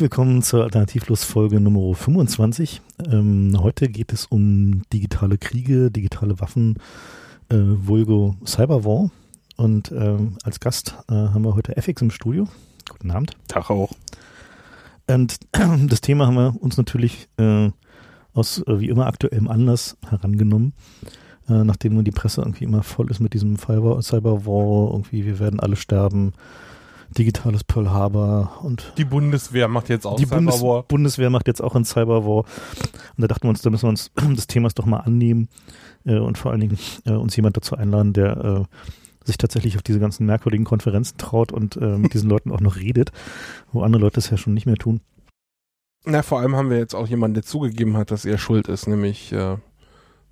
Herzlich willkommen zur Alternativlos-Folge Nummer 25. Ähm, heute geht es um digitale Kriege, digitale Waffen, äh, Vulgo Cyberwar. Und ähm, als Gast äh, haben wir heute FX im Studio. Guten Abend. Tag auch. Und das Thema haben wir uns natürlich äh, aus äh, wie immer aktuellem Anlass herangenommen, äh, nachdem nun die Presse irgendwie immer voll ist mit diesem Cyber Cyberwar, irgendwie wir werden alle sterben, digitales Pearl Harbor und Die Bundeswehr macht jetzt auch die Bundes Cyberwar. Bundeswehr macht jetzt auch ein Cyberwar. Und da dachten wir uns, da müssen wir uns des Themas doch mal annehmen äh, und vor allen Dingen äh, uns jemand dazu einladen, der äh, sich tatsächlich auf diese ganzen merkwürdigen Konferenzen traut und äh, mit diesen Leuten auch noch redet, wo andere Leute es ja schon nicht mehr tun. Na, vor allem haben wir jetzt auch jemanden, der zugegeben hat, dass er schuld ist, nämlich äh,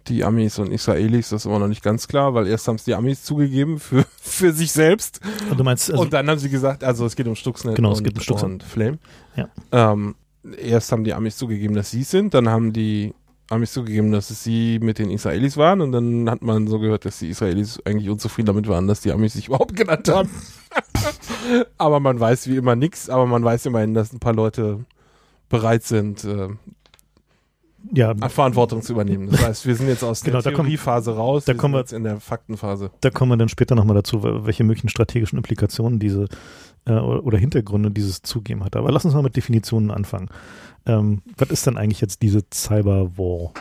die Amis und Israelis. Das ist immer noch nicht ganz klar, weil erst haben es die Amis zugegeben für, für sich selbst Und du meinst, also, und dann haben sie gesagt, also es geht um Stuxnet Genau, es und, geht um Stuxnet. und Flame. Ja. Ähm, erst haben die Amis zugegeben, dass sie es sind, dann haben die Amis zugegeben, dass es sie mit den Israelis waren und dann hat man so gehört, dass die Israelis eigentlich unzufrieden damit waren, dass die Amis sich überhaupt genannt haben. aber man weiß wie immer nichts, aber man weiß immerhin, dass ein paar Leute bereit sind, äh, ja, Verantwortung zu übernehmen. Das heißt, wir sind jetzt aus Genau, der Theoriephase raus, da wir kommen sind wir- jetzt in der Faktenphase. da kommen wir dann später nochmal dazu, welche möglichen strategischen Implikationen diese äh, oder oder Hintergründe dieses Zugeben hat. Aber lass uns mal mit Definitionen anfangen. Ähm, was ist denn eigentlich jetzt diese Cyberwar?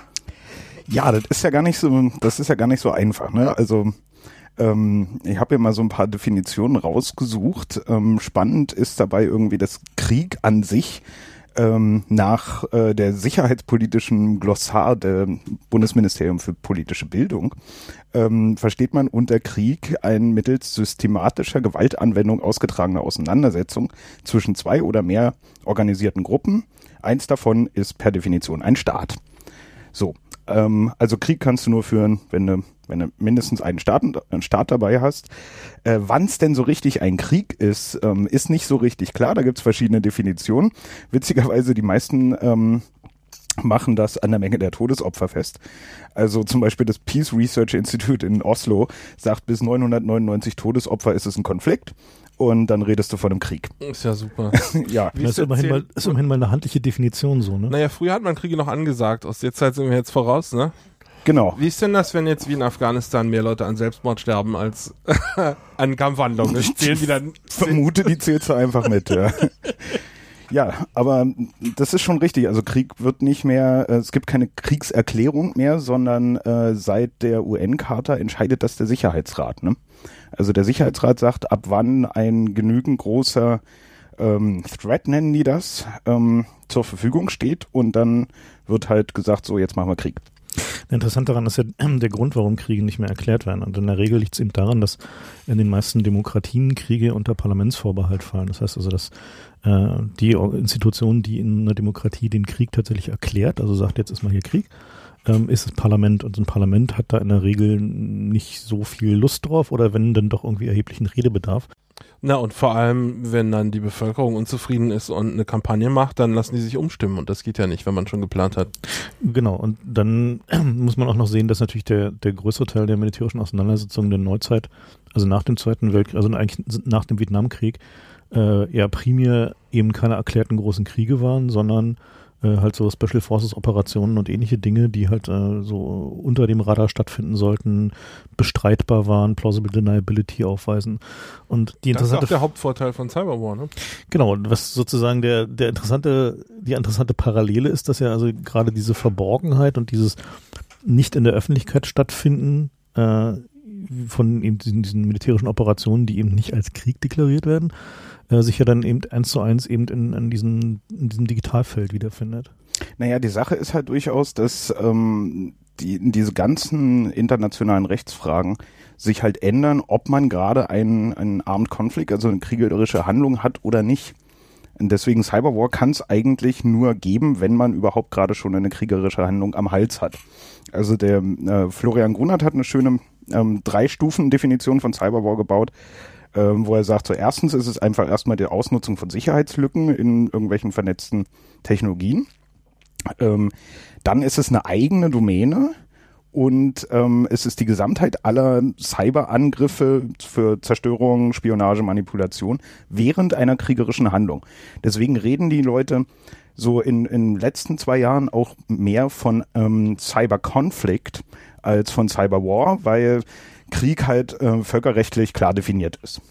Ja, das ist ja gar nicht so, das ist ja gar nicht so einfach. Ne? Also ähm, ich habe hier mal so ein paar Definitionen rausgesucht. Ähm, spannend ist dabei irgendwie das Krieg an sich ähm, nach äh, der sicherheitspolitischen Glossar der Bundesministerium für politische Bildung ähm, versteht man unter Krieg ein mittels systematischer Gewaltanwendung ausgetragene Auseinandersetzung zwischen zwei oder mehr organisierten Gruppen. Eins davon ist per Definition ein Staat. So, ähm, also Krieg kannst du nur führen, wenn du, wenn du mindestens einen Staat, einen Staat dabei hast. Äh, Wann es denn so richtig ein Krieg ist, ähm, ist nicht so richtig klar. Da gibt's verschiedene Definitionen. Witzigerweise, die meisten ähm, machen das an der Menge der Todesopfer fest. Also zum Beispiel das Peace Research Institute in Oslo sagt, bis 999 Todesopfer ist es ein Konflikt. Und dann redest du von einem Krieg. Ist ja super. Ja, Wie Das ist immerhin, mal, ist immerhin mal eine handliche Definition so, ne? Naja, früher hat man Kriege noch angesagt. Aus der Zeit sind wir jetzt voraus, ne? Genau. Wie ist denn das, wenn jetzt wie in Afghanistan mehr Leute an Selbstmord sterben als an Kampfhandlungen? Ich zählen wieder. vermute, die zählst du einfach mit. Ja. ja, aber das ist schon richtig. Also Krieg wird nicht mehr, äh, es gibt keine Kriegserklärung mehr, sondern äh, seit der UN-Charta entscheidet das der Sicherheitsrat. Ne? Also der Sicherheitsrat sagt, ab wann ein genügend großer ähm, Threat nennen die das, ähm, zur Verfügung steht und dann wird halt gesagt, so jetzt machen wir Krieg. Interessant daran ist ja der Grund, warum Kriege nicht mehr erklärt werden. Und in der Regel liegt es eben daran, dass in den meisten Demokratien Kriege unter Parlamentsvorbehalt fallen. Das heißt also, dass äh, die Institution, die in einer Demokratie den Krieg tatsächlich erklärt, also sagt, jetzt ist mal hier Krieg, ähm, ist das Parlament. Und so ein Parlament hat da in der Regel nicht so viel Lust drauf oder wenn, dann doch irgendwie erheblichen Redebedarf. Na, und vor allem, wenn dann die Bevölkerung unzufrieden ist und eine Kampagne macht, dann lassen die sich umstimmen. Und das geht ja nicht, wenn man schon geplant hat. Genau, und dann muss man auch noch sehen, dass natürlich der, der größere Teil der militärischen Auseinandersetzungen der Neuzeit, also nach dem Zweiten Weltkrieg, also eigentlich nach dem Vietnamkrieg, äh, eher primär eben keine erklärten großen Kriege waren, sondern äh, halt so Special Forces Operationen und ähnliche Dinge, die halt äh, so unter dem Radar stattfinden sollten, bestreitbar waren, plausible deniability aufweisen. Und die Das ist auch interessante der Hauptvorteil von Cyberwar, ne? Genau, was sozusagen der, der interessante, die interessante Parallele ist, dass ja also gerade diese Verborgenheit und dieses nicht in der Öffentlichkeit stattfinden äh, von eben diesen, diesen militärischen Operationen, die eben nicht als Krieg deklariert werden, äh, sich ja dann eben eins zu eins eben in, in, diesem, in diesem Digitalfeld wiederfindet. Naja, die Sache ist halt durchaus, dass ähm, die, diese ganzen internationalen Rechtsfragen sich halt ändern, ob man gerade einen, einen Armed Conflict, also eine kriegerische Handlung hat oder nicht. Deswegen Cyberwar kann es eigentlich nur geben, wenn man überhaupt gerade schon eine kriegerische Handlung am Hals hat. Also der äh, Florian Grunert hat eine schöne ähm, Drei-Stufen-Definition von Cyberwar gebaut, ähm, wo er sagt, so erstens ist es einfach erstmal die Ausnutzung von Sicherheitslücken in irgendwelchen vernetzten Technologien. Ähm, dann ist es eine eigene Domäne und ähm, es ist die Gesamtheit aller Cyberangriffe für Zerstörung, Spionage, Manipulation während einer kriegerischen Handlung. Deswegen reden die Leute so in in den letzten zwei Jahren auch mehr von ähm, Cyberkonflikt als von Cyberwar, weil Krieg halt äh, völkerrechtlich klar definiert ist.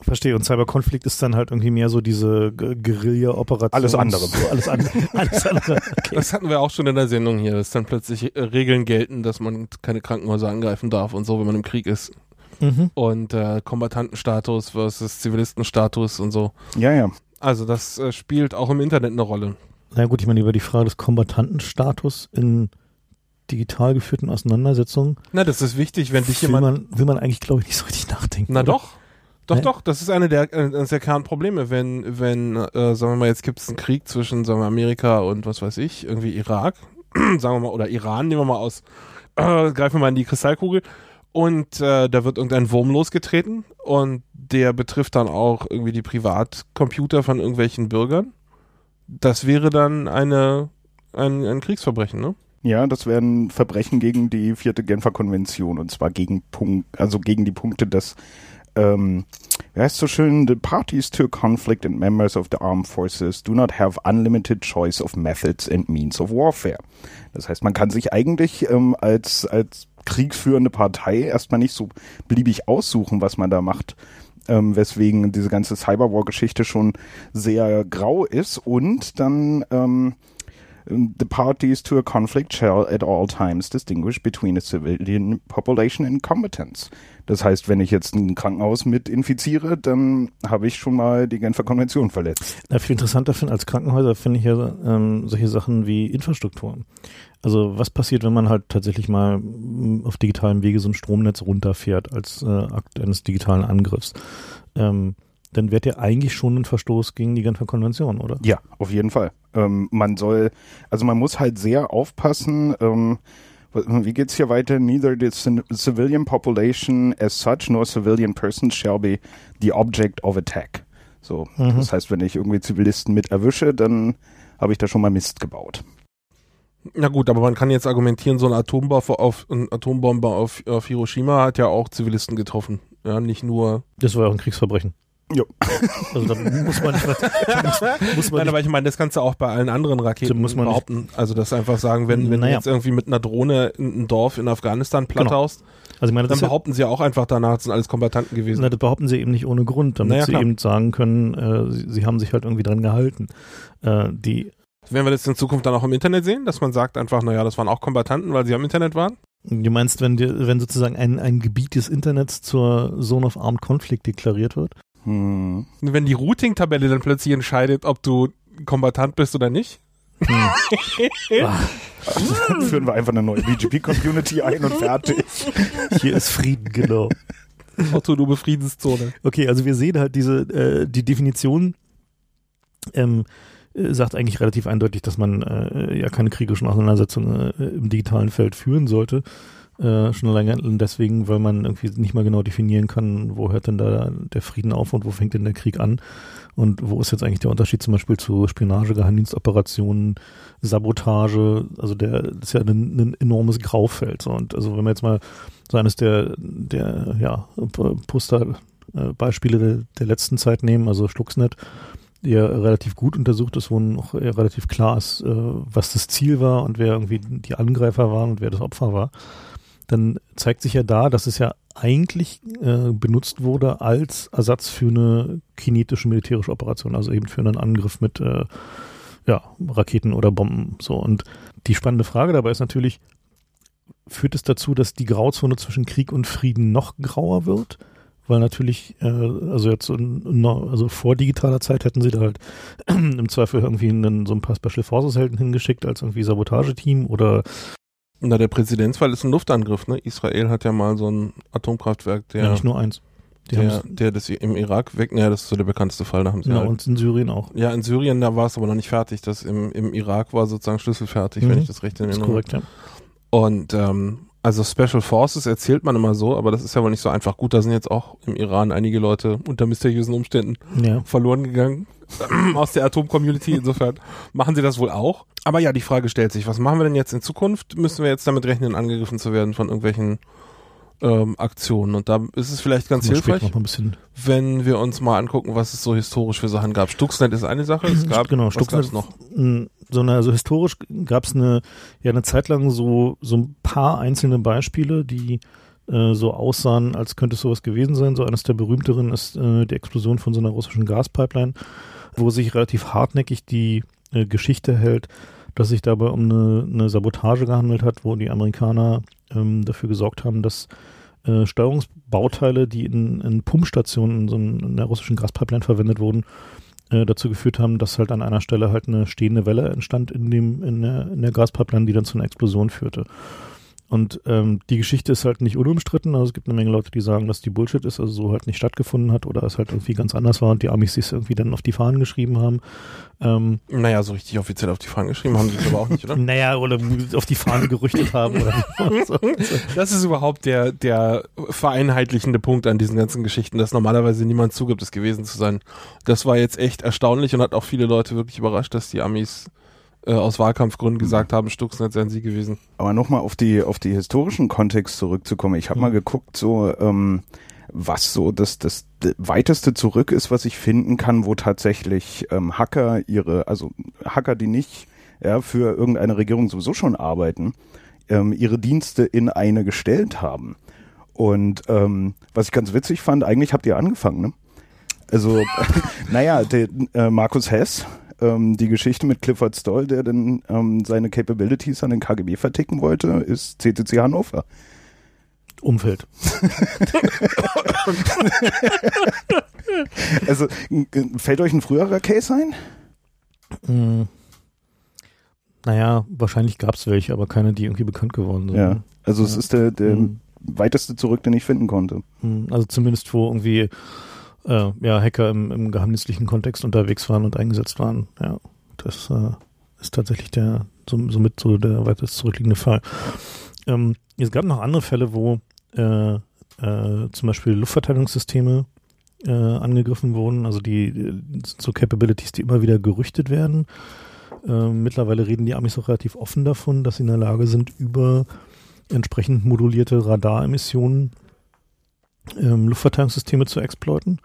Verstehe. Und Cyberkonflikt ist dann halt irgendwie mehr so diese Guerilla-Operation. Alles andere. So, alles, an, alles andere. Okay. Das hatten wir auch schon in der Sendung hier, dass dann plötzlich äh, Regeln gelten, dass man keine Krankenhäuser angreifen darf und so, wenn man im Krieg ist. Mhm. Und äh, Kombatantenstatus versus Zivilistenstatus und so. Ja, ja. Also das äh, spielt auch im Internet eine Rolle. Na gut, ich meine, über die Frage des Kombatantenstatus in digital geführten Auseinandersetzungen Na, das ist wichtig, wenn dich jemand man, will man eigentlich, glaube ich, nicht so richtig nachdenken. Na oder? doch. Doch, Nee. doch, das ist eine der, eines der Kernprobleme, wenn, wenn, äh, sagen wir mal, jetzt gibt es einen Krieg zwischen, sagen wir, Amerika und was weiß ich, irgendwie Irak, sagen wir mal, oder Iran, nehmen wir mal aus, äh, greifen wir mal in die Kristallkugel und äh, da wird irgendein Wurm losgetreten und der betrifft dann auch irgendwie die Privatcomputer von irgendwelchen Bürgern. Das wäre dann eine, ein, ein Kriegsverbrechen, ne? Ja, das wären Verbrechen gegen die vierte Genfer Konvention und zwar gegen Punkt, also gegen die Punkte des ähm, wie heißt so schön, the parties to conflict and members of the armed forces do not have unlimited choice of methods and means of warfare. Das heißt, man kann sich eigentlich ähm, als, als kriegsführende Partei erstmal nicht so beliebig aussuchen, was man da macht. Ähm, weswegen diese ganze Cyberwar-Geschichte schon sehr grau ist und dann ähm, The parties to a conflict shall at all times distinguish between a civilian population and combatants. Das heißt, wenn ich jetzt ein Krankenhaus mit infiziere, dann habe ich schon mal die Genfer Konvention verletzt. Na, viel interessanter finde als Krankenhäuser finde ich ja ähm, solche Sachen wie Infrastruktur. Also was passiert, wenn man halt tatsächlich mal auf digitalem Wege so ein Stromnetz runterfährt als äh, Akt eines digitalen Angriffs? Ähm, dann wäre ja eigentlich schon ein Verstoß gegen die Genfer Konvention, oder? Ja, auf jeden Fall. Ähm, man soll, also man muss halt sehr aufpassen. Ähm, wie geht's hier weiter? Neither the civilian population as such nor civilian persons shall be the object of attack. So, Mhm. das heißt, wenn ich irgendwie Zivilisten mit erwische, dann habe ich da schon mal Mist gebaut. Na gut, aber man kann jetzt argumentieren, so ein Atombomber auf, ein Atombomber auf, auf Hiroshima hat ja auch Zivilisten getroffen. Ja, nicht nur. Das war ja auch ein Kriegsverbrechen. Jo. Also da muss man nicht, muss, man Nein, nicht aber ich meine, das kannst du auch bei allen anderen Raketen muss man nicht- behaupten. Also das einfach sagen, wenn, wenn Naja. du jetzt irgendwie mit einer Drohne ein ein Dorf in Afghanistan platt Genau. haust, also ich meine, das dann ist ja, behaupten sie ja auch einfach danach, das sind alles Kombattanten gewesen. Na, das behaupten sie eben nicht ohne Grund, damit Naja, sie eben sagen können, äh, sie, sie haben sich halt irgendwie dran gehalten. Äh, die, Werden wir das in Zukunft dann auch im Internet sehen, dass man sagt einfach, naja, das waren auch Kombattanten, weil sie am Internet waren? du meinst, wenn, dir, wenn sozusagen ein, ein Gebiet des Internets zur Zone of Armed Conflict deklariert wird? Hm. Wenn die Routing-Tabelle dann plötzlich entscheidet, ob du Kombattant bist oder nicht? Dann führen wir einfach eine neue BGP-Community ein und fertig. Hier ist Frieden, genau. Autonobe Friedenszone. Okay, also wir sehen halt diese, äh, die Definition ähm, äh, sagt eigentlich relativ eindeutig, dass man äh, ja keine kriegerischen Auseinandersetzungen äh, im digitalen Feld führen sollte. Äh, schon allein deswegen, weil man irgendwie nicht mal genau definieren kann, wo hört denn da der Frieden auf und wo fängt denn der Krieg an? Und wo ist jetzt eigentlich der Unterschied zum Beispiel zu Spionage, Geheimdienstoperationen, Sabotage, also der das ist ja ein, ein enormes Graufeld. Und also wenn man jetzt mal so eines der, der ja, Poster äh, Beispiele der, der letzten Zeit nehmen, also Stuxnet, ja relativ gut untersucht ist, wo noch relativ klar ist, äh, was das Ziel war und wer irgendwie die Angreifer waren und wer das Opfer war, dann zeigt sich ja da, dass es ja eigentlich äh, benutzt wurde als Ersatz für eine kinetische militärische Operation, also eben für einen Angriff mit äh, ja, Raketen oder Bomben. So und die spannende Frage dabei ist natürlich, führt es dazu, dass die Grauzone zwischen Krieg und Frieden noch grauer wird? Weil natürlich, äh, also jetzt in- also vor digitaler Zeit hätten sie da halt im Zweifel irgendwie einen, so ein paar Special Forces Helden hingeschickt als irgendwie Sabotageteam oder Na, der Präzedenzfall ist ein Luftangriff, ne? Israel hat ja mal so ein Atomkraftwerk, ja, der, nicht nur eins. Die der, der das im Irak weg, naja, das ist so der bekannteste Fall, da haben sie ja, halt. und in Syrien auch. Ja, in Syrien, da war es aber noch nicht fertig. Das im, im Irak war sozusagen schlüsselfertig, Mhm. wenn ich das recht in Das ist korrekt, ja. Und ähm, Also Special Forces erzählt man immer so, aber das ist ja wohl nicht so einfach. Gut, da sind jetzt auch im Iran einige Leute unter mysteriösen Umständen Ja. verloren gegangen aus der Atom-Community. Insofern machen sie das wohl auch. Aber ja, die Frage stellt sich, was machen wir denn jetzt in Zukunft? Müssen wir jetzt damit rechnen, angegriffen zu werden von irgendwelchen ähm, Aktionen? Und da ist es vielleicht ganz hilfreich, wenn wir uns mal angucken, was es so historisch für Sachen gab. Stuxnet ist eine Sache, es gab genau, Stuxnet noch? so eine, also historisch gab es eine, ja, eine Zeit lang so, so ein paar einzelne Beispiele, die äh, so aussahen, als könnte es sowas gewesen sein. So eines der berühmteren ist äh, die Explosion von so einer russischen Gaspipeline, wo sich relativ hartnäckig die äh, Geschichte hält, dass sich dabei um eine, eine Sabotage gehandelt hat, wo die Amerikaner ähm, dafür gesorgt haben, dass äh, Steuerungsbauteile, die in, in Pumpstationen in, so einem- in der russischen Gaspipeline verwendet wurden, äh, dazu geführt haben, dass halt an einer Stelle halt eine stehende Welle entstand in dem in der, in der Gaspipeline, die dann zu einer Explosion führte. Und ähm, die Geschichte ist halt nicht unumstritten. Also es gibt eine Menge Leute, die sagen, dass die Bullshit ist, also so halt nicht stattgefunden hat oder es halt irgendwie ganz anders war und die Amis sich irgendwie dann auf die Fahnen geschrieben haben. Ähm, Naja, so richtig offiziell auf die Fahnen geschrieben haben sie es aber auch nicht, oder? naja, oder auf die Fahnen gerüchtet haben oder so. Das ist überhaupt der, der vereinheitlichende Punkt an diesen ganzen Geschichten, dass normalerweise niemand zugibt, es gewesen zu sein. Das war jetzt echt erstaunlich und hat auch viele Leute wirklich überrascht, dass die Amis äh, aus Wahlkampfgründen gesagt haben, Stuxnet seien sie gewesen. Aber nochmal auf die, auf die historischen Kontext zurückzukommen. Ich habe mal geguckt, so, ähm, was so das, das weiteste zurück ist, was ich finden kann, wo tatsächlich ähm, Hacker ihre, also Hacker, die nicht ja, für irgendeine Regierung sowieso schon arbeiten, ähm, ihre Dienste in eine gestellt haben. Und ähm, was ich ganz witzig fand, eigentlich habt ihr angefangen, ne? Also, naja, der, äh, Markus Hess, ähm, die Geschichte mit Clifford Stoll, der dann ähm, seine Capabilities an den KGB verticken wollte, ist CCC Hannover. Umfeld. Also, fällt euch ein früherer Case ein? Hm. Naja, wahrscheinlich gab es welche, aber keine, die irgendwie bekannt geworden sind. Ja. Also, es Ja. ist der, der Hm. weiteste zurück, den ich finden konnte. Hm, Also zumindest wo irgendwie äh, ja, Hacker im, im geheimdienstlichen Kontext unterwegs waren und eingesetzt waren. Ja, das äh, ist tatsächlich der so, somit so der weitest zurückliegende Fall. Ähm, es gab noch andere Fälle, wo äh, äh, zum Beispiel Luftverteidigungssysteme äh, angegriffen wurden, also die so Capabilities, die immer wieder gerüchtet werden. Äh, mittlerweile reden die Amis auch relativ offen davon, dass sie in der Lage sind, über entsprechend modulierte Radaremissionen ähm, Luftverteidigungssysteme zu exploiten.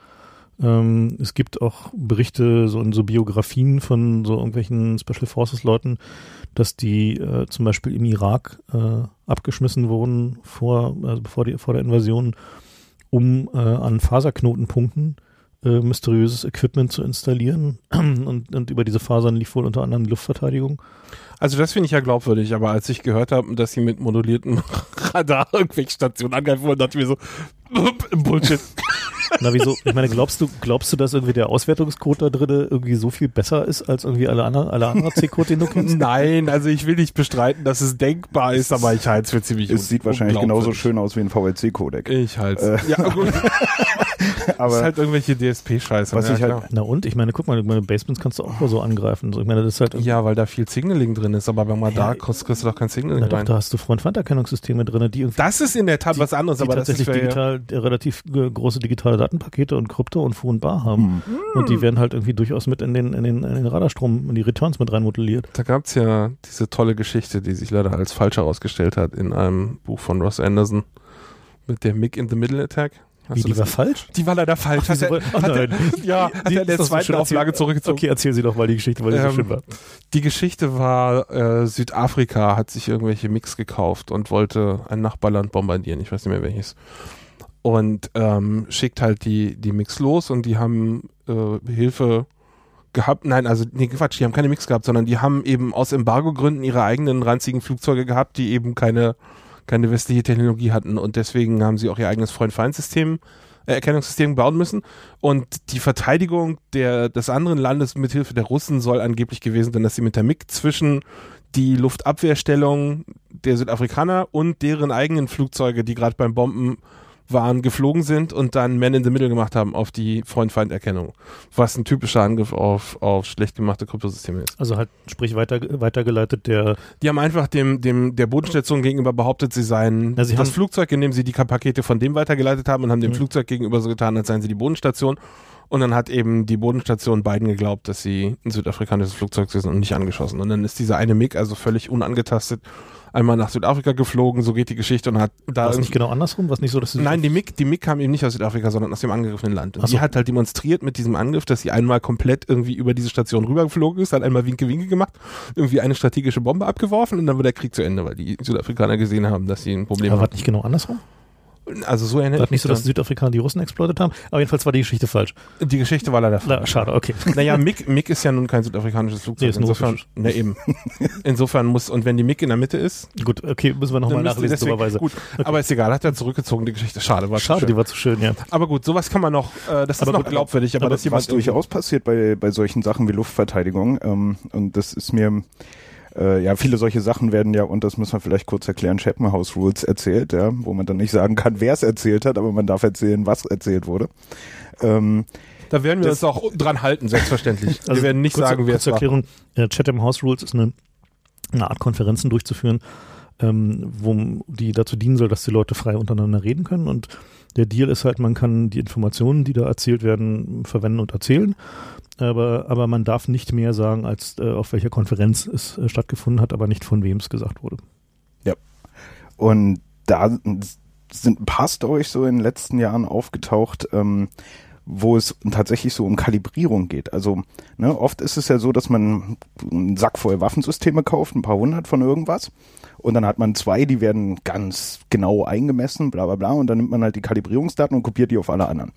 Ähm, es gibt auch Berichte so in so Biografien von so irgendwelchen Special Forces Leuten, dass die äh, zum Beispiel im Irak äh, abgeschmissen wurden vor, also bevor die, vor der Invasion, um äh, an Faserknotenpunkten äh, mysteriöses Equipment zu installieren. Und, und über diese Fasern lief wohl unter anderem Luftverteidigung. Also das finde ich ja glaubwürdig, aber als ich gehört habe, dass sie mit modulierten Radar irgendwelche Stationen angreifen wollen, dachte ich mir so, Bullshit. Na, wieso? Ich meine, glaubst du, glaubst du, dass irgendwie der Auswertungscode da drin irgendwie so viel besser ist als irgendwie alle anderen, alle anderen C-Code, den du kennst? Nein, also ich will nicht bestreiten, dass es denkbar ist, aber ich halte es für ziemlich Es sieht wahrscheinlich genauso schön aus wie ein VLC-Codec. Ich halte Äh, Ja, gut. Das Aber ist halt irgendwelche DSP-Scheiße. Was ja, ich halt-. Na und? Ich meine, guck mal, meine Basements kannst du auch nur so angreifen. So, ich meine, das ist halt, ja, weil da viel Signaling drin ist, aber wenn man Ja, da kriegst, kriegst du doch kein Signaling na doch, rein. da hast du Front-Feinderkennungssysteme drin, die irgendwie Das ist in der Tat die- was anderes, aber das ist tatsächlich für, digital, äh, relativ äh, große digitale Datenpakete und Krypto und Fu und Bar haben. hm. Und die werden halt irgendwie durchaus mit in den, in den, in den Radarstrom, in die Returns mit rein modelliert. Da gab es ja diese tolle Geschichte, die sich leider als falsch herausgestellt hat in einem Buch von Ross Anderson mit der Mick in the Middle Attack. Wie, die war falsch? Die war leider falsch. Hat wieso- er, oh hat er, ja, hat Die er in der so zweiten schön Auflage zurückgezogen. Okay, erzähl sie doch mal die Geschichte, weil die Ähm, so schön war. Die Geschichte war, äh, Südafrika hat sich irgendwelche Mix gekauft und wollte ein Nachbarland bombardieren. Ich weiß nicht mehr welches. Und ähm, schickt halt die, die Mix los und die haben äh, Hilfe gehabt. Nein, also, nee, Quatsch, die haben keine Mix gehabt, sondern die haben eben aus Embargo-Gründen ihre eigenen ranzigen Flugzeuge gehabt, die eben keine, keine westliche Technologie hatten. Und deswegen haben sie auch ihr eigenes Freund-Feind-System, äh, Erkennungssystem bauen müssen. Und die Verteidigung der, des anderen Landes mithilfe der Russen soll angeblich gewesen sein, dass sie mit der MiG zwischen die Luftabwehrstellung der Südafrikaner und deren eigenen Flugzeuge, die gerade beim Bomben waren, geflogen sind und dann Man in the Middle gemacht haben auf die Freund-Feind-Erkennung, was ein typischer Angriff auf, auf schlecht gemachte Kryptosysteme ist. Also halt, sprich, weiter, weitergeleitet der. Die haben einfach dem, dem, der Bodenstation gegenüber behauptet, sie seien Ja, sie das Flugzeug, in dem sie die Pakete von dem weitergeleitet haben und haben dem Mhm. Flugzeug gegenüber so getan, als seien sie die Bodenstation. Und dann hat eben die Bodenstation beiden geglaubt, dass sie ein südafrikanisches Flugzeug sind und nicht angeschossen. Und dann ist dieser eine MiG also völlig unangetastet einmal nach Südafrika geflogen, so geht die Geschichte und hat da War es nicht genau andersrum? Was nicht so, dass Nein, die MiG, die MiG kam eben nicht aus Südafrika, sondern aus dem angegriffenen Land. Und so. die hat halt demonstriert mit diesem Angriff, dass sie einmal komplett irgendwie über diese Station rübergeflogen ist, hat einmal Winke-Winke gemacht, irgendwie eine strategische Bombe abgeworfen und dann war der Krieg zu Ende, weil die Südafrikaner gesehen haben, dass sie ein Problem Aber war haben. nicht genau andersrum? Also so erinnere War ich das nicht so, dass die Südafrikaner die Russen exploitet haben? Aber jedenfalls war die Geschichte falsch. Die Geschichte war leider Na, falsch. schade, okay. Naja, MiG, MiG ist ja nun kein südafrikanisches Flugzeug. Nee, ist Insofern, na eben. Insofern muss, und wenn die MiG in der Mitte ist, Gut, okay, müssen wir nochmal nachlesen, deswegen, dummerweise. gut. Aber ist egal, hat er zurückgezogen, die Geschichte. Schade, war zu Schade, schön. die war zu schön, ja. Aber gut, sowas kann man noch, äh, das ist Aber noch gut, glaubwürdig, aber, aber jemand Was durchaus passiert bei, bei solchen Sachen wie Luftverteidigung, ähm, und das ist mir, äh, ja, viele solche Sachen werden ja, und das müssen wir vielleicht kurz erklären, Chatham House Rules erzählt, ja, wo man dann nicht sagen kann, wer es erzählt hat, aber man darf erzählen, was erzählt wurde. Ähm, Da werden wir Das- uns auch dran halten, selbstverständlich. wir werden nicht sagen, wer es war. Erklärung, äh, Chatham House Rules ist eine, eine Art Konferenzen durchzuführen, ähm, wo die dazu dienen soll, dass die Leute frei untereinander reden können und der Deal ist halt, man kann die Informationen, die da erzählt werden, verwenden und erzählen, aber, aber man darf nicht mehr sagen, als äh, auf welcher Konferenz es äh, stattgefunden hat, aber nicht von wem es gesagt wurde. Und da sind ein paar Storys so in den letzten Jahren aufgetaucht, ähm, wo es tatsächlich so um Kalibrierung geht. Also ne, oft ist es ja so, dass man einen Sack voll Waffensysteme kauft, ein paar hundert von irgendwas. Und dann hat man zwei, die werden ganz genau eingemessen, bla bla bla. Und dann nimmt man halt die Kalibrierungsdaten und kopiert die auf alle anderen.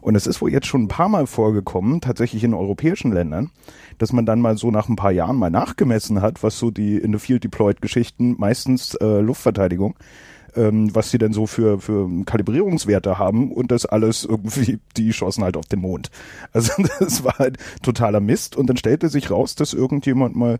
Und es ist wohl jetzt schon ein paar Mal vorgekommen, tatsächlich in europäischen Ländern, dass man dann mal so nach ein paar Jahren mal nachgemessen hat, was so die in the field deployed Geschichten, meistens äh, Luftverteidigung, ähm, was sie denn so für, für Kalibrierungswerte haben und das alles irgendwie, die schossen halt auf den Mond. Also das war halt totaler Mist und dann stellte sich raus, dass irgendjemand mal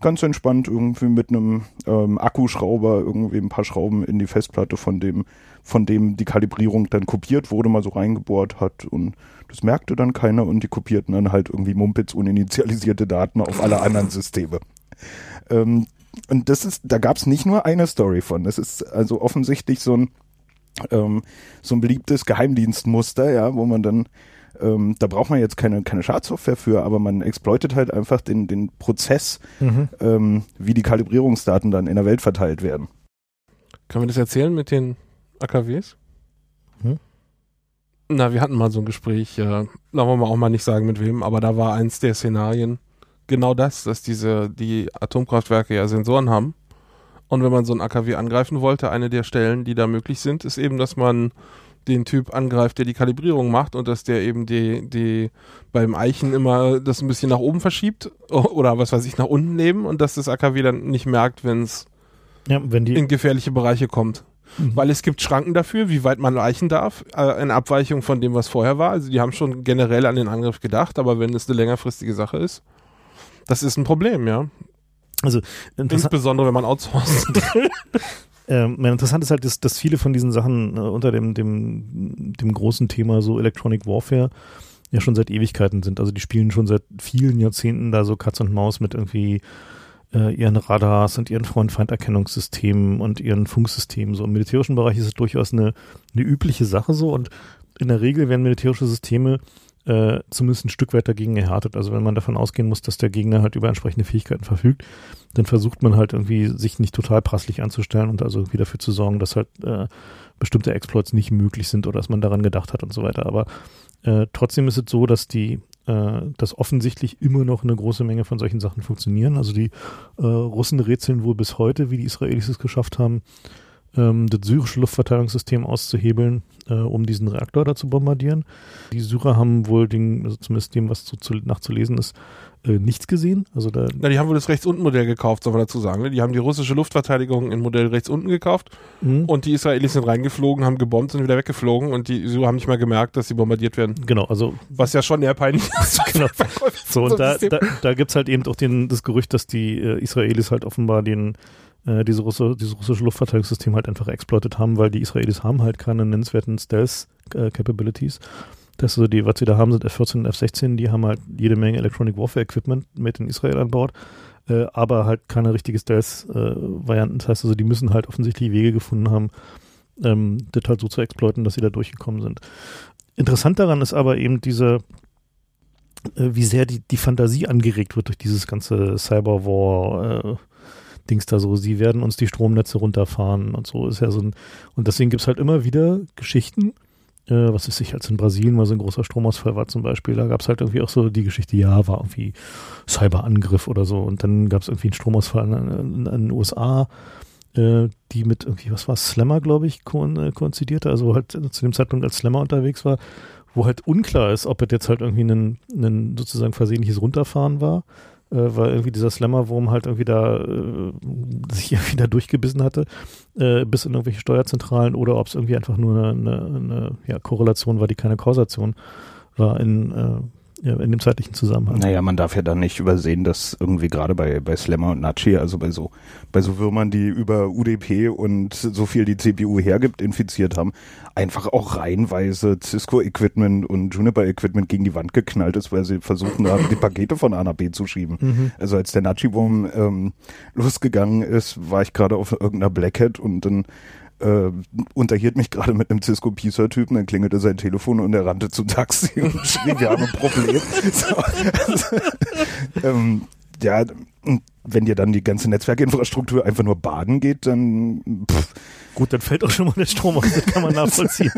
ganz entspannt irgendwie mit einem ähm, Akkuschrauber irgendwie ein paar Schrauben in die Festplatte von dem, von dem die Kalibrierung dann kopiert wurde, mal so reingebohrt hat und das merkte dann keiner und die kopierten dann halt irgendwie Mumpitz uninitialisierte Daten auf alle anderen Systeme. Ähm, und das ist, da gab es nicht nur eine Story von. Das ist also offensichtlich so ein ähm, so ein beliebtes Geheimdienstmuster, ja, wo man dann ähm, da braucht man jetzt keine, keine Schadsoftware für, aber man exploitet halt einfach den, den Prozess, ähm, wie die Kalibrierungsdaten dann in der Welt verteilt werden. Können wir das erzählen mit den AKWs? Hm? Na, wir hatten mal so ein Gespräch, äh, da wollen wir auch mal nicht sagen mit wem, aber da war eins der Szenarien genau das, dass diese, die Atomkraftwerke ja Sensoren haben. Und wenn man so ein AKW angreifen wollte, eine der Stellen, die da möglich sind, ist eben, dass man den Typ angreift, der die Kalibrierung macht und dass der eben die, die beim Eichen immer das ein bisschen nach oben verschiebt oder was weiß ich, nach unten neben und dass das AKW dann nicht merkt, wenn es Ja, wenn die, in gefährliche Bereiche kommt. Mhm. Weil es gibt Schranken dafür, wie weit man eichen darf, äh, in Abweichung von dem, was vorher war. Also die haben schon generell an den Angriff gedacht, aber wenn es eine längerfristige Sache ist, das ist ein Problem, ja. also Insbesondere, wenn man outsourced. ähm, interessant ist halt, dass, dass viele von diesen Sachen äh, unter dem, dem, dem großen Thema so Electronic Warfare ja schon seit Ewigkeiten sind. Also die spielen schon seit vielen Jahrzehnten da so Katz und Maus mit irgendwie äh, ihren Radars und ihren Freund-Feind-Erkennungssystemen und ihren Funksystemen. So im militärischen Bereich ist es durchaus eine, eine übliche Sache so und in der Regel werden militärische Systeme äh, zumindest ein Stück weit dagegen erhärtet. Also wenn man davon ausgehen muss, dass der Gegner halt über entsprechende Fähigkeiten verfügt, dann versucht man halt irgendwie sich nicht total prasslich anzustellen und also irgendwie dafür zu sorgen, dass halt äh, bestimmte Exploits nicht möglich sind oder dass man daran gedacht hat und so weiter. Aber äh, trotzdem ist es so, dass die äh, dass offensichtlich immer noch eine große Menge von solchen Sachen funktionieren. Also die äh, Russen rätseln wohl bis heute, wie die Israelis es geschafft haben, ähm, das syrische Luftverteidigungssystem auszuhebeln, äh, um diesen Reaktor da zu bombardieren. Die Syrer haben wohl den, also zumindest dem, was zu, zu, nachzulesen ist, äh, nichts gesehen. Also da Na, die haben wohl das Rechts-Unten-Modell gekauft, soll man dazu sagen. Ne? Die haben die russische Luftverteidigung in Modell rechts-unten gekauft mh, und die Israelis sind reingeflogen, haben gebombt und wieder weggeflogen und die Syrer haben nicht mal gemerkt, dass sie bombardiert werden. genau, also Was ja schon eher peinlich ist. Genau. So, und da, da, da gibt es halt eben auch den, das Gerücht, dass die äh, Israelis halt offenbar den äh, diese Russe, dieses russische Luftverteidigungssystem halt einfach exploitet haben, weil die Israelis haben halt keine nennenswerten Stealth-Capabilities. Äh, das ist so die, was sie da haben, sind F-14 und F-16, die haben halt jede Menge Electronic Warfare Equipment mit in Israel an Bord, äh, aber halt keine richtige Stealth-Varianten. das heißt also, die müssen halt offensichtlich Wege gefunden haben, ähm, das halt so zu exploiten, dass sie da durchgekommen sind. Interessant daran ist aber eben diese, äh, wie sehr die, die Fantasie angeregt wird durch dieses ganze Cyberwar, äh, Dings da so, sie werden uns die Stromnetze runterfahren und so. Ist ja so ein, und deswegen gibt es halt immer wieder Geschichten, äh, was ist ich, als in Brasilien mal so ein großer Stromausfall war zum Beispiel, da gab es halt irgendwie auch so die Geschichte, ja, war irgendwie Cyberangriff oder so. Und dann gab es irgendwie einen Stromausfall in, den USA, äh, die mit irgendwie, was war Slammer, glaube ich, ko äh, koinzidierte, also halt zu dem Zeitpunkt, als Slammer unterwegs war, wo halt unklar ist, ob es jetzt halt irgendwie ein sozusagen versehentliches Runterfahren war weil irgendwie dieser Slammer-Wurm halt irgendwie da äh, sich irgendwie da durchgebissen hatte, äh, bis in irgendwelche Steuerzentralen oder ob es irgendwie einfach nur eine, eine, eine ja, Korrelation war, die keine Kausation war in äh, in dem zeitlichen Zusammenhang. Naja, man darf ja dann nicht übersehen, dass irgendwie gerade bei, bei Slammer und Nachi, also bei so, bei so Würmern, die über UDP und so viel die CPU hergibt, infiziert haben, einfach auch reihenweise Cisco-Equipment und Juniper-Equipment gegen die Wand geknallt ist, weil sie versuchten haben, die Pakete von A nach B zu schieben. Mhm. Also als der Nachi-Wurm ähm, losgegangen ist, war ich gerade auf irgendeiner Blackhead und dann äh, unterhielt mich gerade mit einem Cisco Pisa Typen, dann klingelte sein Telefon und er rannte zum Taxi und schrie, wir haben ein Problem. So, also, ähm, ja, wenn dir dann die ganze Netzwerkinfrastruktur einfach nur baden geht, dann pff. gut, dann fällt auch schon mal der Strom aus, das kann man nachvollziehen.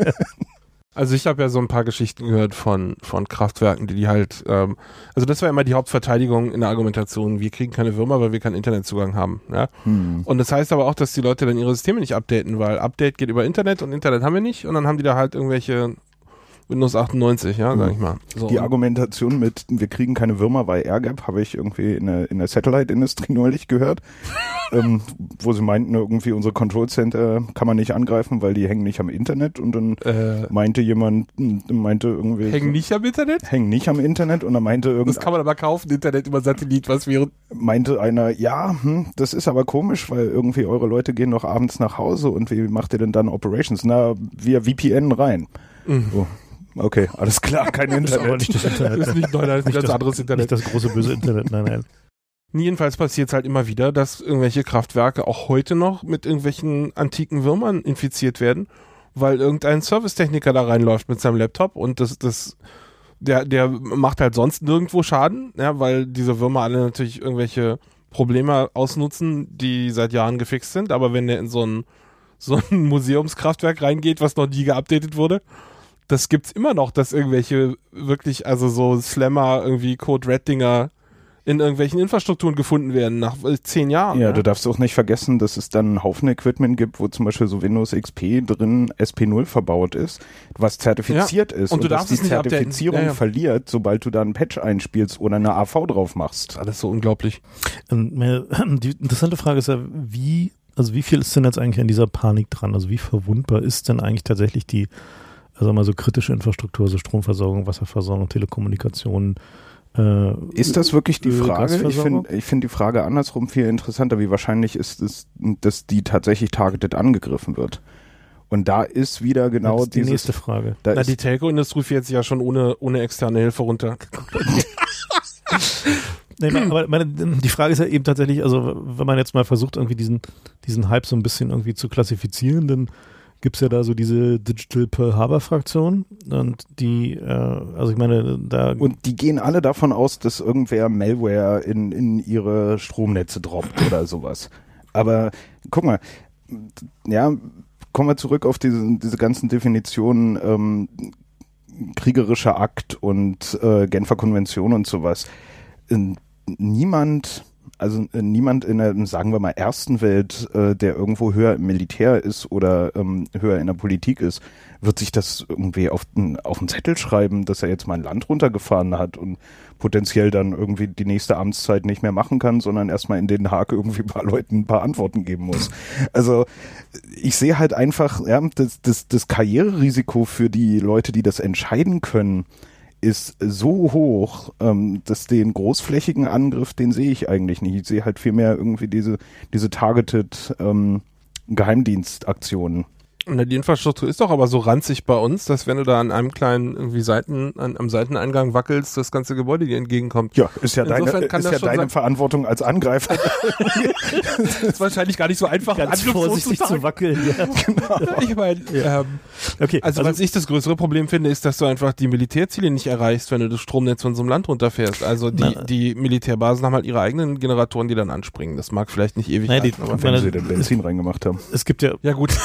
Also ich habe ja so ein paar Geschichten gehört von, von Kraftwerken, die die halt, ähm, also das war immer die Hauptverteidigung in der Argumentation, wir kriegen keine Würmer, weil wir keinen Internetzugang haben. Ja? Hm. Und das heißt aber auch, dass die Leute dann ihre Systeme nicht updaten, weil Update geht über Internet und Internet haben wir nicht und dann haben die da halt irgendwelche Windows 98, ja, sag ich mal. So. Die Argumentation mit, wir kriegen keine Würmer bei AirGap, habe ich irgendwie in der, in der Satellite-Industrie neulich gehört, ähm, wo sie meinten, irgendwie unsere Control Center kann man nicht angreifen, weil die hängen nicht am Internet und dann äh, meinte jemand, meinte irgendwie. Hängen nicht am Internet? Hängen nicht am Internet und dann meinte irgendwas. Das kann man aber kaufen, Internet über Satellit, was wäre. Meinte einer, ja, hm, das ist aber komisch, weil irgendwie eure Leute gehen doch abends nach Hause und wie macht ihr denn dann Operations? Na, via VPN rein. Mhm. So. Okay, alles klar, kein Internet. Das ist nicht das Internet. Das ist nicht, nein, das ist nicht das, anderes Internet. Nicht das große böse Internet, nein, nein. Jedenfalls passiert es halt immer wieder, dass irgendwelche Kraftwerke auch heute noch mit irgendwelchen antiken Würmern infiziert werden, weil irgendein Servicetechniker da reinläuft mit seinem Laptop und das, das, der, der macht halt sonst nirgendwo Schaden, ja, weil diese Würmer alle natürlich irgendwelche Probleme ausnutzen, die seit Jahren gefixt sind, aber wenn der in so ein, so ein Museumskraftwerk reingeht, was noch nie geupdatet wurde, das gibt's immer noch, dass irgendwelche wirklich, also so Slammer, irgendwie Code Red Dinger in irgendwelchen Infrastrukturen gefunden werden nach äh, zehn Jahren. Ja, ja, du darfst auch nicht vergessen, dass es dann einen Haufen Equipment gibt, wo zum Beispiel so Windows XP drin SP0 verbaut ist, was zertifiziert ja. ist und, du und darfst dass die Zertifizierung ja, verliert, sobald du da einen Patch einspielst oder eine AV drauf machst. Alles so unglaublich. Ähm, die interessante Frage ist ja, wie, also wie viel ist denn jetzt eigentlich an dieser Panik dran? Also wie verwundbar ist denn eigentlich tatsächlich die also mal so kritische Infrastruktur, so Stromversorgung, Wasserversorgung, Telekommunikation. Äh, ist das wirklich die Frage? Ich finde ich find die Frage andersrum viel interessanter. Wie wahrscheinlich ist es, dass die tatsächlich targeted angegriffen wird? Und da ist wieder genau das ist die dieses, nächste Frage. Da Na, die Telco-Industrie fährt sich ja schon ohne, ohne externe Hilfe runter. nee, aber meine, die Frage ist ja eben tatsächlich, also wenn man jetzt mal versucht, irgendwie diesen, diesen Hype so ein bisschen irgendwie zu klassifizieren, dann gibt es ja da so diese Digital Pearl Harbor Fraktion und die, äh, also ich meine, da. Und die gehen alle davon aus, dass irgendwer Malware in, in ihre Stromnetze droppt oder sowas. Aber guck mal, ja, kommen wir zurück auf diese, diese ganzen Definitionen, ähm, kriegerischer Akt und äh, Genfer Konvention und sowas. Niemand also äh, niemand in der, sagen wir mal, ersten Welt, äh, der irgendwo höher im Militär ist oder ähm, höher in der Politik ist, wird sich das irgendwie auf, auf den Zettel schreiben, dass er jetzt mal ein Land runtergefahren hat und potenziell dann irgendwie die nächste Amtszeit nicht mehr machen kann, sondern erstmal in Den Haag irgendwie ein paar Leuten ein paar Antworten geben muss. Also ich sehe halt einfach, ja, das, das, das Karriererisiko für die Leute, die das entscheiden können, ist so hoch, ähm, dass den großflächigen Angriff, den sehe ich eigentlich nicht. Ich sehe halt vielmehr irgendwie diese, diese targeted ähm, Geheimdienstaktionen. Na, die Infrastruktur ist doch aber so ranzig bei uns, dass wenn du da an einem kleinen irgendwie Seiten, an, am Seiteneingang wackelst, das ganze Gebäude dir entgegenkommt. Ja, ist ja deine, Insofern kann ist ja deine sein- Verantwortung als Angreifer. Das ist wahrscheinlich gar nicht so einfach, Ganz Angriff vorsichtig so zu wackeln. Ja. Ich meine, ähm, Okay, also, was ich das größere Problem finde, ist, dass du einfach die Militärziele nicht erreichst, wenn du das Stromnetz von so einem Land runterfährst. Also die, Na. die Militärbasen haben halt ihre eigenen Generatoren, die dann anspringen. Das mag vielleicht nicht ewig Naja, die- halten, aber wenn sie den Benzin reingemacht haben. es gibt ja, ja gut.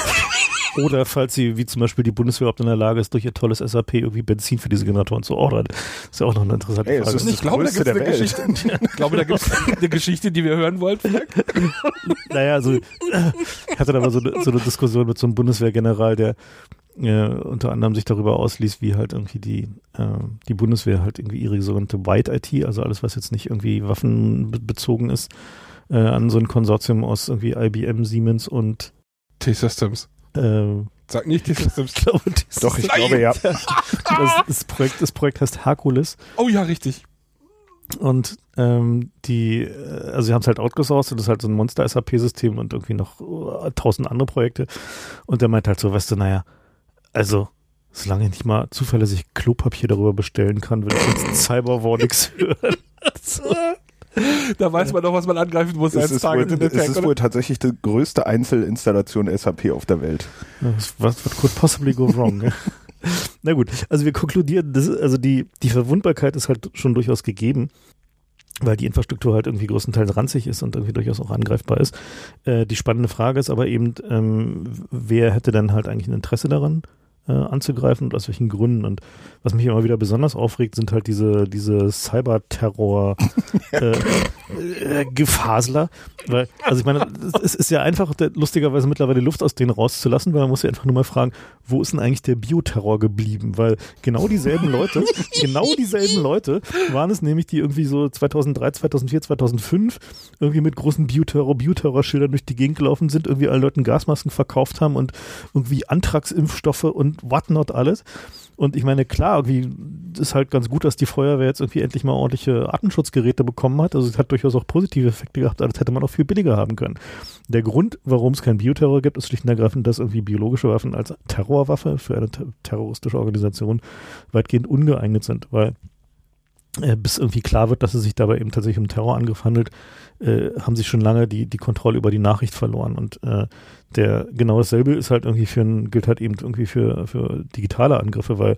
oder falls sie, wie zum Beispiel die Bundeswehr überhaupt in der Lage ist, durch ihr tolles SAP irgendwie Benzin für diese Generatoren zu ordern. ist ja auch noch eine interessante Ey, es Frage. ist Ich glaube, da eine Welt. Geschichte. Ich glaube, da gibt es eine Geschichte, die wir hören wollten. Naja, also ich hatte da mal so, eine- so eine Diskussion mit so einem Bundeswehrgeneral, der äh, unter anderem sich darüber ausließ, wie halt irgendwie die, äh, die Bundeswehr halt irgendwie ihre sogenannte White IT, also alles, was jetzt nicht irgendwie waffenbezogen ist, äh, an so ein Konsortium aus irgendwie IBM, Siemens und T-Systems. Äh, Sag nicht T-Systems. ich glaube, dieses- Doch, ich glaube ja. das, das, Projekt, das Projekt heißt Hercules Oh ja, richtig. Und ähm, die, äh, also sie haben es halt outgesourced und das ist halt so ein Monster-SAP-System und irgendwie noch uh, tausend andere Projekte. Und der meint halt so, weißt du, naja, also, solange ich nicht mal zuverlässig Klopapier darüber bestellen kann, will ich jetzt Cyberwar nix hören. Da weiß man doch, was man angreifen muss Es als ist, wohl, es Attack. ist wohl tatsächlich die größte Einzelinstallation SAP auf der Welt. Was could possibly go wrong? Na gut, also wir konkludieren, das, also die, die Verwundbarkeit ist halt schon durchaus gegeben, weil die Infrastruktur halt irgendwie größtenteils ranzig ist und irgendwie durchaus auch angreifbar ist. Äh, die spannende Frage ist aber eben, ähm, wer hätte denn halt eigentlich ein Interesse daran? Äh, anzugreifen und aus welchen Gründen. Und was mich immer wieder besonders aufregt, sind halt diese, diese Cyber-Terror äh, äh. Weil, also ich meine, es- ist ja einfach lustigerweise mittlerweile Luft aus denen rauszulassen, weil man muss ja einfach nur mal fragen, wo ist denn eigentlich der Bioterror geblieben? Weil genau dieselben Leute, genau dieselben Leute waren es nämlich, die irgendwie so 2003, 2004, 2005 irgendwie mit großen Bioterror, Bioterror-Schildern durch die Gegend gelaufen sind, irgendwie allen Leuten Gasmasken verkauft haben und irgendwie Antragsimpfstoffe und whatnot alles. Und ich meine, klar, irgendwie ist halt ganz gut, dass die Feuerwehr jetzt irgendwie endlich mal ordentliche Artenschutzgeräte bekommen hat. Also es hat durchaus auch positive Effekte gehabt, aber das hätte man auch viel billiger haben können. Der Grund, warum es keinen Bioterror gibt, ist schlicht und ergreifend, dass irgendwie biologische Waffen als Terrorwaffe für eine ter terroristische Organisation weitgehend ungeeignet sind, weil bis irgendwie klar wird, dass es sich dabei eben tatsächlich um Terrorangriff handelt, äh, haben sie schon lange die, die Kontrolle über die Nachricht verloren. Und äh, der genau dasselbe ist halt irgendwie für ein, gilt halt eben irgendwie für, für digitale Angriffe, weil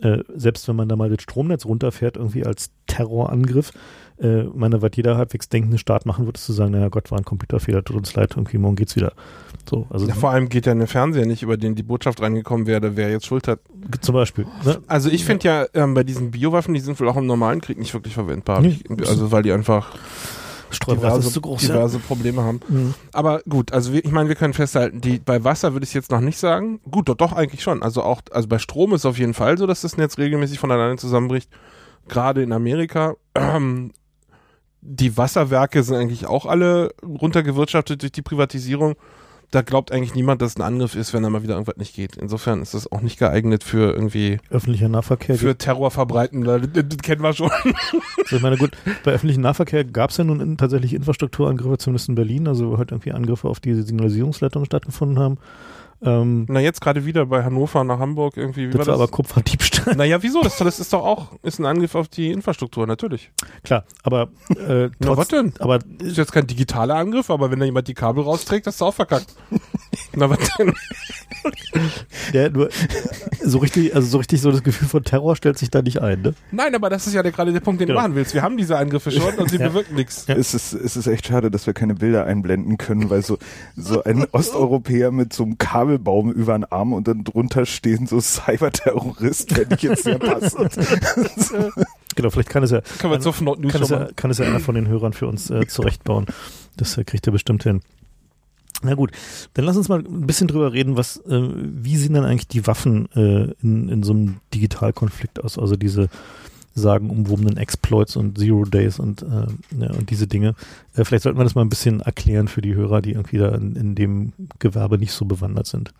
äh, selbst wenn man da mal das Stromnetz runterfährt, irgendwie als Terrorangriff, äh, meine, was jeder halbwegs denkende Staat machen würde, ist zu sagen, naja Gott, war ein Computerfehler, tut uns leid, irgendwie morgen geht's wieder. So, also Ja, vor allem geht ja ein Fernseher nicht, über den die Botschaft reingekommen wäre, wer jetzt Schuld hat. zum Beispiel. Ne? Also ich finde ja, ähm, bei diesen Biowaffen, die sind wohl auch im normalen Krieg nicht wirklich verwendbar. Nee. Ich, also weil die einfach diverse, ist zu groß. Ja. diverse Probleme haben. Mhm. Aber gut, also wir, ich meine, wir können festhalten, die bei Wasser würde ich jetzt noch nicht sagen. Gut, doch, doch eigentlich schon. Also auch, also bei Strom ist auf jeden Fall so, dass das Netz regelmäßig von alleine zusammenbricht. Gerade in Amerika. Ähm, die Wasserwerke sind eigentlich auch alle runtergewirtschaftet durch die Privatisierung. Da glaubt eigentlich niemand, dass es ein Angriff ist, wenn da mal wieder irgendwas nicht geht. Insofern ist das auch nicht geeignet für irgendwie Öffentlicher Nahverkehr. für Terror verbreiten. Das, das kennen wir schon. Also ich meine, gut, bei öffentlichem Nahverkehr gab es ja nun in, tatsächlich Infrastrukturangriffe, zumindest in Berlin, also wo halt irgendwie Angriffe auf diese Signalisierungsleitungen stattgefunden haben. Ähm, Na, jetzt gerade wieder bei Hannover nach Hamburg irgendwie. Wie das war war aber das? Kupferdiebstahl. Naja, wieso? Das, das ist doch auch ist ein Angriff auf die Infrastruktur, natürlich. Klar, aber äh, Na, was trotz, denn? aber Ist jetzt kein digitaler Angriff, aber wenn da jemand die Kabel rausträgt, hast du auch verkackt. Na, was denn? der nur so richtig, also so richtig so das Gefühl von Terror stellt sich da nicht ein, ne? Nein, aber das ist ja der, gerade der Punkt, den Genau. du machen willst. Wir haben diese Angriffe schon und sie Ja. bewirken nichts. Es, ist, es ist echt schade, dass wir keine Bilder einblenden können, weil so, so ein Osteuropäer mit so einem Kabelbaum über den Arm und dann drunter stehen so Cyberterrorist, fände ich jetzt sehr passend. Genau, vielleicht kann es ja, kann, News kann, es ja, kann es ja einer von den Hörern für uns äh, zurechtbauen. Das äh, kriegt er bestimmt hin. Na gut, dann lass uns mal ein bisschen drüber reden, was, äh, wie sehen dann eigentlich die Waffen äh, in, in so einem Digitalkonflikt aus? Also diese sagenumwobenen Exploits und Zero Days und, äh, ja, und diese Dinge. Äh, vielleicht sollten wir das mal ein bisschen erklären für die Hörer, die irgendwie da in, in dem Gewerbe nicht so bewandert sind.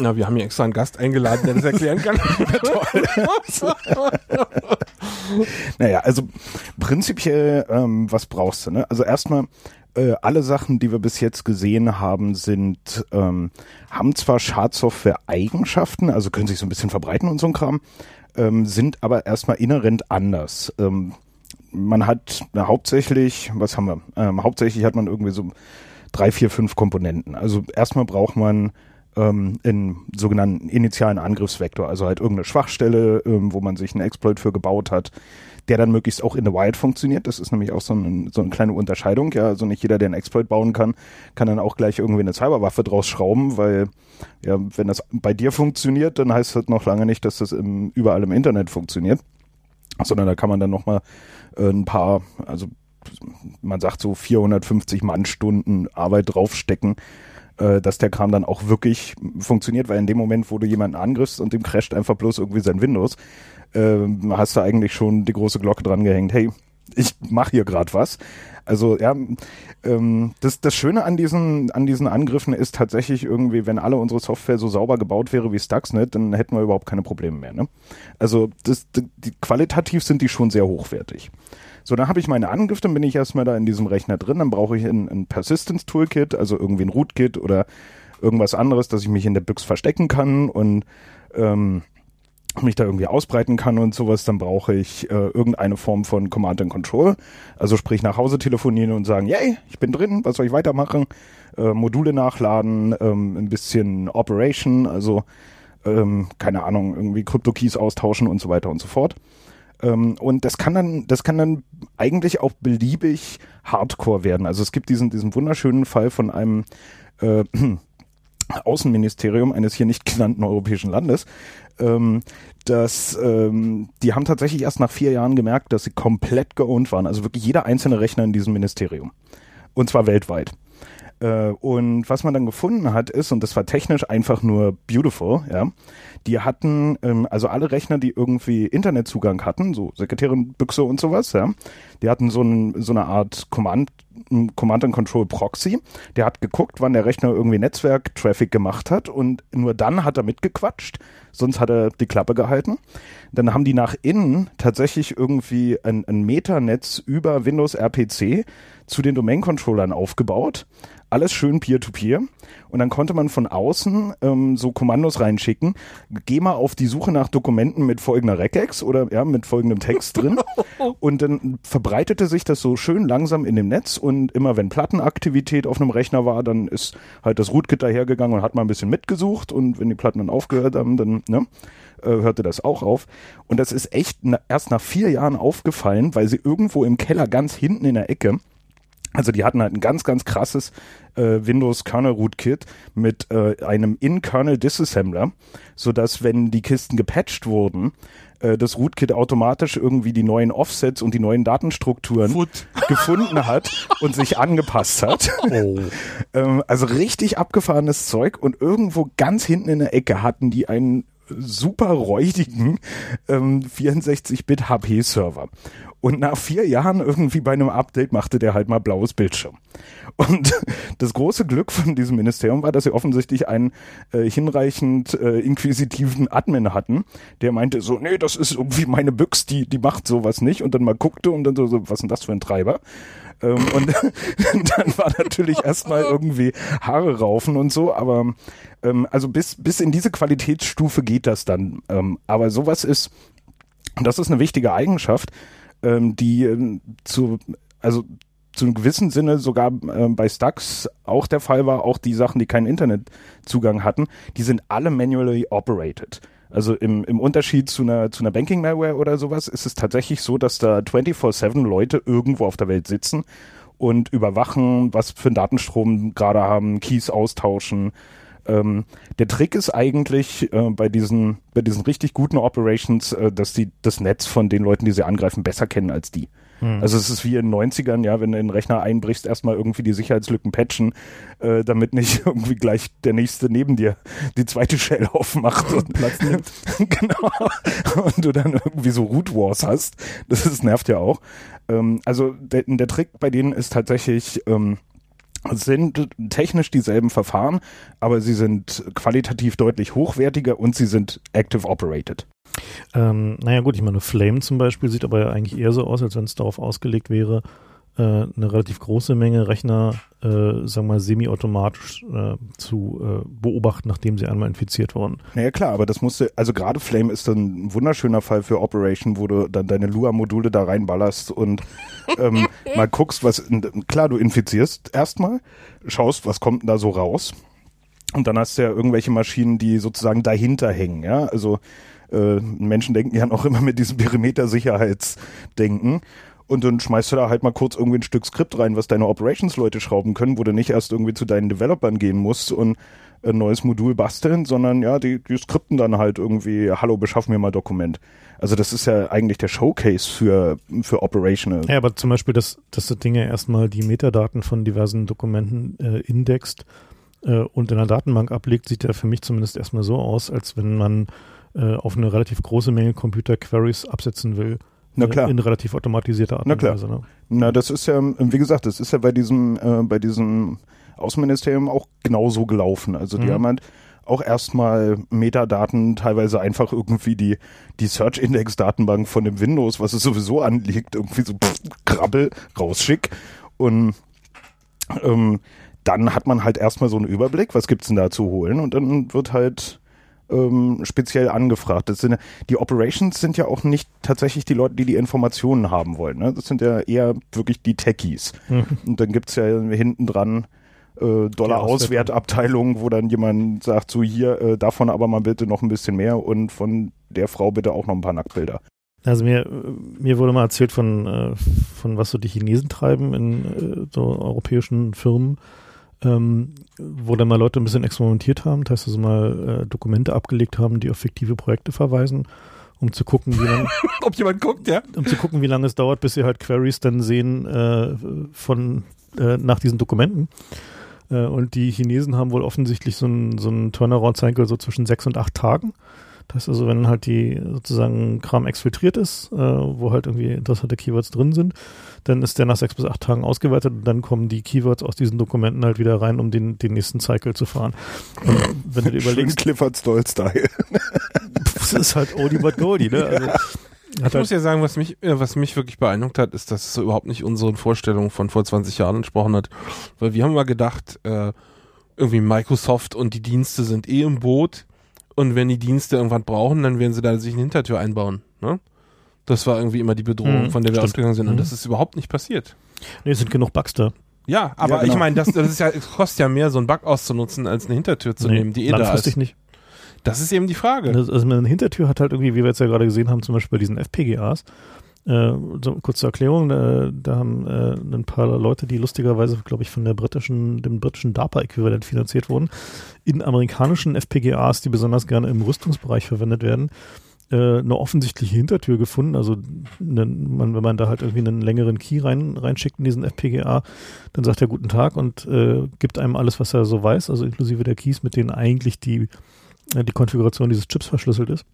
Na, wir haben ja extra einen Gast eingeladen, der das erklären kann. Naja, also prinzipiell, ähm, was brauchst du? Ne? Also erstmal, äh, alle Sachen, die wir bis jetzt gesehen haben, sind, ähm, haben zwar Schadsoftware-Eigenschaften, also können sich so ein bisschen verbreiten und so ein Kram, ähm, sind aber erstmal inhärent anders. Ähm, man hat na, hauptsächlich, was haben wir? Ähm, hauptsächlich hat man irgendwie so drei, vier, fünf Komponenten. Also erstmal braucht man ähm, einen sogenannten initialen Angriffsvektor, also halt irgendeine Schwachstelle, ähm, wo man sich einen Exploit für gebaut hat, der dann möglichst auch in the wild funktioniert. Das ist nämlich auch so, ein, so eine kleine Unterscheidung. Ja, also nicht jeder, der einen Exploit bauen kann, kann dann auch gleich irgendwie eine Cyberwaffe draus schrauben, weil ja, wenn das bei dir funktioniert, dann heißt das noch lange nicht, dass das im, überall im Internet funktioniert, sondern da kann man dann nochmal äh, ein paar, also man sagt so 450 Mannstunden Arbeit draufstecken, äh, dass der Kram dann auch wirklich funktioniert, weil in dem Moment, wo du jemanden angriffst und dem crasht einfach bloß irgendwie sein Windows, äh, hast du eigentlich schon die große Glocke dran gehängt, hey, ich mache hier gerade was. Also ja, ähm, das, das Schöne an diesen, an diesen Angriffen ist tatsächlich irgendwie, wenn alle unsere Software so sauber gebaut wäre wie Stuxnet, dann hätten wir überhaupt keine Probleme mehr. Ne? Also das, die, die, qualitativ sind die schon sehr hochwertig. So, dann habe ich meine Angriff, dann bin ich erstmal da in diesem Rechner drin, dann brauche ich ein, ein Persistence Toolkit, also irgendwie ein Rootkit oder irgendwas anderes, dass ich mich in der Büchse verstecken kann und ähm, mich da irgendwie ausbreiten kann und sowas, dann brauche ich äh, irgendeine Form von Command and Control. Also sprich nach Hause telefonieren und sagen, yay, ich bin drin, was soll ich weitermachen? Äh, Module nachladen, ähm, ein bisschen Operation, also ähm, keine Ahnung, irgendwie Krypto-Keys austauschen und so weiter und so fort. Ähm, und das kann dann, das kann dann eigentlich auch beliebig Hardcore werden. Also es gibt diesen, diesen wunderschönen Fall von einem äh, Außenministerium eines hier nicht genannten europäischen Landes, ähm, dass ähm, die haben tatsächlich erst nach vier Jahren gemerkt, dass sie komplett geowned waren. Also wirklich jeder einzelne Rechner in diesem Ministerium. Und zwar weltweit. Äh, und was man dann gefunden hat, ist, und das war technisch einfach nur beautiful, ja, die hatten, ähm, also alle Rechner, die irgendwie Internetzugang hatten, so Sekretärin, Büchse und sowas, ja, die hatten so, ein, so eine Art Command, Command and Control Proxy. Der hat geguckt, wann der Rechner irgendwie Netzwerk-Traffic gemacht hat und nur dann hat er mitgequatscht, sonst hat er die Klappe gehalten. Dann haben die nach innen tatsächlich irgendwie ein, ein Metanetz über Windows RPC zu den Domain-Controllern aufgebaut alles schön peer-to-peer. -peer. Und dann konnte man von außen ähm, so Kommandos reinschicken. Geh mal auf die Suche nach Dokumenten mit folgender Regex oder ja, mit folgendem Text drin. und dann verbreitete sich das so schön langsam in dem Netz und immer wenn Plattenaktivität auf einem Rechner war, dann ist halt das Rootkit dahergegangen und hat mal ein bisschen mitgesucht und wenn die Platten dann aufgehört haben, dann ne, äh, hörte das auch auf. Und das ist echt erst nach vier Jahren aufgefallen, weil sie irgendwo im Keller ganz hinten in der Ecke also die hatten halt ein ganz, ganz krasses äh, Windows Kernel Rootkit mit äh, einem In-Kernel Disassembler, so dass wenn die Kisten gepatcht wurden, äh, das Rootkit automatisch irgendwie die neuen Offsets und die neuen Datenstrukturen Foot. gefunden hat und sich angepasst hat. Oh. ähm, also richtig abgefahrenes Zeug und irgendwo ganz hinten in der Ecke hatten die einen super räudigen ähm, 64-Bit HP-Server. Und nach vier Jahren irgendwie bei einem Update machte der halt mal blaues Bildschirm. Und das große Glück von diesem Ministerium war, dass sie offensichtlich einen äh, hinreichend äh, inquisitiven Admin hatten, der meinte so, nee, das ist irgendwie meine Büchs, die, die macht sowas nicht. Und dann mal guckte und dann so, so was ist denn das für ein Treiber? Ähm, und dann war natürlich erstmal irgendwie Haare raufen und so, aber ähm, also bis, bis in diese Qualitätsstufe geht das dann. Ähm, aber sowas ist, und das ist eine wichtige Eigenschaft, ähm, die ähm, zu, also zu einem gewissen Sinne sogar äh, bei Stux auch der Fall war, auch die Sachen, die keinen Internetzugang hatten, die sind alle manually operated. Also im, im Unterschied zu einer, zu einer Banking-Malware oder sowas ist es tatsächlich so, dass da 24-7 Leute irgendwo auf der Welt sitzen und überwachen, was für einen Datenstrom gerade haben, Keys austauschen. Ähm, der Trick ist eigentlich äh, bei diesen, bei diesen richtig guten Operations, äh, dass die das Netz von den Leuten, die sie angreifen, besser kennen als die. Hm. Also es ist wie in den 90ern, ja, wenn du in den Rechner einbrichst, erstmal irgendwie die Sicherheitslücken patchen, äh, damit nicht irgendwie gleich der nächste neben dir die zweite Shell aufmacht und Platz nimmt. genau. Und du dann irgendwie so Root Wars hast. Das ist, nervt ja auch. Ähm, also der, der Trick bei denen ist tatsächlich, ähm, sind technisch dieselben Verfahren, aber sie sind qualitativ deutlich hochwertiger und sie sind active operated. Ähm, naja gut, ich meine, Flame zum Beispiel sieht aber ja eigentlich eher so aus, als wenn es darauf ausgelegt wäre, äh, eine relativ große Menge Rechner, äh, sagen wir mal, semi-automatisch äh, zu äh, beobachten, nachdem sie einmal infiziert wurden. Naja klar, aber das musste, also gerade Flame ist dann ein wunderschöner Fall für Operation, wo du dann deine Lua-Module da reinballerst und ähm, mal guckst, was, klar, du infizierst erstmal, schaust, was kommt denn da so raus. Und dann hast du ja irgendwelche Maschinen, die sozusagen dahinter hängen, ja, also äh, Menschen denken ja noch immer mit diesem Perimeter-Sicherheitsdenken. Und dann schmeißt du da halt mal kurz irgendwie ein Stück Skript rein, was deine Operations-Leute schrauben können, wo du nicht erst irgendwie zu deinen Developern gehen musst und ein neues Modul basteln, sondern ja, die, die skripten dann halt irgendwie, hallo, beschaff mir mal Dokument. Also das ist ja eigentlich der Showcase für, für Operational. Ja, aber zum Beispiel, dass, dass das Ding ja erstmal die Metadaten von diversen Dokumenten äh, indext äh, und in der Datenbank ablegt, sieht ja für mich zumindest erstmal so aus, als wenn man äh, auf eine relativ große Menge Computer Queries absetzen will. Na klar. In relativ automatisierter Art Na und klar. Weise. Ne? Na, das ist ja, wie gesagt, das ist ja bei diesem, äh, bei diesem Außenministerium auch genauso gelaufen. Also die Mhm. haben halt auch erstmal Metadaten, teilweise einfach irgendwie die, die Search-Index-Datenbank von dem Windows, was es sowieso anliegt, irgendwie so pff, krabbel, rausschick. Und ähm, dann hat man halt erstmal so einen Überblick, was gibt's denn da zu holen und dann wird halt ähm, speziell angefragt. Das sind, die Operations sind ja auch nicht tatsächlich die Leute, die die Informationen haben wollen. Ne? Das sind ja eher wirklich die Techies. Und dann gibt's ja hinten dran äh, Dollar-Auswertabteilung, wo dann jemand sagt, so hier, äh, davon aber mal bitte noch ein bisschen mehr und von der Frau bitte auch noch ein paar Nacktbilder. Also mir, mir wurde mal erzählt von, äh, von was so die Chinesen treiben in äh, so europäischen Firmen, ähm, wo dann mal Leute ein bisschen experimentiert haben, das heißt also mal äh, Dokumente abgelegt haben, die auf fiktive Projekte verweisen, um zu gucken, wie lang, Ob jemand guckt, ja? um zu gucken, wie lange es dauert, bis sie halt Queries dann sehen äh, von äh, nach diesen Dokumenten. Äh, und die Chinesen haben wohl offensichtlich so einen so einen Turnaround-Cycle so zwischen sechs und acht Tagen. Das heißt also, wenn halt die sozusagen Kram exfiltriert ist, äh, wo halt irgendwie interessante Keywords drin sind, dann ist der nach sechs bis acht Tagen ausgewertet und dann kommen die Keywords aus diesen Dokumenten halt wieder rein, um den, den nächsten Cycle zu fahren. Und wenn du dir überlegst, Clifford Stoll-Style. das ist halt Oldie but Goldie, ne? Also, hat Ich halt, muss ja sagen, was mich, äh, was mich wirklich beeindruckt hat, ist, dass es so überhaupt nicht unseren Vorstellungen von vor 20 Jahren entsprochen hat. Weil wir haben mal gedacht, äh, irgendwie Microsoft und die Dienste sind eh im Boot und wenn die Dienste irgendwann brauchen, dann werden sie da sich eine Hintertür einbauen. Ne? Das war irgendwie immer die Bedrohung, Mhm, von der wir stimmt. ausgegangen sind. Und Mhm. das ist überhaupt nicht passiert. nee, es sind genug Bugs da. Ja, aber Ja, genau. ich meine, das, das ist ja, es kostet ja mehr, so einen Bug auszunutzen, als eine Hintertür zu Nee, nehmen, die eh da langfristig ist. nicht. Das ist eben die Frage. Also eine Hintertür hat halt irgendwie, wie wir jetzt ja gerade gesehen haben, zum Beispiel bei diesen FPGAs, äh, so kurz Erklärung, äh, da haben äh, ein paar Leute, die lustigerweise, glaube ich, von der britischen, dem britischen DARPA-Äquivalent finanziert wurden, in amerikanischen FPGAs, die besonders gerne im Rüstungsbereich verwendet werden, äh, eine offensichtliche Hintertür gefunden. Also ne, man, wenn man da halt irgendwie einen längeren Key rein, reinschickt in diesen FPGA, dann sagt er guten Tag und äh, gibt einem alles, was er so weiß, also inklusive der Keys, mit denen eigentlich die, äh, die Konfiguration dieses Chips verschlüsselt ist.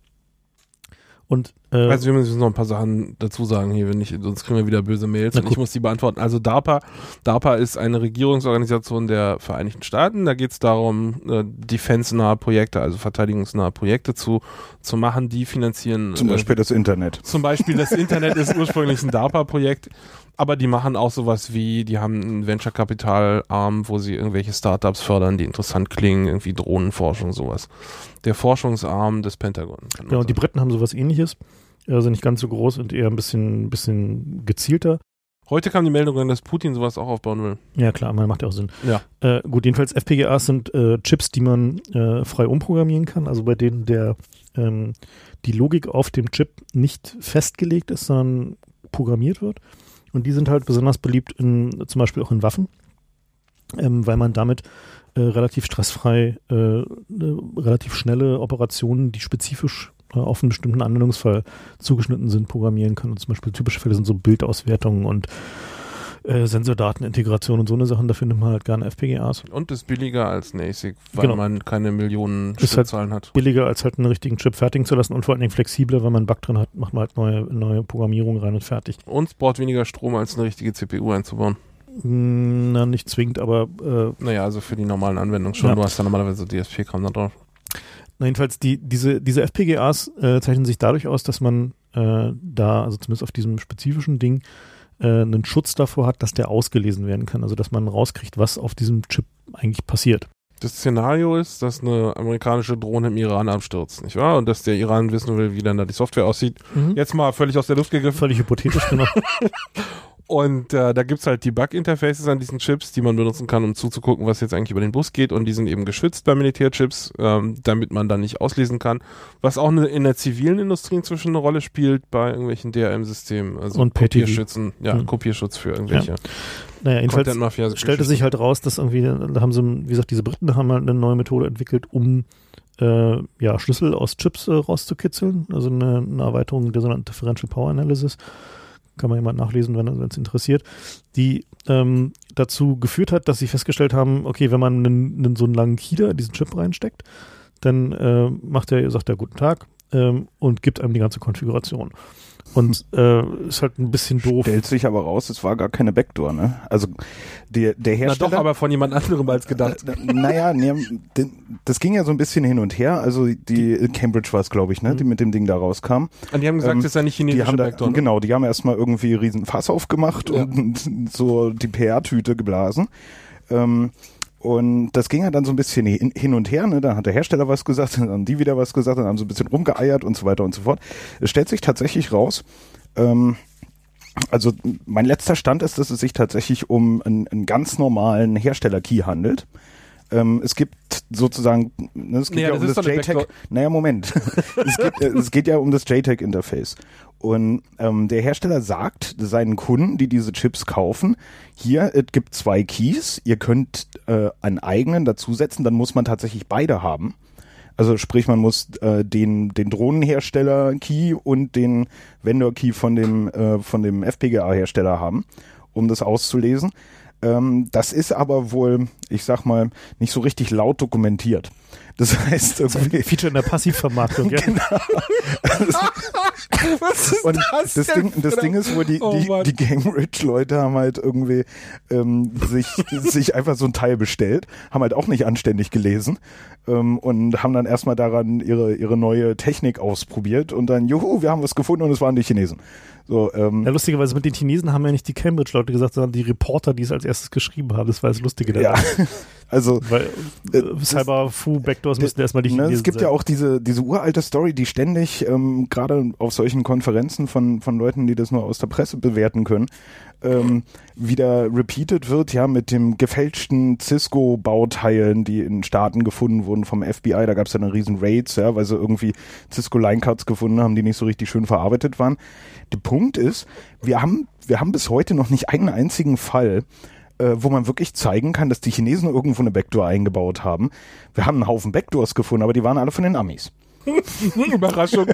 Und äh, Also wir müssen noch ein paar Sachen dazu sagen hier, wenn nicht, sonst kriegen wir wieder böse Mails und ich muss die beantworten. Also DARPA, DARPA ist eine Regierungsorganisation der Vereinigten Staaten. Da geht es darum, äh, defense-nahe Projekte, also verteidigungsnahe Projekte zu, zu machen. Die finanzieren Zum äh, Beispiel das Internet. zum Beispiel das Internet ist ursprünglich ein DARPA-Projekt, aber die machen auch sowas wie, die haben einen Venture-Capital-Arm, wo sie irgendwelche Startups fördern, die interessant klingen, irgendwie Drohnenforschung, sowas. Der Forschungsarm des Pentagon. Genau, die sagen. Briten haben sowas ähnliches. Also nicht ganz so groß und eher ein bisschen, bisschen gezielter. Heute kam die Meldung rein, dass Putin sowas auch aufbauen will. Ja, klar, man macht ja auch Sinn. Ja. Äh, gut, jedenfalls FPGAs sind äh, Chips, die man äh, frei umprogrammieren kann, also bei denen der ähm, die Logik auf dem Chip nicht festgelegt ist, sondern programmiert wird. Und die sind halt besonders beliebt in zum Beispiel auch in Waffen, ähm, weil man damit äh, relativ stressfrei, äh, äh, relativ schnelle Operationen, die spezifisch äh, auf einen bestimmten Anwendungsfall zugeschnitten sind, programmieren kann. Und zum Beispiel typische Fälle sind so Bildauswertungen und äh, Sensordatenintegration und so eine Sachen. Dafür nimmt man halt gerne FPGAs. Und ist billiger als ein ASIC, weil Genau. man keine Millionen Ist halt Stückzahlen hat. Billiger als halt einen richtigen Chip fertigen zu lassen und vor allen Dingen flexibler, wenn man einen Bug drin hat, macht man halt neue, neue Programmierung rein und fertig. Und es braucht weniger Strom als eine richtige CPU einzubauen. Mm, Na, nicht zwingend, aber äh, Naja, also für die normalen Anwendungen schon. Ja. Du hast ja normalerweise DSP-Kram da drauf. Na, jedenfalls, die, diese, diese FPGAs äh, zeichnen sich dadurch aus, dass man äh, da, also zumindest auf diesem spezifischen Ding, äh, einen Schutz davor hat, dass der ausgelesen werden kann. Also, dass man rauskriegt, was auf diesem Chip eigentlich passiert. Das Szenario ist, dass eine amerikanische Drohne im Iran abstürzt, nicht wahr? Und dass der Iran wissen will, wie dann da die Software aussieht. Jetzt mal völlig aus der Luft gegriffen. Völlig hypothetisch, genau. Und äh, da gibt's halt Debug-Interfaces an diesen Chips, die man benutzen kann, um zuzugucken, was jetzt eigentlich über den Bus geht. Und die sind eben geschützt bei Militärchips, ähm, damit man dann nicht auslesen kann. Was auch eine, in der zivilen Industrie inzwischen eine Rolle spielt bei irgendwelchen DRM-Systemen. Also Und. Kopierschützen, ja, Hm. Kopierschutz für irgendwelche Naja, jedenfalls stellte sich halt raus, dass irgendwie, da haben sie, wie gesagt, diese Briten haben halt eine neue Methode entwickelt, um äh, ja, Schlüssel aus Chips äh, rauszukitzeln. Also eine, eine Erweiterung der sogenannten Differential Power Analysis. Kann man jemand nachlesen, wenn es interessiert. Die ähm, dazu geführt hat, dass sie festgestellt haben, okay, wenn man einen, einen so einen langen Key da in diesen Chip reinsteckt, dann äh, macht er, sagt er guten Tag ähm, und gibt einem die ganze Konfiguration. Und äh, ist halt ein bisschen doof. Stellt sich aber raus, es war gar keine Backdoor, ne? Also der, der Na Hersteller. doch, aber von jemand anderem als gedacht. Äh, Naja, nee, den- das ging ja so ein bisschen hin und her. Also die Cambridge war es, glaube ich, ne, die mit dem Ding da rauskam. Und die haben gesagt, Ähm, das ist ja nicht Die chinesische haben da, Backdoor. ne? genau, die haben erstmal irgendwie riesen Fass aufgemacht Ja. und so die PR-Tüte geblasen. Ähm, und das ging ja dann so ein bisschen hin und her, ne? Dann hat der Hersteller was gesagt, dann haben die wieder was gesagt, dann haben sie ein bisschen rumgeeiert und so weiter und so fort. Es stellt sich tatsächlich raus, ähm, also mein letzter Stand ist, dass es sich tatsächlich um einen, einen ganz normalen Hersteller-Key handelt. Ähm, es gibt sozusagen, ne, es geht Naja, ja das um das eine JTAG. Naja, Moment. es, geht, äh, es geht ja um das JTAG-Interface. Und ähm, der Hersteller sagt seinen Kunden, die diese Chips kaufen, hier, es gibt zwei Keys, ihr könnt äh, einen eigenen dazusetzen, dann muss man tatsächlich beide haben. Also sprich, man muss äh, den, den Drohnenhersteller-Key und den Vendor-Key von dem, äh, von dem FPGA-Hersteller haben, um das auszulesen. Ähm, das ist aber wohl, ich sag mal, nicht so richtig laut dokumentiert. Das heißt, irgendwie, Feature in der Passivvermarktung, ja. Was ist Und das, das, denn Ding, das Ding ist wohl, die, Oh die, die Cambridge-Leute haben halt irgendwie ähm, sich, sich einfach so ein Teil bestellt, haben halt auch nicht anständig gelesen ähm, und haben dann erstmal daran ihre, ihre neue Technik ausprobiert und dann, juhu, wir haben was gefunden und es waren die Chinesen. So, ähm, Ja, lustigerweise mit den Chinesen haben ja nicht die Cambridge-Leute gesagt, sondern die Reporter, die es als erstes geschrieben haben. Das war das Lustige daran. ja, also Weil Äh, äh, Cyber-Fu-Backdoors müssten erstmal die Ne, es gibt ja sein. auch diese, diese uralte Story, die ständig, ähm, gerade auf solchen Konferenzen von, von Leuten, die das nur aus der Presse bewerten können, ähm, wieder repeated wird, ja, mit dem gefälschten Cisco-Bauteilen, die in Staaten gefunden wurden vom FBI. Da gab es ja eine riesen Raids, ja, weil sie irgendwie Cisco-Line-Cards gefunden haben, die nicht so richtig schön verarbeitet waren. Der Punkt ist, wir haben, wir haben bis heute noch nicht einen einzigen Fall, äh, wo man wirklich zeigen kann, dass die Chinesen irgendwo eine Backdoor eingebaut haben. Wir haben einen Haufen Backdoors gefunden, aber die waren alle von den Amis. Überraschung.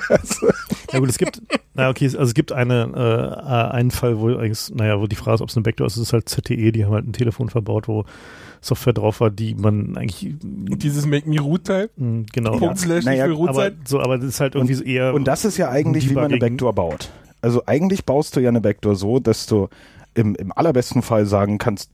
Ja gut, es gibt, na okay, also es gibt eine, äh, einen Fall, wo eigentlich, naja, wo die Frage ist, ob es eine Backdoor ist, es ist halt ZTE, die haben halt ein Telefon verbaut, wo Software drauf war, die man eigentlich, Und dieses Make Me Root Teil. mh, genau, Punkt slash Naja, Root aber so, aber das ist halt irgendwie so eher, Und das ist ja eigentlich, wie man eine. Backdoor baut. Also eigentlich baust du ja eine Backdoor so, dass du im, im allerbesten Fall sagen kannst,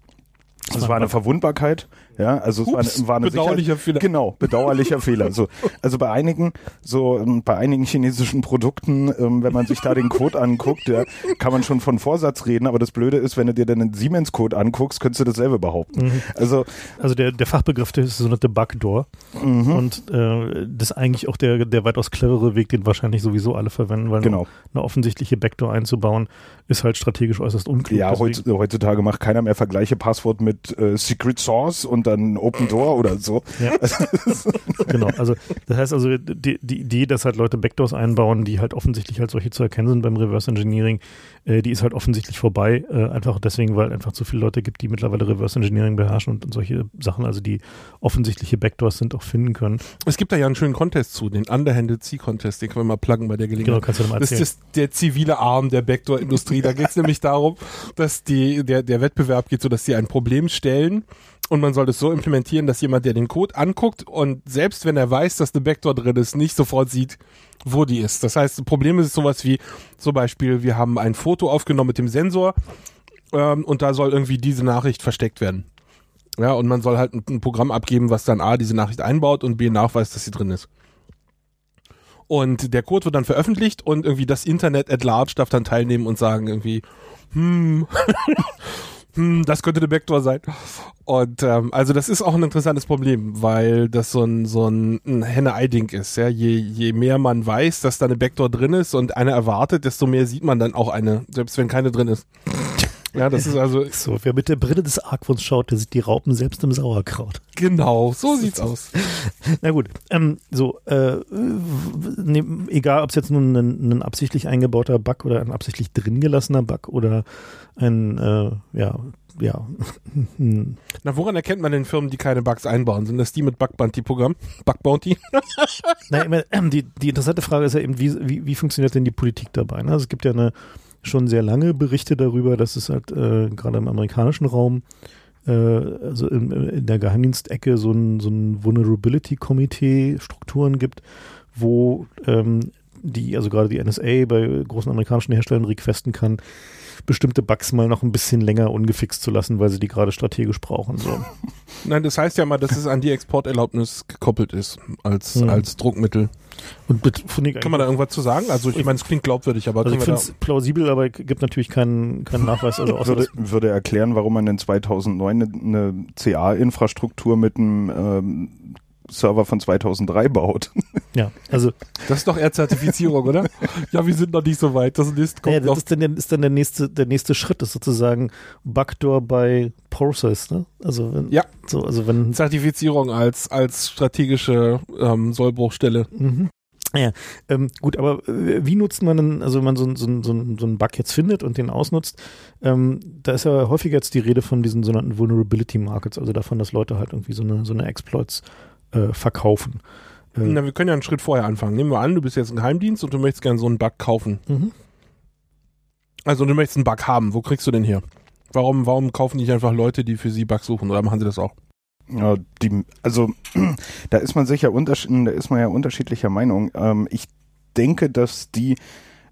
es war eine Verwundbarkeit, ja, also es war Ups, eine, war eine bedauerlicher Sicherheit- Fehler. Genau, bedauerlicher Fehler. So, also bei einigen, so ähm, bei einigen chinesischen Produkten, ähm, wenn man sich da den Code anguckt, ja, kann man schon von Vorsatz reden, aber das Blöde ist, wenn du dir dann den Siemens-Code anguckst, könntest du dasselbe behaupten. Mhm. Also also der, der Fachbegriff, der ist so eine Backdoor mhm. und äh, das ist eigentlich auch der, der weitaus clevere Weg, den wahrscheinlich sowieso alle verwenden, weil genau. eine offensichtliche Backdoor einzubauen, ist halt strategisch äußerst unklug. Ja, Deswegen- heutz, heutzutage macht keiner mehr Vergleiche Passwort mit äh, Secret Source und dann Open Door oder so. Ja. genau, also das heißt also, die, die Idee, dass halt Leute Backdoors einbauen, die halt offensichtlich halt solche zu erkennen sind beim Reverse Engineering, äh, die ist halt offensichtlich vorbei. Äh, einfach deswegen, weil einfach zu viele Leute gibt, die mittlerweile Reverse Engineering beherrschen und, und solche Sachen, also die offensichtliche Backdoors sind, auch finden können. Es gibt da ja einen schönen Contest zu, den Underhanded C Contest, den können wir mal pluggen bei der Genau, Gelegenheit. kannst du Das erzählen. ist das, der zivile Arm der Backdoor-Industrie. Da geht es nämlich darum, dass die, der, der Wettbewerb geht so, dass sie ein Problem stellen und man soll das so implementieren, dass jemand, der den Code anguckt und selbst wenn er weiß, dass eine Backdoor drin ist, nicht sofort sieht, wo die ist. Das heißt, Problem ist sowas wie, zum Beispiel, wir haben ein Foto aufgenommen mit dem Sensor ähm, und da soll irgendwie diese Nachricht versteckt werden. Ja, und man soll halt ein, ein Programm abgeben, was dann A, diese Nachricht einbaut und B, nachweist, dass sie drin ist. Und der Code wird dann veröffentlicht und irgendwie das Internet at large darf dann teilnehmen und sagen irgendwie, hm, hm, das könnte eine Backdoor sein. Und ähm, also das ist auch ein interessantes Problem, weil das so ein so ein, ein Henne-Ei-Ding ist. Ja, je je mehr man weiß, dass da eine Backdoor drin ist und eine erwartet, desto mehr sieht man dann auch eine, selbst wenn keine drin ist. Ja, das ist also So, wer mit der Brille des Argwohns schaut, der sieht die Raupen selbst im Sauerkraut. genau so sieht's aus. Na gut, ähm, so, äh, ne, egal ob es jetzt nun ein, ein absichtlich eingebauter Bug oder ein absichtlich drin gelassener Bug oder ein, äh, ja, ja, ein- Na, woran erkennt man denn Firmen, die keine Bugs einbauen? Sind das die mit Bug Bounty Programm? Bug Bounty? Meine, ähm, die, die interessante Frage ist ja eben, wie, wie, wie funktioniert denn die Politik dabei? Ne? Also es gibt ja eine, schon sehr lange Berichte darüber, dass es halt äh, gerade im amerikanischen Raum, äh, also in, in der Geheimdienstecke so ein, so ein Vulnerability-Komitee-Strukturen gibt, wo ähm, die, also gerade die NSA bei großen amerikanischen Herstellern requesten kann, bestimmte Bugs mal noch ein bisschen länger ungefixt zu lassen, weil sie die gerade strategisch brauchen. So. Nein, das heißt ja mal, dass es an die Exporterlaubnis gekoppelt ist als, Hm. als Druckmittel. Und mit, ich Kann man da irgendwas zu sagen? Also ich meine, es klingt glaubwürdig, aber Also ich finde es plausibel, aber gibt natürlich keinen, keinen Nachweis. Also außer würde, würde erklären, warum man in 2009 eine, eine CA-Infrastruktur mit einem ähm, Server von 2003 baut. ja, also da, das ist doch eher Zertifizierung, oder? Ja, wir sind noch nicht so weit. Das List kommt ja, das ist dann, der, ist dann der nächste, der nächste Schritt, ist sozusagen Backdoor by Process, ne? Also wenn, Ja. so, also wenn Zertifizierung als, als strategische ähm, Sollbruchstelle. Mhm. Ja, ähm, gut, aber äh, wie nutzt man denn, also wenn man so, so, so, so einen Bug jetzt findet und den ausnutzt, ähm, da ist ja häufig jetzt die Rede von diesen sogenannten Vulnerability Markets, also davon, dass Leute halt irgendwie so eine, so eine Exploits äh, verkaufen. Äh, Na, wir können ja einen Schritt vorher anfangen. Nehmen wir an, du bist jetzt ein Geheimdienst und du möchtest gerne so einen Bug kaufen. mhm. Also du möchtest einen Bug haben. Wo kriegst du den her? Warum, warum kaufen nicht einfach Leute, die für sie Bugs suchen? Oder machen sie das auch? Ja, die, also da ist man sicher untersch da ist man ja unterschiedlicher Meinung. Ähm, ich denke, dass die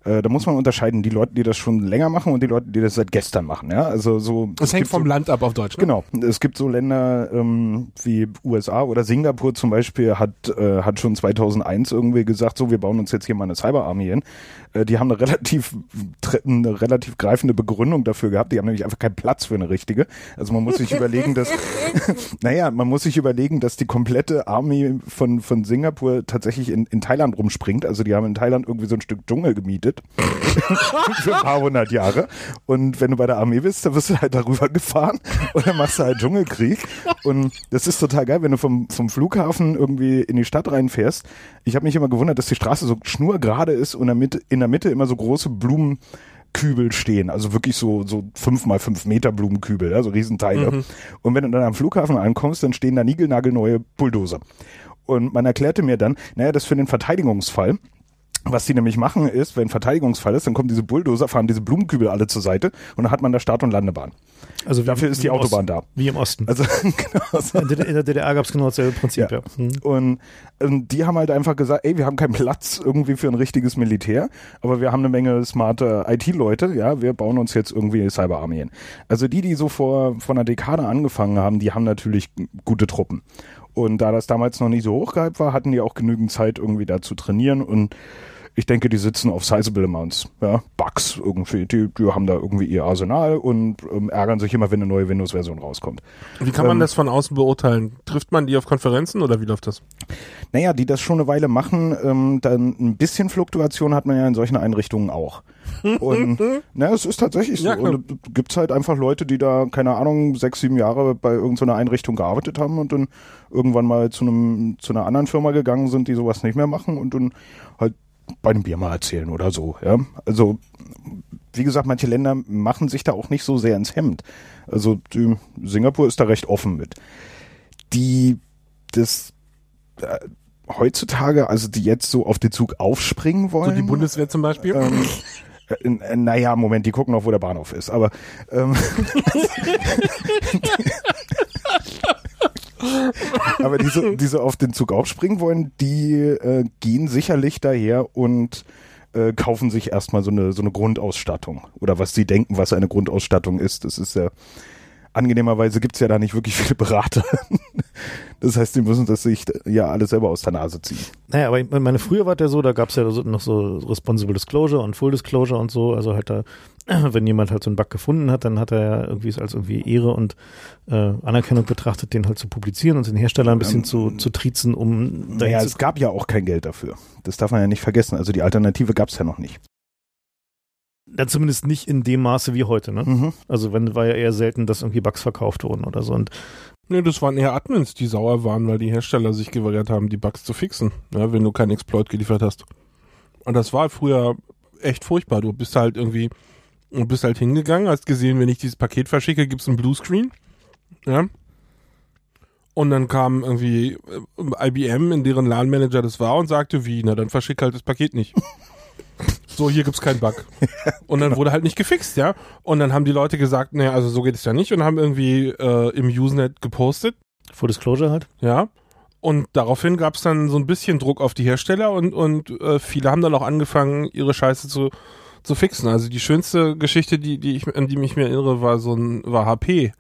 äh, da muss man unterscheiden, die Leute, die das schon länger machen und die Leute, die das seit gestern machen. Ja, also so. Das hängt vom so, Land ab auf Deutsch. Ne? Genau. Es gibt so Länder ähm, wie USA oder Singapur zum Beispiel hat äh, hat schon 2001 irgendwie gesagt, so wir bauen uns jetzt hier mal eine Cyberarmee hin. Äh, die haben eine relativ eine relativ greifende Begründung dafür gehabt. Die haben nämlich einfach keinen Platz für eine richtige. Also man muss sich überlegen, dass naja, man muss sich überlegen, dass die komplette Armee von von Singapur tatsächlich in, in Thailand rumspringt. Also die haben in Thailand irgendwie so ein Stück Dschungel gemietet für ein paar hundert Jahre. Und wenn du bei der Armee bist, dann wirst du halt darüber gefahren und dann machst du halt Dschungelkrieg. Und das ist total geil, wenn du vom, vom Flughafen irgendwie in die Stadt reinfährst. Ich habe mich immer gewundert, dass die Straße so schnurgerade ist und in der Mitte, immer so große Blumenkübel stehen. Also wirklich so, so fünf mal fünf Meter Blumenkübel, ja, so Riesenteile. Und wenn du dann am Flughafen ankommst, dann stehen da niegelnagelneue Bulldozer. Und man erklärte mir dann, naja, das für den Verteidigungsfall. Was die nämlich machen ist, wenn Verteidigungsfall ist, dann kommen diese Bulldozer, fahren diese Blumenkübel alle zur Seite und dann hat man da Start- und Landebahn. Also Dafür ist die Autobahn Osten, da. Wie im Osten. Also genau. so. in, der, DDR gab es genau dasselbe Prinzip, ja. Ja. Hm. Und ähm, die haben halt einfach gesagt, ey, wir haben keinen Platz irgendwie für ein richtiges Militär, aber wir haben eine Menge smarte IT-Leute, ja, wir bauen uns jetzt irgendwie Cyberarmee hin. Also die, die so vor, vor einer Dekade angefangen haben, die haben natürlich gute Truppen. Und da das damals noch nicht so hochgehypt war, hatten die auch genügend Zeit irgendwie da zu trainieren und ich denke, die sitzen auf sizable amounts, ja, Bugs irgendwie, die, die haben da irgendwie ihr Arsenal und ähm, ärgern sich immer, wenn eine neue Windows-Version rauskommt. Wie kann man Ähm, das von außen beurteilen? Trifft man die auf Konferenzen oder wie läuft das? Naja, die das schon eine Weile machen, ähm, dann ein bisschen Fluktuation hat man ja in solchen Einrichtungen auch. Und na, es ist tatsächlich so. Ja, und es gibt halt einfach Leute, die da, keine Ahnung, sechs, sieben Jahre bei irgendeiner Einrichtung gearbeitet haben und dann irgendwann mal zu einem, zu einer anderen Firma gegangen sind, die sowas nicht mehr machen und dann halt bei einem Bier mal erzählen oder so. Ja, also wie gesagt, manche Länder machen sich da auch nicht so sehr ins Hemd. Also Singapur ist da recht offen mit. Die das äh, heutzutage, also die jetzt so auf den Zug aufspringen So wollen. die Bundeswehr zum Beispiel? ähm, äh, äh, naja, Moment, die gucken noch, wo der Bahnhof ist. Aber ähm, aber diese, diese auf den Zug aufspringen wollen, die äh, gehen sicherlich daher und äh, kaufen sich erstmal so eine, so eine Grundausstattung oder was sie denken, was eine Grundausstattung ist. Das ist ja angenehmerweise gibt's ja da nicht wirklich viele Berater. das heißt, die müssen das sich ja alles selber aus der Nase ziehen. Naja, aber ich meine, früher war der so, da gab's ja so, noch so Responsible Disclosure und Full Disclosure und so. Also halt da, wenn jemand halt so einen Bug gefunden hat, dann hat er ja irgendwie es als irgendwie Ehre und äh, Anerkennung betrachtet, den halt zu publizieren und den Hersteller ein bisschen Ähm, zu, zu triezen, um Naja, es gab ja auch kein Geld dafür. Das darf man ja nicht vergessen. Also die Alternative gab's ja noch nicht. Ja, zumindest nicht in dem Maße wie heute, ne? Mhm. Also wenn war ja eher selten, dass irgendwie Bugs verkauft wurden oder so. Und Nee, das waren eher Admins, die sauer waren, weil die Hersteller sich geweigert haben, die Bugs zu fixen, ja, wenn du keinen Exploit geliefert hast. Und das war früher echt furchtbar. Du bist halt irgendwie, du bist halt hingegangen, hast gesehen, wenn ich dieses Paket verschicke, gibt's einen Bluescreen. Ja. Und dann kam irgendwie äh, IBM, in deren LAN-Manager das war, und sagte, wie, na dann verschick halt das Paket nicht. So, hier gibt's keinen Bug. Und dann wurde halt nicht gefixt, ja. Und dann haben die Leute gesagt, naja, also so geht es ja nicht und haben irgendwie äh, im Usenet gepostet, Full Disclosure halt. ja. Und daraufhin gab's dann so ein bisschen Druck auf die Hersteller und, und äh, viele haben dann auch angefangen, ihre Scheiße zu, zu fixen. Also die schönste Geschichte, die, die ich, an die mich mir erinnere, war so ein, war HP.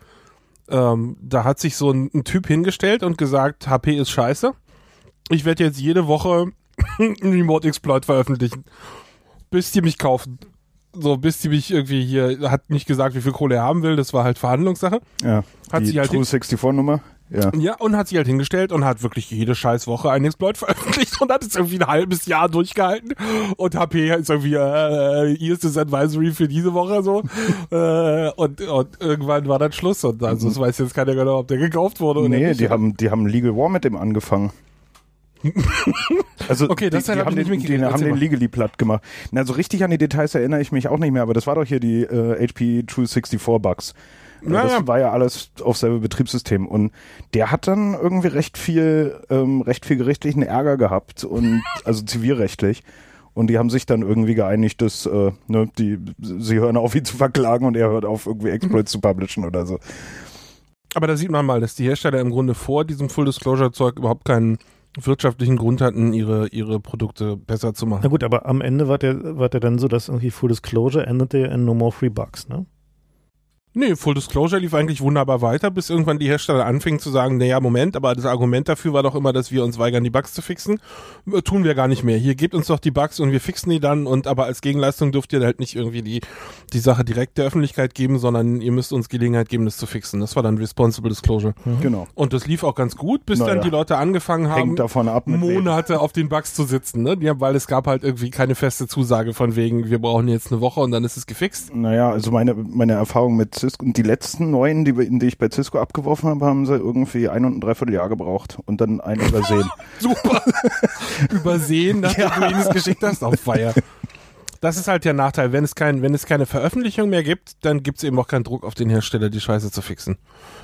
Ähm, da hat sich so ein, ein Typ hingestellt und gesagt, HP ist scheiße. Ich werde jetzt jede Woche einen Remote-Exploit veröffentlichen. Bis die mich kaufen. So, bis die mich irgendwie hier, hat nicht gesagt, wie viel Kohle er haben will, das war halt Verhandlungssache. Ja. Hat die sie halt True 64-Nummer. Ja. Ja, und hat sich halt hingestellt und hat wirklich jede scheiß Woche einen Exploit veröffentlicht und hat es irgendwie ein halbes Jahr durchgehalten. Und HP ist irgendwie, äh, hier ist das Advisory für diese Woche so. äh, und, und irgendwann war dann Schluss. Und also es weiß jetzt keiner genau, ob der gekauft wurde oder Nee, nicht. die haben, die haben Legal War mit dem angefangen. Also Okay, das die, die hab haben, den, mitgekriegt. die haben den. Legally platt gemacht. Na, so richtig an die Details erinnere ich mich auch nicht mehr, aber das war doch hier die äh, HP True 64 Bugs. Äh, Ja, das war ja alles auf selbe Betriebssystem und der hat dann irgendwie recht viel, ähm, recht viel gerichtlichen Ärger gehabt und also zivilrechtlich. Und die haben sich dann irgendwie geeinigt, dass äh, ne, die, sie hören auf, ihn zu verklagen und er hört auf, irgendwie Exploits zu publishen oder so. Aber da sieht man mal, dass die Hersteller im Grunde vor diesem Full Disclosure Zeug überhaupt keinen wirtschaftlichen Grund hatten, ihre, ihre Produkte besser zu Na machen. gut, aber am Ende war der, war der dann so, dass irgendwie Full Disclosure endete in No More Free Bugs, ne? Nee, Full Disclosure lief eigentlich wunderbar weiter, bis irgendwann die Hersteller anfingen zu sagen, naja, Moment, aber das Argument dafür war doch immer, dass wir uns weigern, die Bugs zu fixen. Äh, Tun wir gar nicht mehr. Hier gebt uns doch die Bugs und wir fixen die dann und aber als Gegenleistung dürft ihr halt nicht irgendwie die, die Sache direkt der Öffentlichkeit geben, sondern ihr müsst uns Gelegenheit geben, das zu fixen. Das war dann Responsible Disclosure. Genau. Und das lief auch ganz gut, bis Naja. dann die Leute angefangen haben, ab, mit wem. Monate auf den Bugs zu sitzen, ne? Ja, weil es gab halt irgendwie keine feste Zusage von wegen, wir brauchen jetzt eine Woche und dann ist es gefixt. Naja, also meine, meine Erfahrung mit Cisco, die letzten neuen, die, wir- die ich bei Cisco abgeworfen habe, haben sie irgendwie ein und ein Dreivierteljahr gebraucht und dann einen übersehen. Super. Übersehen, nachdem du ihnen es geschickt hast, auf Feier. Das ist halt der Nachteil. Wenn es, kein, wenn es keine Veröffentlichung mehr gibt, dann gibt es eben auch keinen Druck auf den Hersteller, die Scheiße zu fixen.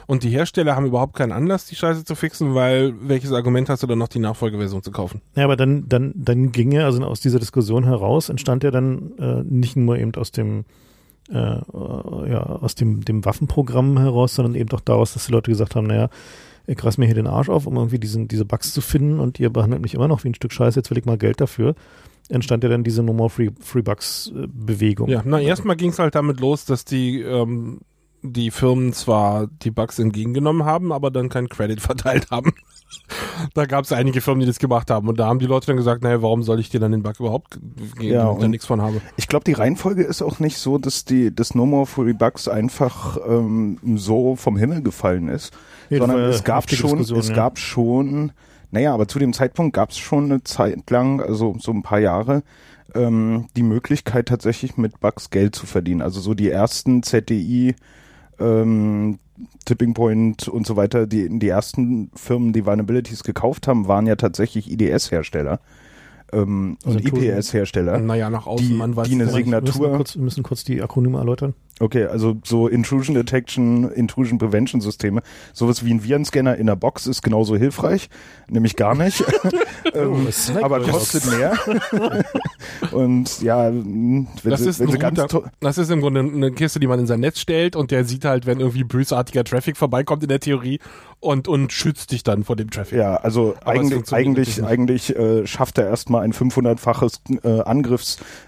Und die Hersteller haben überhaupt keinen Anlass, die Scheiße zu fixen, weil welches Argument hast du dann noch, die Nachfolgeversion zu kaufen? Ja, aber dann, dann, dann ging ja, also aus dieser Diskussion heraus, entstand ja dann äh, nicht nur eben aus dem, äh, ja, aus dem, dem Waffenprogramm heraus, sondern eben doch daraus, dass die Leute gesagt haben, naja, ich reiß mir hier den Arsch auf, um irgendwie diesen, diese Bugs zu finden und ihr behandelt mich immer noch wie ein Stück Scheiße, jetzt will ich mal Geld dafür. Entstand ja dann diese No More Free, Free Bugs äh, Bewegung. Ja, na, erstmal ging es halt damit los, dass die, ähm, die Firmen zwar die Bugs entgegengenommen haben, aber dann keinen Credit verteilt haben. da gab es einige Firmen, die das gemacht haben. Und da haben die Leute dann gesagt, naja, warum soll ich dir dann den Bug überhaupt geben, Ja, wenn ich da nichts von habe? Ich glaube, die Reihenfolge ist auch nicht so, dass die das No More Free Bugs einfach ähm, so vom Himmel gefallen ist, sondern es gab schon, es ja. gab schon, naja, aber zu dem Zeitpunkt gab es schon eine Zeit lang, also so ein paar Jahre, ähm, die Möglichkeit tatsächlich mit Bugs Geld zu verdienen. Also so die ersten ZDI, ähm, Tipping Point und so weiter, die, die ersten Firmen, die Vulnerabilities gekauft haben, waren ja tatsächlich IDS-Hersteller ähm, Also und IPS-Hersteller. Naja, nach außen, die- man weiß die eine. Signatur- Wir müssen kurz, wir müssen kurz die Akronyme erläutern. Okay, also so Intrusion Detection, Intrusion Prevention Systeme, sowas wie ein Virenscanner in der Box ist genauso hilfreich, nämlich gar nicht, ähm, Snack aber kostet mehr. und ja, wenn Das sie, ist, wenn sie ganz to- das ist im Grunde eine Kiste, die man in sein Netz stellt und der sieht halt, wenn irgendwie bösartiger Traffic vorbeikommt in der Theorie und, und schützt dich dann vor dem Traffic. Ja, also Aber eigentlich, eigentlich, eigentlich äh, schafft er erstmal ein 500-faches äh,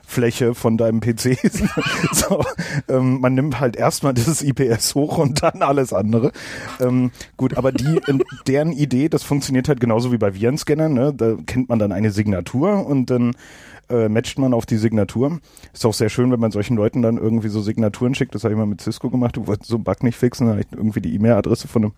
Angriffsfläche von deinem PC. so, ähm, man nimmt halt erstmal dieses IPS hoch und dann alles andere. Ähm, gut, aber die, deren Idee, das funktioniert halt genauso wie bei Virenscannern. Ne? Da kennt man dann eine Signatur und dann äh, matcht man auf die Signatur. Ist auch sehr schön, wenn man solchen Leuten dann irgendwie so Signaturen schickt. Das habe ich mal mit Cisco gemacht. Du wolltest so einen Bug nicht fixen, dann habe ich irgendwie die E-Mail-Adresse von einem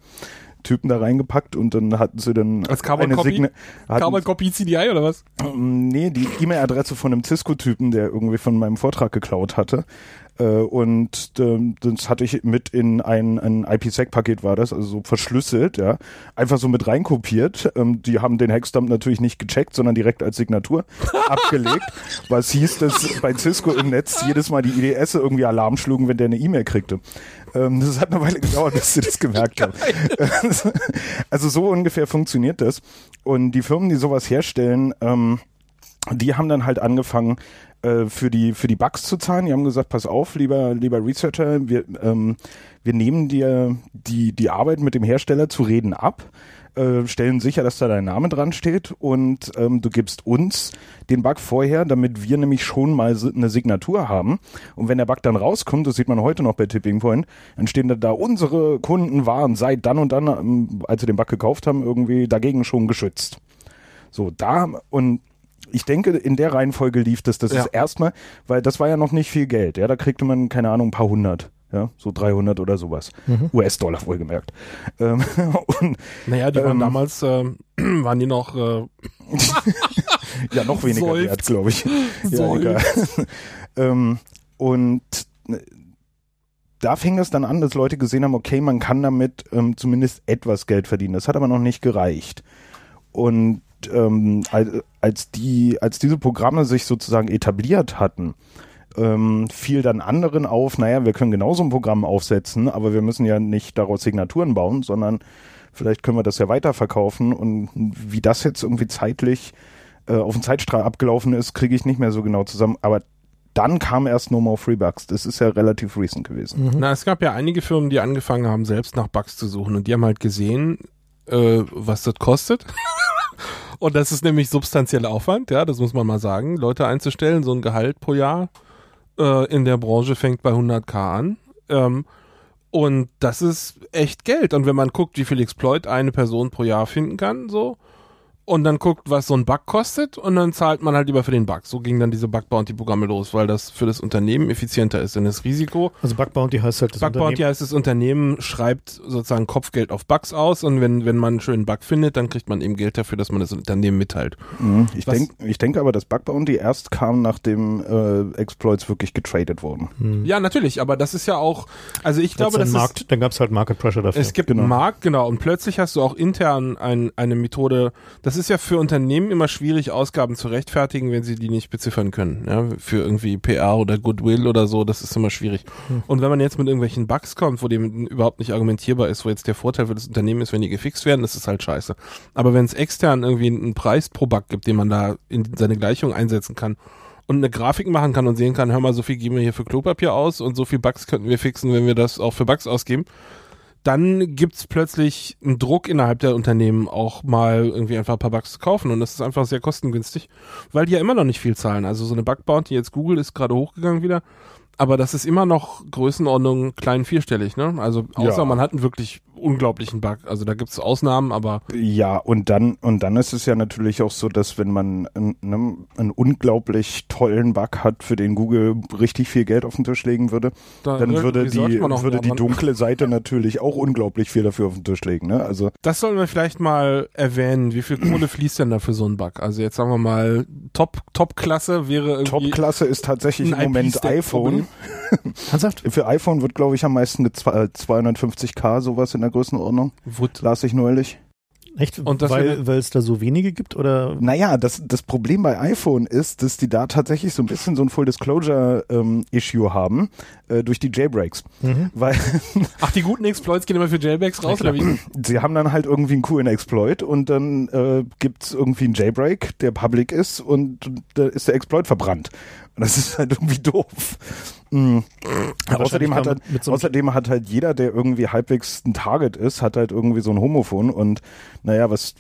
Typen da reingepackt und dann hatten sie dann Als Carbon eine Copy? Signa hatten, Carbon Copy CDI oder was? ähm, Nee, die E-Mail-Adresse von einem Cisco-Typen, der irgendwie von meinem Vortrag geklaut hatte. Äh, und ähm, das hatte ich mit in ein, ein IPsec-Paket war das, also so verschlüsselt, ja. Einfach so mit reinkopiert. Ähm, die haben den Hexdump natürlich nicht gecheckt, sondern direkt als Signatur abgelegt. Was hieß, dass bei Cisco im Netz jedes Mal die IDS irgendwie Alarm schlugen, wenn der eine E-Mail kriegte. Ähm, das hat eine Weile gedauert, bis sie das gemerkt haben. also so ungefähr funktioniert das. Und die Firmen, die sowas herstellen, ähm, die haben dann halt angefangen, äh, für die für die Bugs zu zahlen. Die haben gesagt, pass auf, lieber lieber Researcher, wir ähm, wir nehmen dir die die Arbeit mit dem Hersteller zu reden ab, äh, stellen sicher, dass da dein Name dran steht und ähm, du gibst uns den Bug vorher, damit wir nämlich schon mal eine Signatur haben. Und wenn der Bug dann rauskommt, das sieht man heute noch bei Tipping Point, dann stehen da, da unsere Kunden waren seit dann und dann, ähm, als sie den Bug gekauft haben, irgendwie dagegen schon geschützt. So, da und ich denke, in der Reihenfolge lief das. Das Ja. ist erstmal, weil das war ja noch nicht viel Geld. Ja, da kriegte man, keine Ahnung, ein paar hundert. Ja, so 300 oder sowas. US-Dollar wohlgemerkt. Ähm, und Naja, die waren Ähm. damals, ähm, waren die noch, äh, ja, noch weniger Seufzt. wert, glaube ich. Ja, egal. ähm, und äh, da fing es dann an, dass Leute gesehen haben, okay, man kann damit ähm, zumindest etwas Geld verdienen. Das hat aber noch nicht gereicht. Und ähm, als, als die, als diese Programme sich sozusagen etabliert hatten, ähm, fiel dann anderen auf, naja, wir können genauso ein Programm aufsetzen, aber wir müssen ja nicht daraus Signaturen bauen, sondern vielleicht können wir das ja weiterverkaufen. Und wie das jetzt irgendwie zeitlich äh, auf den Zeitstrahl abgelaufen ist, kriege ich nicht mehr so genau zusammen. Aber dann kam erst No More Free Bugs. Das ist ja relativ recent gewesen. na, es gab ja einige Firmen, die angefangen haben, selbst nach Bugs zu suchen und die haben halt gesehen, äh, was das kostet. und das ist nämlich substanzieller Aufwand, ja, das muss man mal sagen, Leute einzustellen, so ein Gehalt pro Jahr äh, in der Branche fängt bei 100k an. Ähm, und das ist echt Geld. Und wenn man guckt, wie viel Exploit eine Person pro Jahr finden kann, so, und dann guckt, was so ein Bug kostet, und dann zahlt man halt lieber für den Bug. So gingen dann diese Bug-Bounty-Programme los, weil das für das Unternehmen effizienter ist. Denn das Risiko, Also Bug Bounty heißt halt das Bug Bounty Unternehmen. heißt, das Unternehmen schreibt sozusagen Kopfgeld auf Bugs aus und wenn, wenn man einen schönen Bug findet, dann kriegt man eben Geld dafür, dass man das Unternehmen mitteilt. Mhm. Ich, Was- denk, ich denke aber, dass Bug Bounty erst kam, nachdem äh, Exploits wirklich getradet wurden. Hm. Ja, natürlich, aber das ist ja auch, also ich glaube, das Letzten ist, Markt, dann gab es halt Market Pressure dafür. es gibt Genau. einen Markt, genau, und plötzlich hast du auch intern ein, eine Methode, das ist ja für Unternehmen immer schwierig, Ausgaben zu rechtfertigen, wenn sie die nicht beziffern können, ja, für irgendwie PR oder Goodwill oder so, das ist immer schwierig. Hm. Und wenn man jetzt mit irgendwelchen Bugs kommt, wo dem überhaupt nicht argumentierbar ist, wo jetzt der Vorteil für das Unternehmen ist, wenn die gefixt werden, das ist halt scheiße. Aber wenn es extern irgendwie einen Preis pro Bug gibt, den man da in seine Gleichung einsetzen kann und eine Grafik machen kann und sehen kann, hör mal, so viel geben wir hier für Klopapier aus und so viel Bugs könnten wir fixen, wenn wir das auch für Bugs ausgeben, dann gibt's plötzlich einen Druck innerhalb der Unternehmen auch mal irgendwie einfach ein paar Bugs zu kaufen und das ist einfach sehr kostengünstig, weil die ja immer noch nicht viel zahlen. Also so eine Bug Bounty, jetzt Google ist gerade hochgegangen wieder, aber das ist immer noch Größenordnung klein vierstellig, ne? Also außer Ja. man hat einen wirklich unglaublichen Bug. Also da gibt's Ausnahmen, aber Ja, und dann, und dann ist es ja natürlich auch so, dass wenn man einen, ne, einen unglaublich tollen Bug hat, für den Google richtig viel Geld auf den Tisch legen würde, da dann würde die, würde die dunkle Seite natürlich auch unglaublich viel dafür auf den Tisch legen. Ne? Also Das sollten wir vielleicht mal erwähnen. Wie viel Kohle fließt denn da für so einen Bug? Also jetzt sagen wir mal, Top, Top-Klasse wäre irgendwie. Top-Klasse ist tatsächlich im Moment iPhone. Für iPhone wird, glaube ich, am meisten gezwe- äh, 250k sowas in der Größenordnung. Wood. Las ich neulich. Echt? Und weil, es da so wenige gibt oder? Naja, das, das Problem bei iPhone ist, dass die da tatsächlich so ein bisschen so ein Full Disclosure ähm, Issue haben äh, durch die Jailbreaks. Mhm. Weil Ach, die guten Exploits gehen immer für Jailbreaks raus, oder wie? sie haben dann halt irgendwie einen coolen Exploit und dann äh, gibt's irgendwie einen Jailbreak, der public ist und da ist der Exploit verbrannt. Und das ist halt irgendwie doof. Mhm. Ja, außerdem, hat halt, so außerdem hat halt jeder, der irgendwie halbwegs ein Target ist, hat halt irgendwie so ein Homophon und naja, was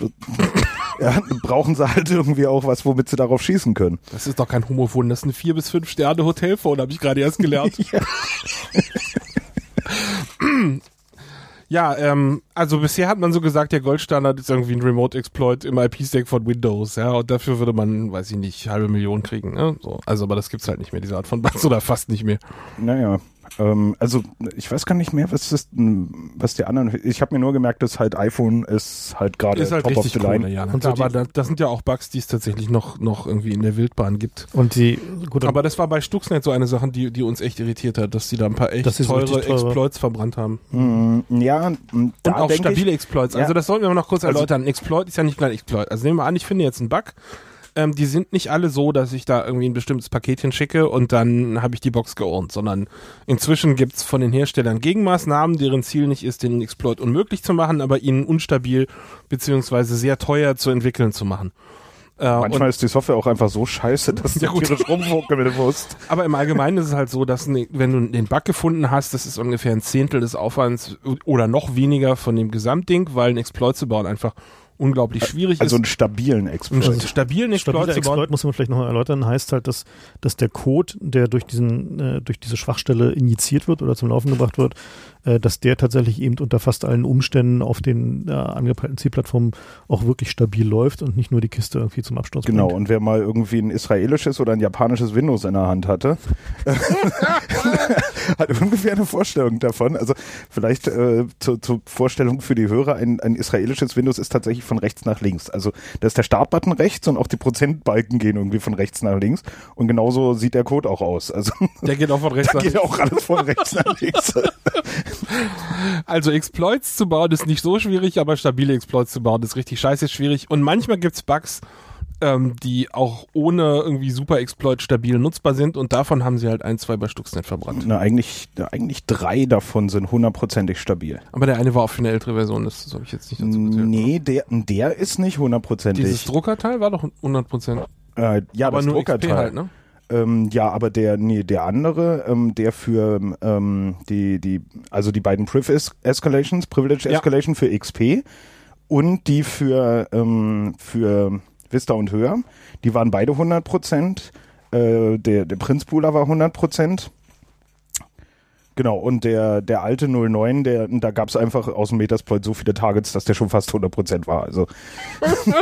ja, brauchen sie halt irgendwie auch was, womit sie darauf schießen können. Das ist doch kein Homophon, das ist ein 4 bis 5 Sterne Hotelphone, habe ich gerade erst gelernt. Ja, ähm, also bisher hat man so gesagt, der Goldstandard ist irgendwie ein Remote Exploit im IP-Stack von Windows, ja, und dafür würde man, weiß ich nicht, halbe Million kriegen, ne? So, also, aber das gibt's halt nicht mehr, diese Art von Bugs oder fast nicht mehr. Naja, ähm, also ich weiß gar nicht mehr, was das, was die anderen. Ich habe mir nur gemerkt, dass halt iPhone ist halt gerade Ist halt top of richtig the cool, line. ja. Und Und so aber die- da, das sind ja auch Bugs, die es tatsächlich noch, noch irgendwie in der Wildbahn gibt. Und die, gut, Aber das war bei Stuxnet so eine Sache, die, die uns echt irritiert hat, dass die da ein paar echt teure, teure. Exploits verbrannt haben. Mm, ja, Und auch stabile ich, Exploits. Ja. Also das sollten wir mal noch kurz Also- erläutern. Ein Exploit ist ja nicht gleich ein Exploit. Also nehmen wir an, ich finde jetzt einen Bug. Ähm, die sind nicht alle so, dass ich da irgendwie ein bestimmtes Paketchen schicke und dann habe ich die Box geordnet, sondern inzwischen gibt's von den Herstellern Gegenmaßnahmen, deren Ziel nicht ist, den Exploit unmöglich zu machen, aber ihn unstabil beziehungsweise sehr teuer zu entwickeln zu machen. Äh, manchmal ist die Software auch einfach so scheiße, dass Ja, du gut. tierisch rumfuckeln musst. Aber im Allgemeinen ist es halt so, dass ne, wenn du den Bug gefunden hast, das ist ungefähr ein Zehntel des Aufwands oder noch weniger von dem Gesamtding, weil ein Exploit zu bauen einfach unglaublich schwierig Also ist. einen stabilen einen Exploit. stabilen Exploit Stabiler. Exploit muss man vielleicht nochmal erläutern, heißt halt, dass, dass der Code, der durch diesen, äh, durch diese Schwachstelle injiziert wird oder zum Laufen gebracht wird, äh, dass der tatsächlich eben unter fast allen Umständen auf den äh, angepeilten Zielplattformen auch wirklich stabil läuft und nicht nur die Kiste irgendwie zum Absturz Genau, bringt. und wer mal irgendwie ein israelisches oder ein japanisches Windows in der Hand hatte, hat ungefähr eine Vorstellung davon. Also vielleicht äh, zur, zur Vorstellung für die Hörer, ein, ein israelisches Windows ist tatsächlich von rechts nach links. Also da ist der Startbutton rechts und auch die Prozentbalken gehen irgendwie von rechts nach links. Und genauso sieht der Code auch aus. Also Der geht auch von rechts nach geht auch alles von rechts nach links. Also Exploits zu bauen ist nicht so schwierig, aber stabile Exploits zu bauen ist richtig scheiße schwierig. Und manchmal gibt's Bugs, ähm, die auch ohne irgendwie super Exploit stabil nutzbar sind und davon haben sie halt ein, zwei bei Stuxnet verbrannt. Na, eigentlich, eigentlich drei davon sind hundertprozentig stabil. Aber der eine war auch für eine ältere Version, das habe ich jetzt nicht dazu gezählt. Nee, der, der ist nicht hundertprozentig. Dieses Druckerteil war doch 100 Prozent. Äh, ja, aber das nur Druckerteil. XP halt, ne? Ähm, ja, aber der, nee, der andere, ähm, der für ähm, die, die, also die beiden Priv es Escalations, Privilege Ja. Escalation für XP und die für, ähm, für Vista und höher, die waren beide 100 Prozent. Äh, der, der Prinzpooler war 100 Prozent. Genau, und der, der alte 09, der, da gab es einfach aus dem Metasploit so viele Targets, dass der schon fast 100 Prozent war. Also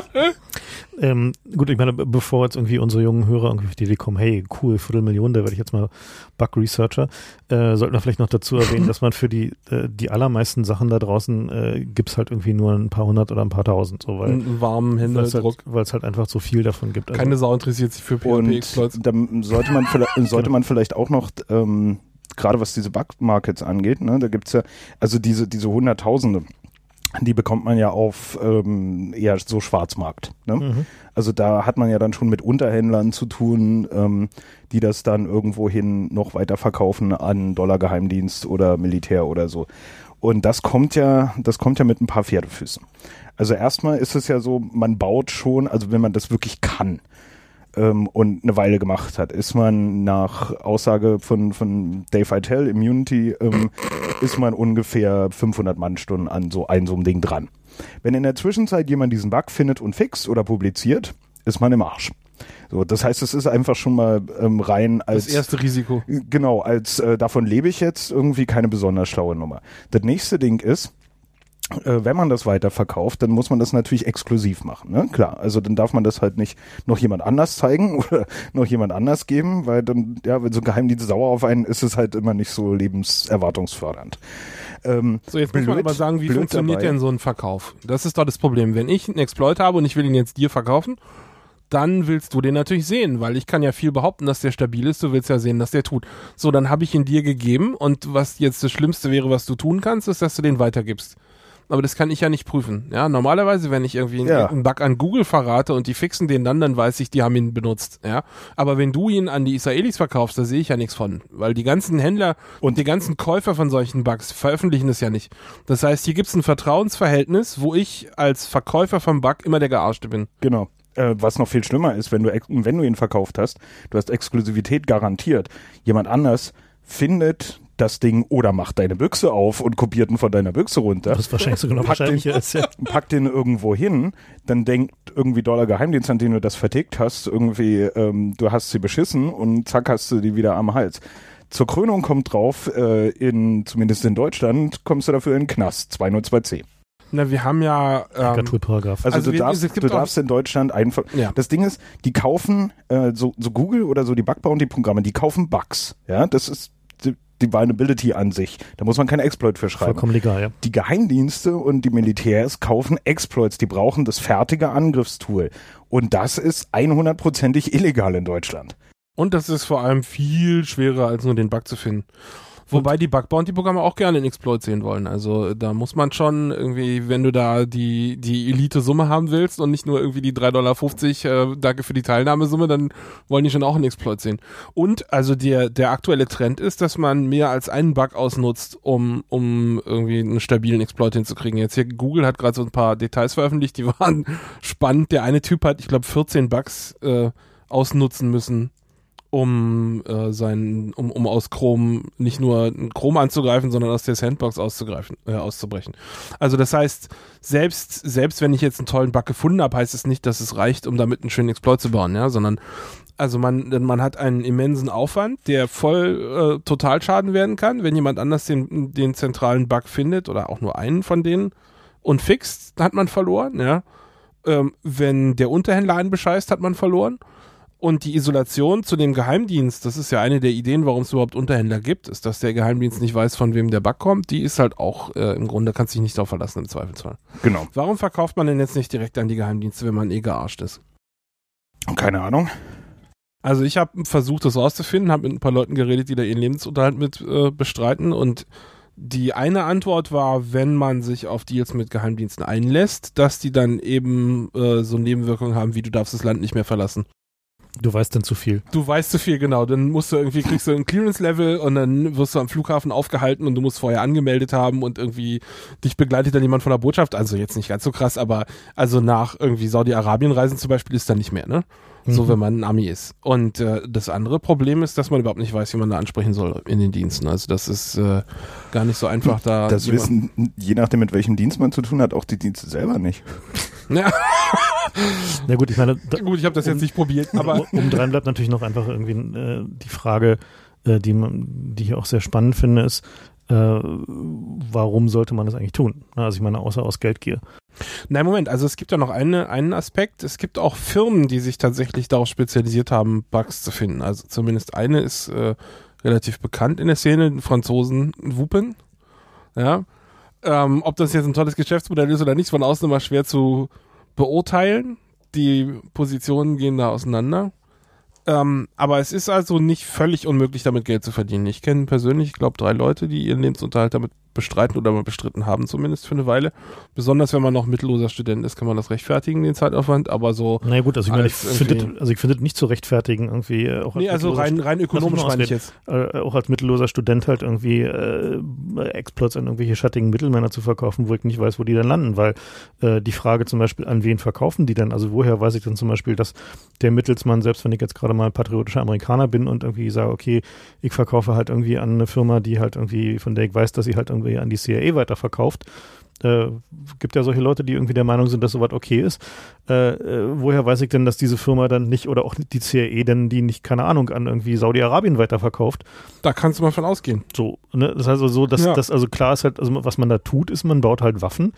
Ähm, gut, ich meine, be- bevor jetzt irgendwie unsere jungen Hörer irgendwie auf die Idee kommen, hey, cool, Viertelmillion, da werde ich jetzt mal Bug-Researcher, äh, sollten wir vielleicht noch dazu erwähnen, dass man für die, äh, die allermeisten Sachen da draußen äh, gibt's halt irgendwie nur ein paar hundert oder ein paar tausend, so, weil Einen warmen weil es Händedruck. halt, weil's halt einfach so viel davon gibt. Also, Keine Sau interessiert sich für Und PHP-Exploits. dann sollte man vielleicht, sollte man vielleicht auch noch, ähm, gerade was diese Bug-Markets angeht, ne, da gibt's ja, also diese, diese Hunderttausende, die bekommt man ja auf ähm, eher so Schwarzmarkt. Ne? Mhm. Also da hat man ja dann schon mit Unterhändlern zu tun, ähm, die das dann irgendwohin noch weiter verkaufen an Dollargeheimdienst oder Militär oder so. Und das kommt ja, das kommt ja mit ein paar Pferdefüßen. Also erstmal ist es ja so, man baut schon, also wenn man das wirklich kann ähm, und eine Weile gemacht hat, ist man nach Aussage von, von Dave Eitel, Immunity, ähm, ist man ungefähr 500 Mannstunden an so ein so einem Ding dran. Wenn in der Zwischenzeit jemand diesen Bug findet und fixt oder publiziert, ist man im Arsch. So, das heißt, es ist einfach schon mal ähm, rein als Das erste Risiko. Genau, als äh, davon lebe ich jetzt irgendwie keine besonders schlaue Nummer. Das nächste Ding ist, wenn man das weiterverkauft, dann muss man das natürlich exklusiv machen. Ne? Klar, also dann darf man das halt nicht noch jemand anders zeigen oder noch jemand anders geben, weil dann, ja, wenn so ein Geheimdienst sauer auf einen ist, es halt immer nicht so lebenserwartungsfördernd. Ähm, So, jetzt muss man blöd- aber sagen, wie blöd funktioniert dabei. denn so ein Verkauf? Das ist doch das Problem. Wenn ich einen Exploit habe und ich will ihn jetzt dir verkaufen, dann willst du den natürlich sehen, weil ich kann ja viel behaupten, dass der stabil ist. Du willst ja sehen, dass der tut. So, dann habe ich ihn dir gegeben und was jetzt das Schlimmste wäre, was du tun kannst, ist, dass du den weitergibst. Aber das kann ich ja nicht prüfen. Ja, normalerweise, wenn ich irgendwie Ja. einen Bug an Google verrate und die fixen den dann, dann weiß ich, die haben ihn benutzt. Ja, aber wenn du ihn an die Israelis verkaufst, da sehe ich ja nichts von, weil die ganzen Händler und die ganzen Käufer von solchen Bugs veröffentlichen es ja nicht. Das heißt, hier gibt es ein Vertrauensverhältnis, wo ich als Verkäufer vom Bug immer der Gearschte bin. Genau. Äh, was noch viel schlimmer ist, wenn du, wenn du ihn verkauft hast, du hast Exklusivität garantiert. Jemand anders findet das Ding oder macht deine Büchse auf und kopiert ihn von deiner Büchse runter. Das ist wahrscheinlich sogar noch Pack den- wahrscheinlicher als ja. packt den irgendwo hin, dann denkt irgendwie Dollar Geheimdienst, an den du das vertickt hast, irgendwie, ähm, du hast sie beschissen und zack hast du die wieder am Hals. Zur Krönung kommt drauf, äh, in, zumindest in Deutschland, kommst du dafür in den Knast, 202c. Na, wir haben ja ähm. Also, Also du, wir- darfst, du darfst in Deutschland einfach. Ja. Das Ding ist, die kaufen äh, so, so Google oder so die Bug-Bounty-Programme, die kaufen Bugs. Ja, das ist Vulnerability an sich. Da muss man keinen Exploit für schreiben. Vollkommen legal, ja. Die Geheimdienste und die Militärs kaufen Exploits. Die brauchen das fertige Angriffstool. Und das ist 100%ig illegal in Deutschland. Und das ist vor allem viel schwerer, als nur den Bug zu finden. Wobei die Bug Bounty Programme auch gerne einen Exploit sehen wollen. Also da muss man schon irgendwie, wenn du da die, die Elite-Summe haben willst und nicht nur irgendwie die 3,50 Dollar, äh, danke für die Teilnahmesumme, dann wollen die schon auch einen Exploit sehen. Und also der, der aktuelle Trend ist, dass man mehr als einen Bug ausnutzt, um, um irgendwie einen stabilen Exploit hinzukriegen. Jetzt hier Google hat gerade so ein paar Details veröffentlicht, die waren spannend. Der eine Typ hat, ich glaube, 14 Bugs äh, ausnutzen müssen, um äh, sein, um, um aus Chrome nicht nur Chrome anzugreifen, sondern aus der Sandbox auszugreifen, äh, auszubrechen. Also das heißt, selbst, selbst wenn ich jetzt einen tollen Bug gefunden habe, heißt es nicht, dass es reicht, um damit einen schönen Exploit zu bauen, ja, sondern also man, man hat einen immensen Aufwand, der voll äh, Totalschaden werden kann, wenn jemand anders den, den zentralen Bug findet oder auch nur einen von denen und fixt, hat man verloren, ja. Ähm, wenn der Unterhändler einen bescheißt, hat man verloren. Und die Isolation zu dem Geheimdienst, das ist ja eine der Ideen, warum es überhaupt Unterhändler gibt, ist, dass der Geheimdienst nicht weiß, von wem der Bug kommt. Die ist halt auch äh, im Grunde, kannst dich nicht darauf verlassen im Zweifelsfall. Genau. Warum verkauft man denn jetzt nicht direkt an die Geheimdienste, wenn man eh gearscht ist? Keine Ahnung. Also ich habe versucht, das rauszufinden, habe mit ein paar Leuten geredet, die da ihren Lebensunterhalt mit äh, bestreiten und die eine Antwort war, wenn man sich auf Deals mit Geheimdiensten einlässt, dass die dann eben äh, so Nebenwirkungen haben, wie du darfst das Land nicht mehr verlassen. Du weißt dann zu viel. Du weißt zu viel, genau. Dann musst du irgendwie, kriegst du ein Clearance-Level und dann wirst du am Flughafen aufgehalten und du musst vorher angemeldet haben und irgendwie dich begleitet dann jemand von der Botschaft. Also jetzt nicht ganz so krass, aber also nach irgendwie Saudi-Arabien reisen zum Beispiel ist dann nicht mehr, ne? So, Mhm. wenn man ein Ami ist. Und äh, das andere Problem ist, dass man überhaupt nicht weiß, wie man da ansprechen soll in den Diensten. Also das ist äh, gar nicht so einfach da. Das wissen, je nachdem, mit welchem Dienst man zu tun hat, auch die Dienste selber nicht. Ja, Na gut, ich meine, da, gut, ich habe das jetzt Um- nicht probiert, aber um, umdrein bleibt natürlich noch einfach irgendwie äh, die Frage, äh, die, man, die ich auch sehr spannend finde, ist, äh, warum sollte man das eigentlich tun? Na, Also ich meine, außer aus Geldgier. Nein, Moment, also es gibt ja noch eine, einen Aspekt. Es gibt auch Firmen, die sich tatsächlich darauf spezialisiert haben, Bugs zu finden. Also zumindest eine ist äh, relativ bekannt in der Szene, den Franzosen Wupen. Ja. Ähm, ob das jetzt ein tolles Geschäftsmodell ist oder nicht, von außen immer schwer zu beurteilen. Die Positionen gehen da auseinander. Ähm, aber es ist also nicht völlig unmöglich, damit Geld zu verdienen. Ich kenne persönlich, ich glaube, drei Leute, die ihren Lebensunterhalt damit bestreiten oder mal bestritten haben, zumindest für eine Weile. Besonders wenn man noch mittelloser Student ist, kann man das rechtfertigen, den Zeitaufwand, aber so. Na ja, gut, also ich meine, ich finde, also ich finde nicht zu rechtfertigen irgendwie äh, auch als Nee, also rein, rein ökonomisch meine ich jetzt. äh, auch als mittelloser Student halt irgendwie äh, Exploits an irgendwelche schattigen Mittelmänner zu verkaufen, wo ich nicht weiß, wo die dann landen, weil äh, die Frage zum Beispiel, an wen verkaufen die denn? Also woher weiß ich denn zum Beispiel, dass der Mittelsmann, selbst wenn ich jetzt gerade mal patriotischer Amerikaner bin und irgendwie sage, okay, ich verkaufe halt irgendwie an eine Firma, die halt irgendwie, von der ich weiß, dass sie halt irgendwie an die CIA weiterverkauft, äh, gibt ja solche Leute, die irgendwie der Meinung sind, dass sowas okay ist. Äh, äh, woher weiß ich denn, dass diese Firma dann nicht oder auch die CIA denn die nicht, keine Ahnung, an irgendwie Saudi-Arabien weiterverkauft? Da kannst du mal von ausgehen. So, ne? Das heißt also so, dass Ja. das also klar ist halt, also was man da tut, ist, man baut halt Waffen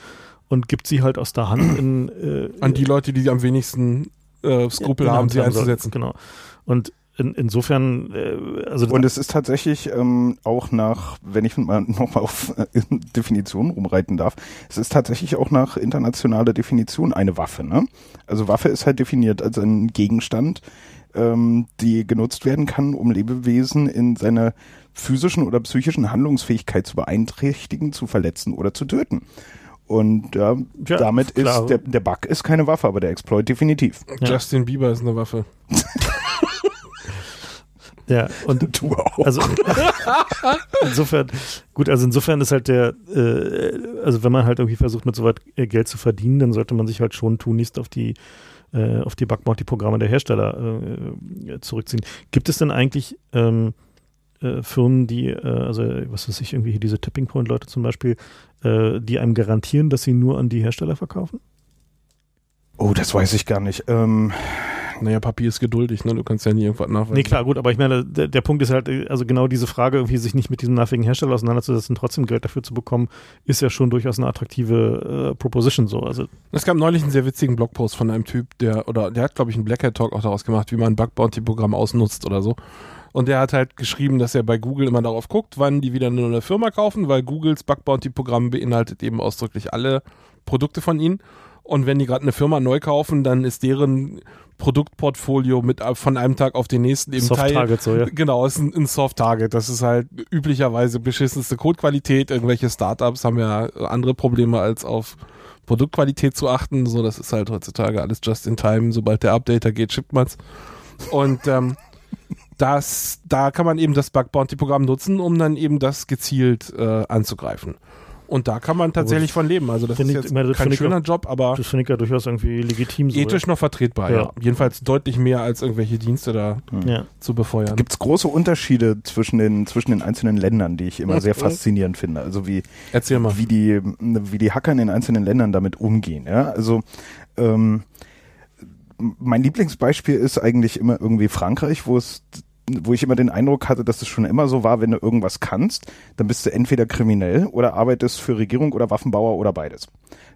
und gibt sie halt aus der Hand in äh, An die Leute, die am wenigsten äh, Skrupel haben, sie haben soll. einzusetzen. Genau. Und in, insofern, äh, also Und es ist tatsächlich ähm, auch nach, wenn ich mal nochmal auf äh, Definitionen rumreiten darf, es ist tatsächlich auch nach internationaler Definition eine Waffe. Ne? Also Waffe ist halt definiert als ein Gegenstand, ähm, die genutzt werden kann, um Lebewesen in seiner physischen oder psychischen Handlungsfähigkeit zu beeinträchtigen, zu verletzen oder zu töten. Und ja, Ja, damit klar. ist der, der Bug ist keine Waffe, aber der Exploit definitiv. Ja. Justin Bieber ist eine Waffe. Ja, und Du auch. also insofern, gut, also insofern ist halt der, äh, also wenn man halt irgendwie versucht, mit so weit äh, Geld zu verdienen, dann sollte man sich halt schon tunlichst auf die äh, auf die Bug-Bounty-Programme der Hersteller äh, zurückziehen. Gibt es denn eigentlich ähm, äh, Firmen, die, äh, also was weiß ich, irgendwie hier diese Tipping Point-Leute zum Beispiel, äh, die einem garantieren, dass sie nur an die Hersteller verkaufen? Oh, das weiß ich gar nicht. Ähm, Naja, Papier ist geduldig, ne? Du kannst ja nie irgendwas nachweisen. Nee, klar, gut, aber ich meine, der, der Punkt ist halt, also genau diese Frage, irgendwie sich nicht mit diesem nervigen Hersteller auseinanderzusetzen, trotzdem Geld dafür zu bekommen, ist ja schon durchaus eine attraktive äh, Proposition so. Also, Es gab neulich einen sehr witzigen Blogpost von einem Typ, der, oder der hat, glaube ich, einen Black Hat Talk auch daraus gemacht, wie man ein Bug Bounty Programm ausnutzt oder so. Und der hat halt geschrieben, dass er bei Google immer darauf guckt, wann die wieder eine neue Firma kaufen, weil Googles Bug Bounty Programm beinhaltet eben ausdrücklich alle Produkte von ihnen. Und wenn die gerade eine Firma neu kaufen, dann ist deren Produktportfolio mit von einem Tag auf den nächsten eben Soft Teil. Target so, ja. Genau, ist ein, ein Soft Target. Das ist halt üblicherweise beschissenste Codequalität. Irgendwelche Startups haben ja andere Probleme als auf Produktqualität zu achten. So, das ist halt heutzutage alles just in time. Sobald der Updater geht, schippt man's. Und ähm, das, da kann man eben das Bug Bounty Programm nutzen, um dann eben das gezielt äh, anzugreifen. Und da kann man tatsächlich von leben. Also das ist finde ich- jetzt ich meine, das kein finde ich schöner Job, aber Das finde ich ja durchaus irgendwie legitim so. ethisch noch vertretbar. Ja. Ja. Jedenfalls deutlich mehr als irgendwelche Dienste da ja. ja. zu befeuern. Gibt es große Unterschiede zwischen den, zwischen den einzelnen Ländern, die ich immer sehr faszinierend finde? Also wie, Erzähl mal. wie, die, wie die Hacker in den einzelnen Ländern damit umgehen. Ja? Also ähm, mein Lieblingsbeispiel ist eigentlich immer irgendwie Frankreich, wo es wo ich immer den Eindruck hatte, dass es schon immer so war, wenn du irgendwas kannst, dann bist du entweder kriminell oder arbeitest für Regierung oder Waffenbauer oder beides.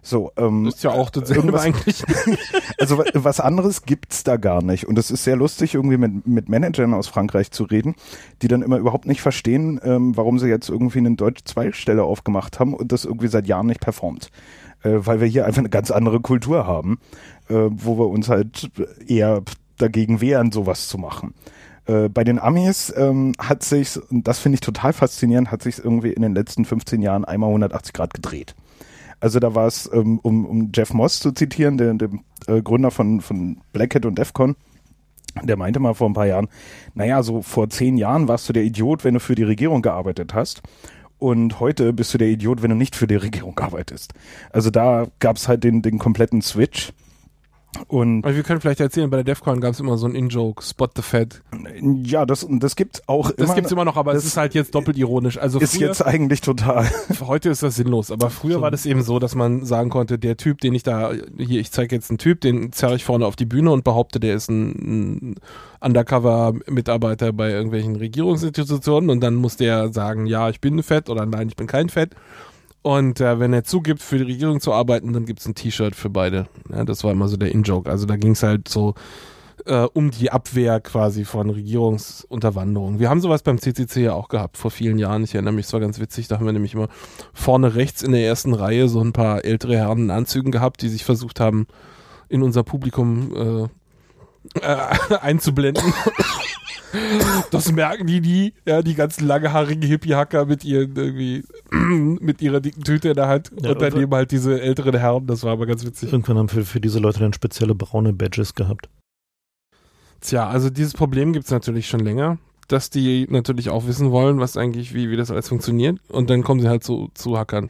So, ähm, Das ist ja auch dasselbe eigentlich. also wa- was anderes gibt's da gar nicht. Und es ist sehr lustig, irgendwie mit, mit Managern aus Frankreich zu reden, die dann immer überhaupt nicht verstehen, ähm, warum sie jetzt irgendwie eine deutsche Zweigstelle aufgemacht haben und das irgendwie seit Jahren nicht performt. Äh, weil wir hier einfach eine ganz andere Kultur haben, äh, wo wir uns halt eher dagegen wehren, sowas zu machen. Äh, bei den Amis ähm, hat sich, und das finde ich total faszinierend, hat sich irgendwie in den letzten 15 Jahren einmal 180 Grad gedreht. Also da war es, ähm, um, um Jeff Moss zu zitieren, der, der äh, Gründer von, von Black Hat und DEFCON, der meinte mal vor ein paar Jahren, naja, so vor zehn Jahren warst du der Idiot, wenn du für die Regierung gearbeitet hast. Und heute bist du der Idiot, wenn du nicht für die Regierung arbeitest. Also da gab es halt den, den kompletten Switch. Und Aber wir können vielleicht erzählen, bei der DEFCON gab es immer so einen In-Joke, Spot the Fed. ja, das, das gibt's auch Das immer. gibt's immer noch, aber es das ist halt jetzt doppelt ironisch. Also ist früher, jetzt eigentlich total. heute ist das sinnlos, aber früher war das eben so, dass man sagen konnte, der Typ, den ich da, hier, ich zeige jetzt einen Typ, den zerre ich vorne auf die Bühne und behaupte, der ist ein, ein Undercover-Mitarbeiter bei irgendwelchen Regierungsinstitutionen und dann muss der sagen, ja, ich bin Fett oder nein, ich bin kein Fett. Und äh, wenn er zugibt, für die Regierung zu arbeiten, dann gibt's ein T-Shirt für beide. Ja, das war immer so der In-Joke. Also da ging's halt so äh, um die Abwehr quasi von Regierungsunterwanderung. Wir haben sowas beim CCC ja auch gehabt vor vielen Jahren. Ich erinnere mich, es war ganz witzig. Da haben wir nämlich immer vorne rechts in der ersten Reihe so ein paar ältere Herren in Anzügen gehabt, die sich versucht haben, in unser Publikum äh, äh, einzublenden. Das merken die nie, ja, die ganzen langhaarigen Hippie-Hacker mit ihren irgendwie, mit ihrer dicken Tüte in der Hand Ja, und daneben halt diese älteren Herren, das war aber ganz witzig. Irgendwann haben für, für diese Leute dann spezielle braune Badges gehabt. Tja, also dieses Problem gibt's natürlich schon länger, dass die natürlich auch wissen wollen, was eigentlich, wie, wie das alles funktioniert und dann kommen sie halt zu, zu Hackern.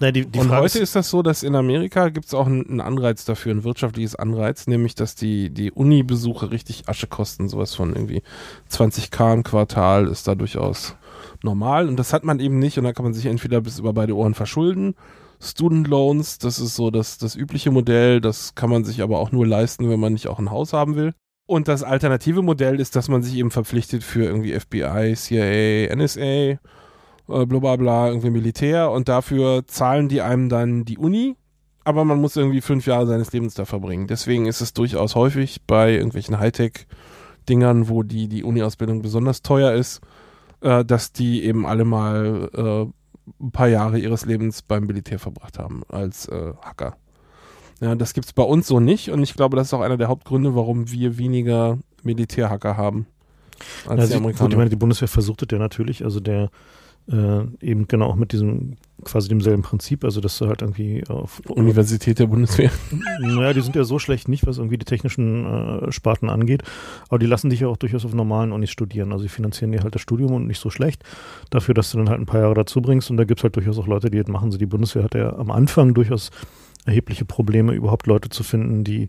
Nein, die, die und Frage heute ist das so, dass in Amerika gibt's auch einen, einen Anreiz dafür, ein wirtschaftliches Anreiz, nämlich dass die, die Uni-Besuche richtig Asche kosten, sowas von irgendwie 20k im Quartal ist da durchaus normal und das hat man eben nicht und da kann man sich entweder bis über beide Ohren verschulden. Student Loans, das ist so das, das übliche Modell, das kann man sich aber auch nur leisten, wenn man nicht auch ein Haus haben will. Und das alternative Modell ist, dass man sich eben verpflichtet für irgendwie FBI, CIA, NSA, äh, bla bla bla, irgendwie Militär und dafür zahlen die einem dann die Uni, aber man muss irgendwie fünf Jahre seines Lebens da verbringen. Deswegen ist es durchaus häufig bei irgendwelchen Hightech-Dingern, wo die, die Uni-Ausbildung besonders teuer ist, äh, dass die eben alle mal äh, ein paar Jahre ihres Lebens beim Militär verbracht haben als äh, Hacker. Ja, das gibt's bei uns so nicht und ich glaube, das ist auch einer der Hauptgründe, warum wir weniger Militärhacker haben als Ja, die sie, gut, Amerikaner. ich meine, die Bundeswehr versucht es ja natürlich. Also der Äh, eben genau auch mit diesem quasi demselben Prinzip, also dass du halt irgendwie auf Universität der Bundeswehr. Naja, die sind ja so schlecht nicht, was irgendwie die technischen äh, Sparten angeht, aber die lassen dich ja auch durchaus auf normalen Unis studieren. Also die finanzieren dir halt das Studium und nicht so schlecht, dafür, dass du dann halt ein paar Jahre dazu bringst und da gibt es halt durchaus auch Leute, die das machen. So die Bundeswehr hat ja am Anfang durchaus erhebliche Probleme, überhaupt Leute zu finden, die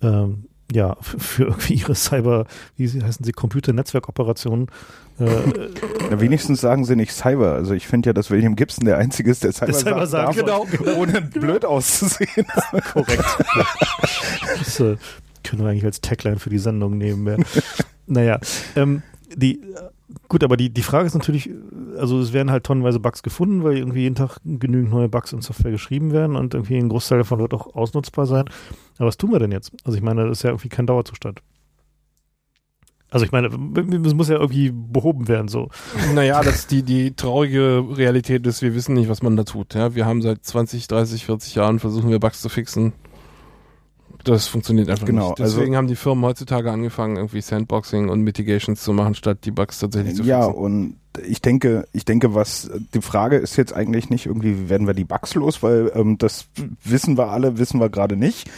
ähm, ja, für irgendwie ihre Cyber, wie heißen sie, Computer-Netzwerkoperationen. Äh, wenigstens sagen sie nicht Cyber. Also ich finde ja, dass William Gibson der Einzige ist, der Cyber, Der Cyber sagt, darf, genau. ohne blöd auszusehen. korrekt. das äh, können wir eigentlich als Tagline für die Sendung nehmen. Ja. naja, ähm, die, gut, aber die, die Frage ist natürlich, also es werden halt tonnenweise Bugs gefunden, weil irgendwie jeden Tag genügend neue Bugs in Software geschrieben werden und irgendwie ein Großteil davon wird auch ausnutzbar sein. Aber was tun wir denn jetzt? Also ich meine, das ist ja irgendwie kein Dauerzustand. Also ich meine, es muss ja irgendwie behoben werden so. Naja, das die, die traurige Realität ist, wir wissen nicht, was man da tut. Ja, wir haben seit 20, 30, 40 Jahren versuchen wir Bugs zu fixen. Das funktioniert einfach Genau, nicht. Deswegen also- haben die Firmen heutzutage angefangen, irgendwie Sandboxing und Mitigations zu machen, statt die Bugs tatsächlich zu Ja, fixen. und ich denke, ich denke, was die Frage ist jetzt eigentlich nicht irgendwie, wie werden wir die Bugs los, weil ähm, das wissen wir alle, wissen wir gerade nicht.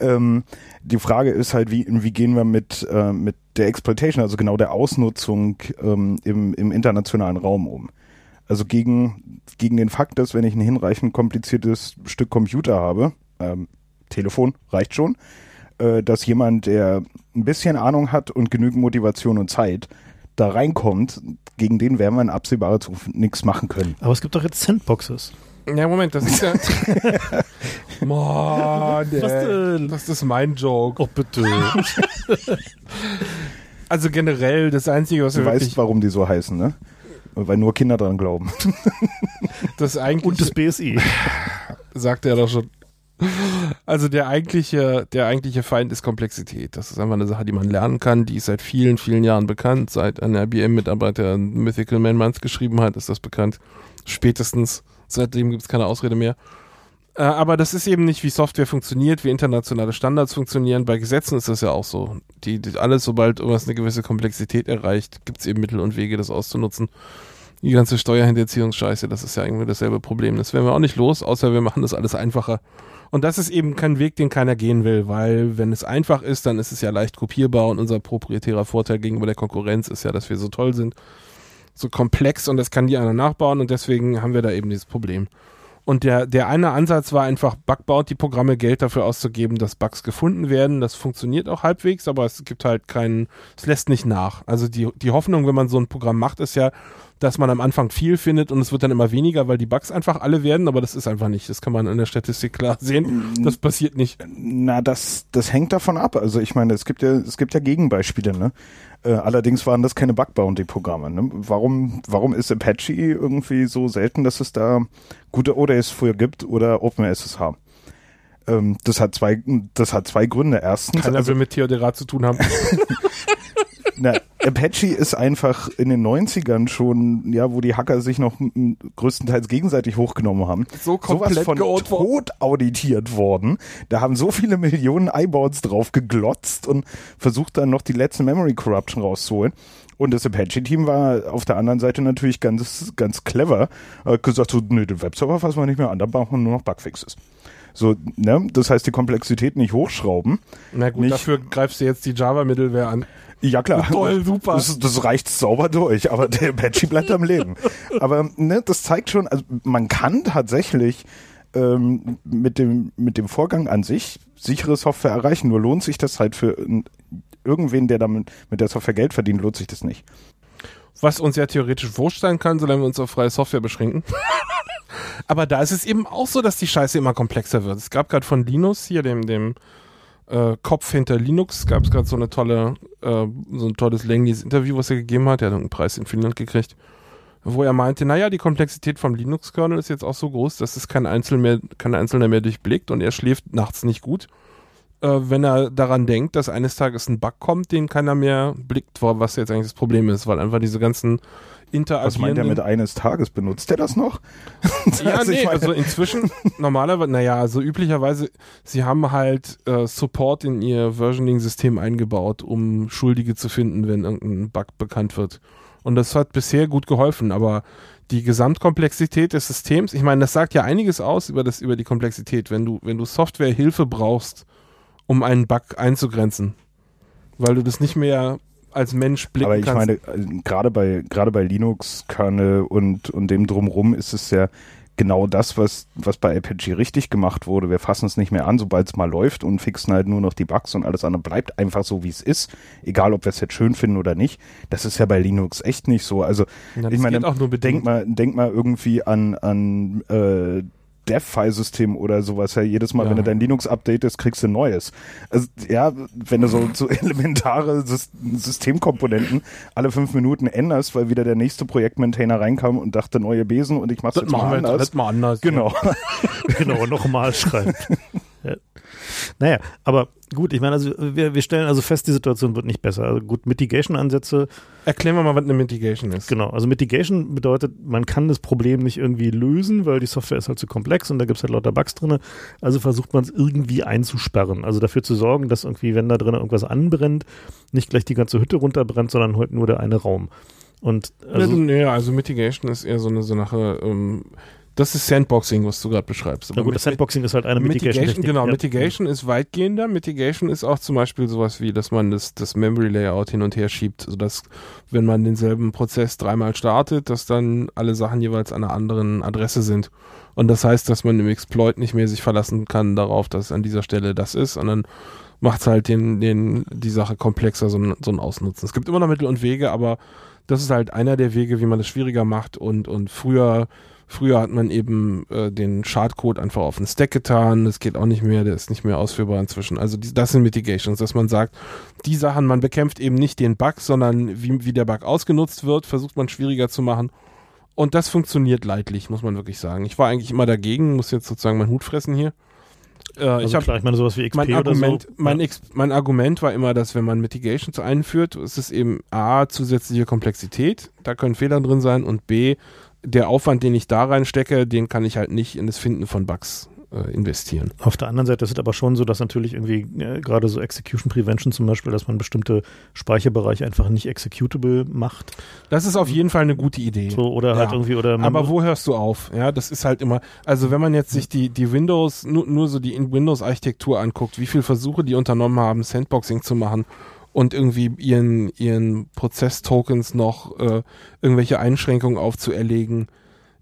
Ähm, die Frage ist halt, wie, wie gehen wir mit, äh, mit der Exploitation, also genau der Ausnutzung ähm, im, im internationalen Raum um. Also gegen, gegen den Fakt, dass wenn ich ein hinreichend kompliziertes Stück Computer habe, ähm, Telefon reicht schon, äh, dass jemand, der ein bisschen Ahnung hat und genügend Motivation und Zeit, da reinkommt, gegen den werden wir in absehbarer Zukunft nichts machen können. Aber es gibt doch jetzt Sandboxes. Ja, Moment, das ist ja. Mann, Was ey, denn? das ist mein Joke. Oh, bitte. Also generell, das Einzige, was Du wir weißt, wirklich, warum die so heißen, ne? Weil nur Kinder dran glauben. das eigentlich, Und das BSI. sagt er doch schon. Also der eigentliche, der eigentliche Feind ist Komplexität. Das ist einfach eine Sache, die man lernen kann. Die ist seit vielen, vielen Jahren bekannt. Seit ein IBM-Mitarbeiter Mythical Man Months geschrieben hat, ist das bekannt. Spätestens. Seitdem gibt es keine Ausrede mehr. Äh, aber das ist eben nicht, wie Software funktioniert, wie internationale Standards funktionieren. Bei Gesetzen ist das ja auch so. Die, die alles, sobald irgendwas eine gewisse Komplexität erreicht, gibt es eben Mittel und Wege, das auszunutzen. Die ganze Steuerhinterziehungsscheiße, das ist ja irgendwie dasselbe Problem. Das werden wir auch nicht los, außer wir machen das alles einfacher. Und das ist eben kein Weg, den keiner gehen will, weil wenn es einfach ist, dann ist es ja leicht kopierbar und unser proprietärer Vorteil gegenüber der Konkurrenz ist ja, dass wir so toll sind, so komplex und das kann die einer nachbauen und deswegen haben wir da eben dieses Problem. Und der, der eine Ansatz war einfach, Bug baut die Programme Geld dafür auszugeben, dass Bugs gefunden werden. Das funktioniert auch halbwegs, aber es gibt halt keinen, es lässt nicht nach. Also die, die Hoffnung, wenn man so ein Programm macht, ist ja, dass man am Anfang viel findet und es wird dann immer weniger, weil die Bugs einfach alle werden, aber das ist einfach nicht. Das kann man in der Statistik klar sehen. Das passiert nicht. Na, das, das hängt davon ab. Also ich meine, es gibt ja, es gibt ja Gegenbeispiele, ne? Äh, allerdings waren das keine Bug-Bounty-Programme. Ne? Warum, warum ist Apache irgendwie so selten, dass es da gute ODAs für gibt oder OpenSSH? Ähm, das hat zwei, das hat zwei Gründe. Erstens, Keiner also, will mit Theodorat zu tun haben. na, Apache ist einfach in den 90ern schon, ja, wo die Hacker sich noch größtenteils gegenseitig hochgenommen haben. So sowas komplett von geout worden. tot auditiert worden. Da haben so viele Millionen Eyeballs drauf geglotzt und versucht dann noch die letzte Memory Corruption rauszuholen. Und das Apache-Team war auf der anderen Seite natürlich ganz, ganz clever. Hat gesagt so, nö, den Webserver fassen wir nicht mehr an, da brauchen wir nur noch Bugfixes. So, ne, das heißt, die Komplexität nicht hochschrauben. Na gut, Nicht- dafür greifst du jetzt die Java-Mittelware an. Ja, klar. Toll, super. Das, das reicht sauber durch, aber der Apache bleibt am Leben. Aber ne, das zeigt schon, also man kann tatsächlich ähm, mit, dem, mit dem Vorgang an sich sichere Software erreichen. Nur lohnt sich das halt für irgendwen, der damit mit der Software Geld verdient, lohnt sich das nicht. Was uns ja theoretisch wurscht sein kann, solange wir uns auf freie Software beschränken. Aber da ist es eben auch so, dass die Scheiße immer komplexer wird. Es gab gerade von Linus hier, dem, dem äh, Kopf hinter Linux, gab es gerade so eine tolle, äh, so ein tolles längliches Interview, was er gegeben hat. Er hat einen Preis in Finnland gekriegt, wo er meinte, naja, die Komplexität vom Linux-Kernel ist jetzt auch so groß, dass es kein, Einzel mehr, kein Einzelner mehr durchblickt und er schläft nachts nicht gut. Äh, wenn er daran denkt, dass eines Tages ein Bug kommt, den keiner mehr blickt, wo- was jetzt eigentlich das Problem ist, weil einfach diese ganzen Was meint er interagierenden... mit eines Tages? Benutzt er das noch? Ja, Also nee, also inzwischen, normalerweise, naja, also üblicherweise, sie haben halt äh, Support in ihr Versioning-System eingebaut, um Schuldige zu finden, wenn irgendein Bug bekannt wird. Und das hat bisher gut geholfen, aber die Gesamtkomplexität des Systems. Ich meine, das sagt ja einiges aus über das über die Komplexität, wenn du wenn du Softwarehilfe brauchst, um einen Bug einzugrenzen, weil du das nicht mehr als Mensch blicken Aber ich kannst. meine, gerade bei, gerade bei Linux-Kernel und, und dem drumrum ist es ja genau das, was, was bei Apache richtig gemacht wurde. Wir fassen es nicht mehr an, sobald es mal läuft und fixen halt nur noch die Bugs und alles andere bleibt einfach so, wie es ist. Egal, ob wir es jetzt schön finden oder nicht. Das ist ja bei Linux echt nicht so. Also, Ja, ich meine, denk mal, denk mal irgendwie an, an, äh, Dev-File-System oder sowas. Ja, jedes Mal, Ja. wenn du dein Linux updatest, kriegst du ein neues. Also, ja, wenn du so, so elementare Sys Systemkomponenten alle fünf Minuten änderst, weil wieder der nächste Projektmaintainer reinkam und dachte, neue Besen und ich mach's das jetzt mal wir anders. alles mal anders. Genau. genau, nochmal schreiben. ja. Naja, aber gut, ich meine, also wir, wir stellen also fest, die Situation wird nicht besser. Also gut, Mitigation-Ansätze, Erklären wir mal, was eine Mitigation ist. genau. Also Mitigation bedeutet, man kann das Problem nicht irgendwie lösen, weil die Software ist halt zu komplex und da gibt es halt lauter Bugs drin. Also versucht man es irgendwie einzusperren. Also dafür zu sorgen, dass irgendwie, wenn da drin irgendwas anbrennt, nicht gleich die ganze Hütte runterbrennt, sondern halt nur der eine Raum. Und also, nee, also Mitigation ist eher so eine Sache, ähm, das ist Sandboxing, was du gerade beschreibst. na Aber gut, mit- das Sandboxing ist halt eine Mitigation. Mitigation, genau, ja. Mitigation ist weitgehender. Mitigation ist auch zum Beispiel sowas wie, dass man das, das Memory Layout hin und her schiebt, sodass, wenn man denselben Prozess dreimal startet, dass dann alle Sachen jeweils an einer anderen Adresse sind. Und das heißt, dass man im Exploit nicht mehr sich verlassen kann darauf, dass an dieser Stelle das ist, sondern macht halt den, den, die Sache komplexer, so ein, so ein Ausnutzen. Es gibt immer noch Mittel und Wege, aber das ist halt einer der Wege, wie man es schwieriger macht und, und früher Früher hat man eben äh, den Schadcode einfach auf den Stack getan. Das geht auch nicht mehr, der ist nicht mehr ausführbar inzwischen. Also die, das sind Mitigations, dass man sagt, die Sachen, man bekämpft eben nicht den Bug, sondern wie, wie der Bug ausgenutzt wird, versucht man schwieriger zu machen. Und das funktioniert leidlich, muss man wirklich sagen. Ich war eigentlich immer dagegen, muss jetzt sozusagen meinen Hut fressen hier. Äh, Also ich habe klar, ich meine sowas wie XP mein oder Argument, so. mein, ja. Mein Argument war immer, dass wenn man Mitigations einführt, ist es eben A, zusätzliche Komplexität, da können Fehler drin sein und B, der Aufwand, den ich da reinstecke, den kann ich halt nicht in das Finden von Bugs äh, investieren. Auf der anderen Seite ist es aber schon so, dass natürlich irgendwie äh, gerade so Execution Prevention zum Beispiel, dass man bestimmte Speicherbereiche einfach nicht executable macht. Das ist auf jeden Fall eine gute Idee. So, oder halt Ja. irgendwie, oder Aber wo hörst du auf? Ja, das ist halt immer, also wenn man jetzt sich die, die Windows, nur, nur so die Windows-Architektur anguckt, wie viele Versuche die unternommen haben, Sandboxing zu machen und irgendwie ihren, ihren Prozess-Tokens noch äh, irgendwelche Einschränkungen aufzuerlegen.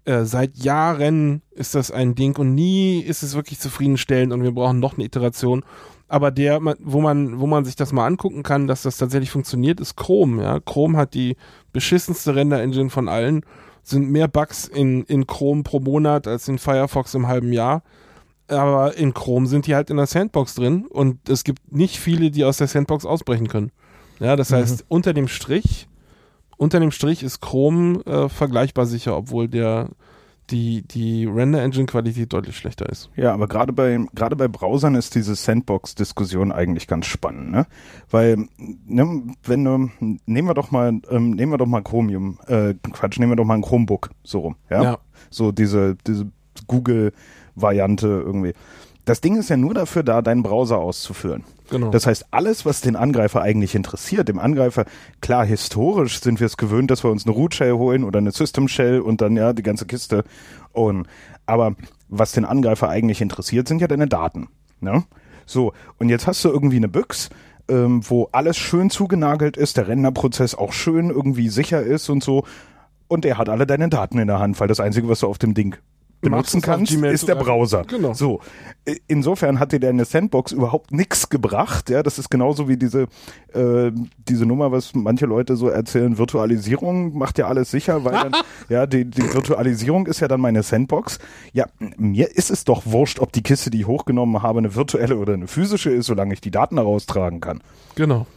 Äh, seit Jahren ist das ein Ding und nie ist es wirklich zufriedenstellend und wir brauchen noch eine Iteration. Aber der, wo man, wo man sich das mal angucken kann, dass das tatsächlich funktioniert, ist Chrome. Ja, Chrome hat die beschissenste Render-Engine von allen sind mehr Bugs in, in Chrome pro Monat als in Firefox im halben Jahr. Aber in Chrome sind die halt in der Sandbox drin und es gibt nicht viele, die aus der Sandbox ausbrechen können. Ja, das heißt, unter dem Strich, unter dem Strich ist Chrome äh, vergleichbar sicher, obwohl der die, die Render-Engine-Qualität deutlich schlechter ist. Ja, aber gerade bei gerade bei Browsern ist diese Sandbox-Diskussion eigentlich ganz spannend, ne? Weil, ne, wenn du nehmen wir doch mal ähm, nehmen wir doch mal Chromium, äh, Quatsch, nehmen wir doch mal ein Chromebook so rum, ja? Ja. So diese diese Google-Variante irgendwie. Das Ding ist ja nur dafür da, deinen Browser auszuführen. Genau. Das heißt, alles, was den Angreifer eigentlich interessiert, dem Angreifer, klar, historisch sind wir es gewöhnt, dass wir uns eine Root Shell holen oder eine System Shell und dann ja die ganze Kiste. Und, aber was den Angreifer eigentlich interessiert, sind ja deine Daten. Ne? So, und jetzt hast du irgendwie eine Büchs, ähm, wo alles schön zugenagelt ist, der Renderprozess auch schön irgendwie sicher ist und so. Und er hat alle deine Daten in der Hand, weil das Einzige, was du auf dem Ding benutzen kannst, ist der. Browser. Genau. So, insofern hat dir deine Sandbox überhaupt nichts gebracht. Ja, das ist genauso wie diese äh, diese Nummer, was manche Leute so erzählen. Virtualisierung macht ja alles sicher, weil dann ja die die Virtualisierung ist ja dann meine Sandbox. Ja, mir ist es doch wurscht, ob die Kiste, die ich hochgenommen habe, eine virtuelle oder eine physische ist, solange ich die Daten heraustragen kann. Genau.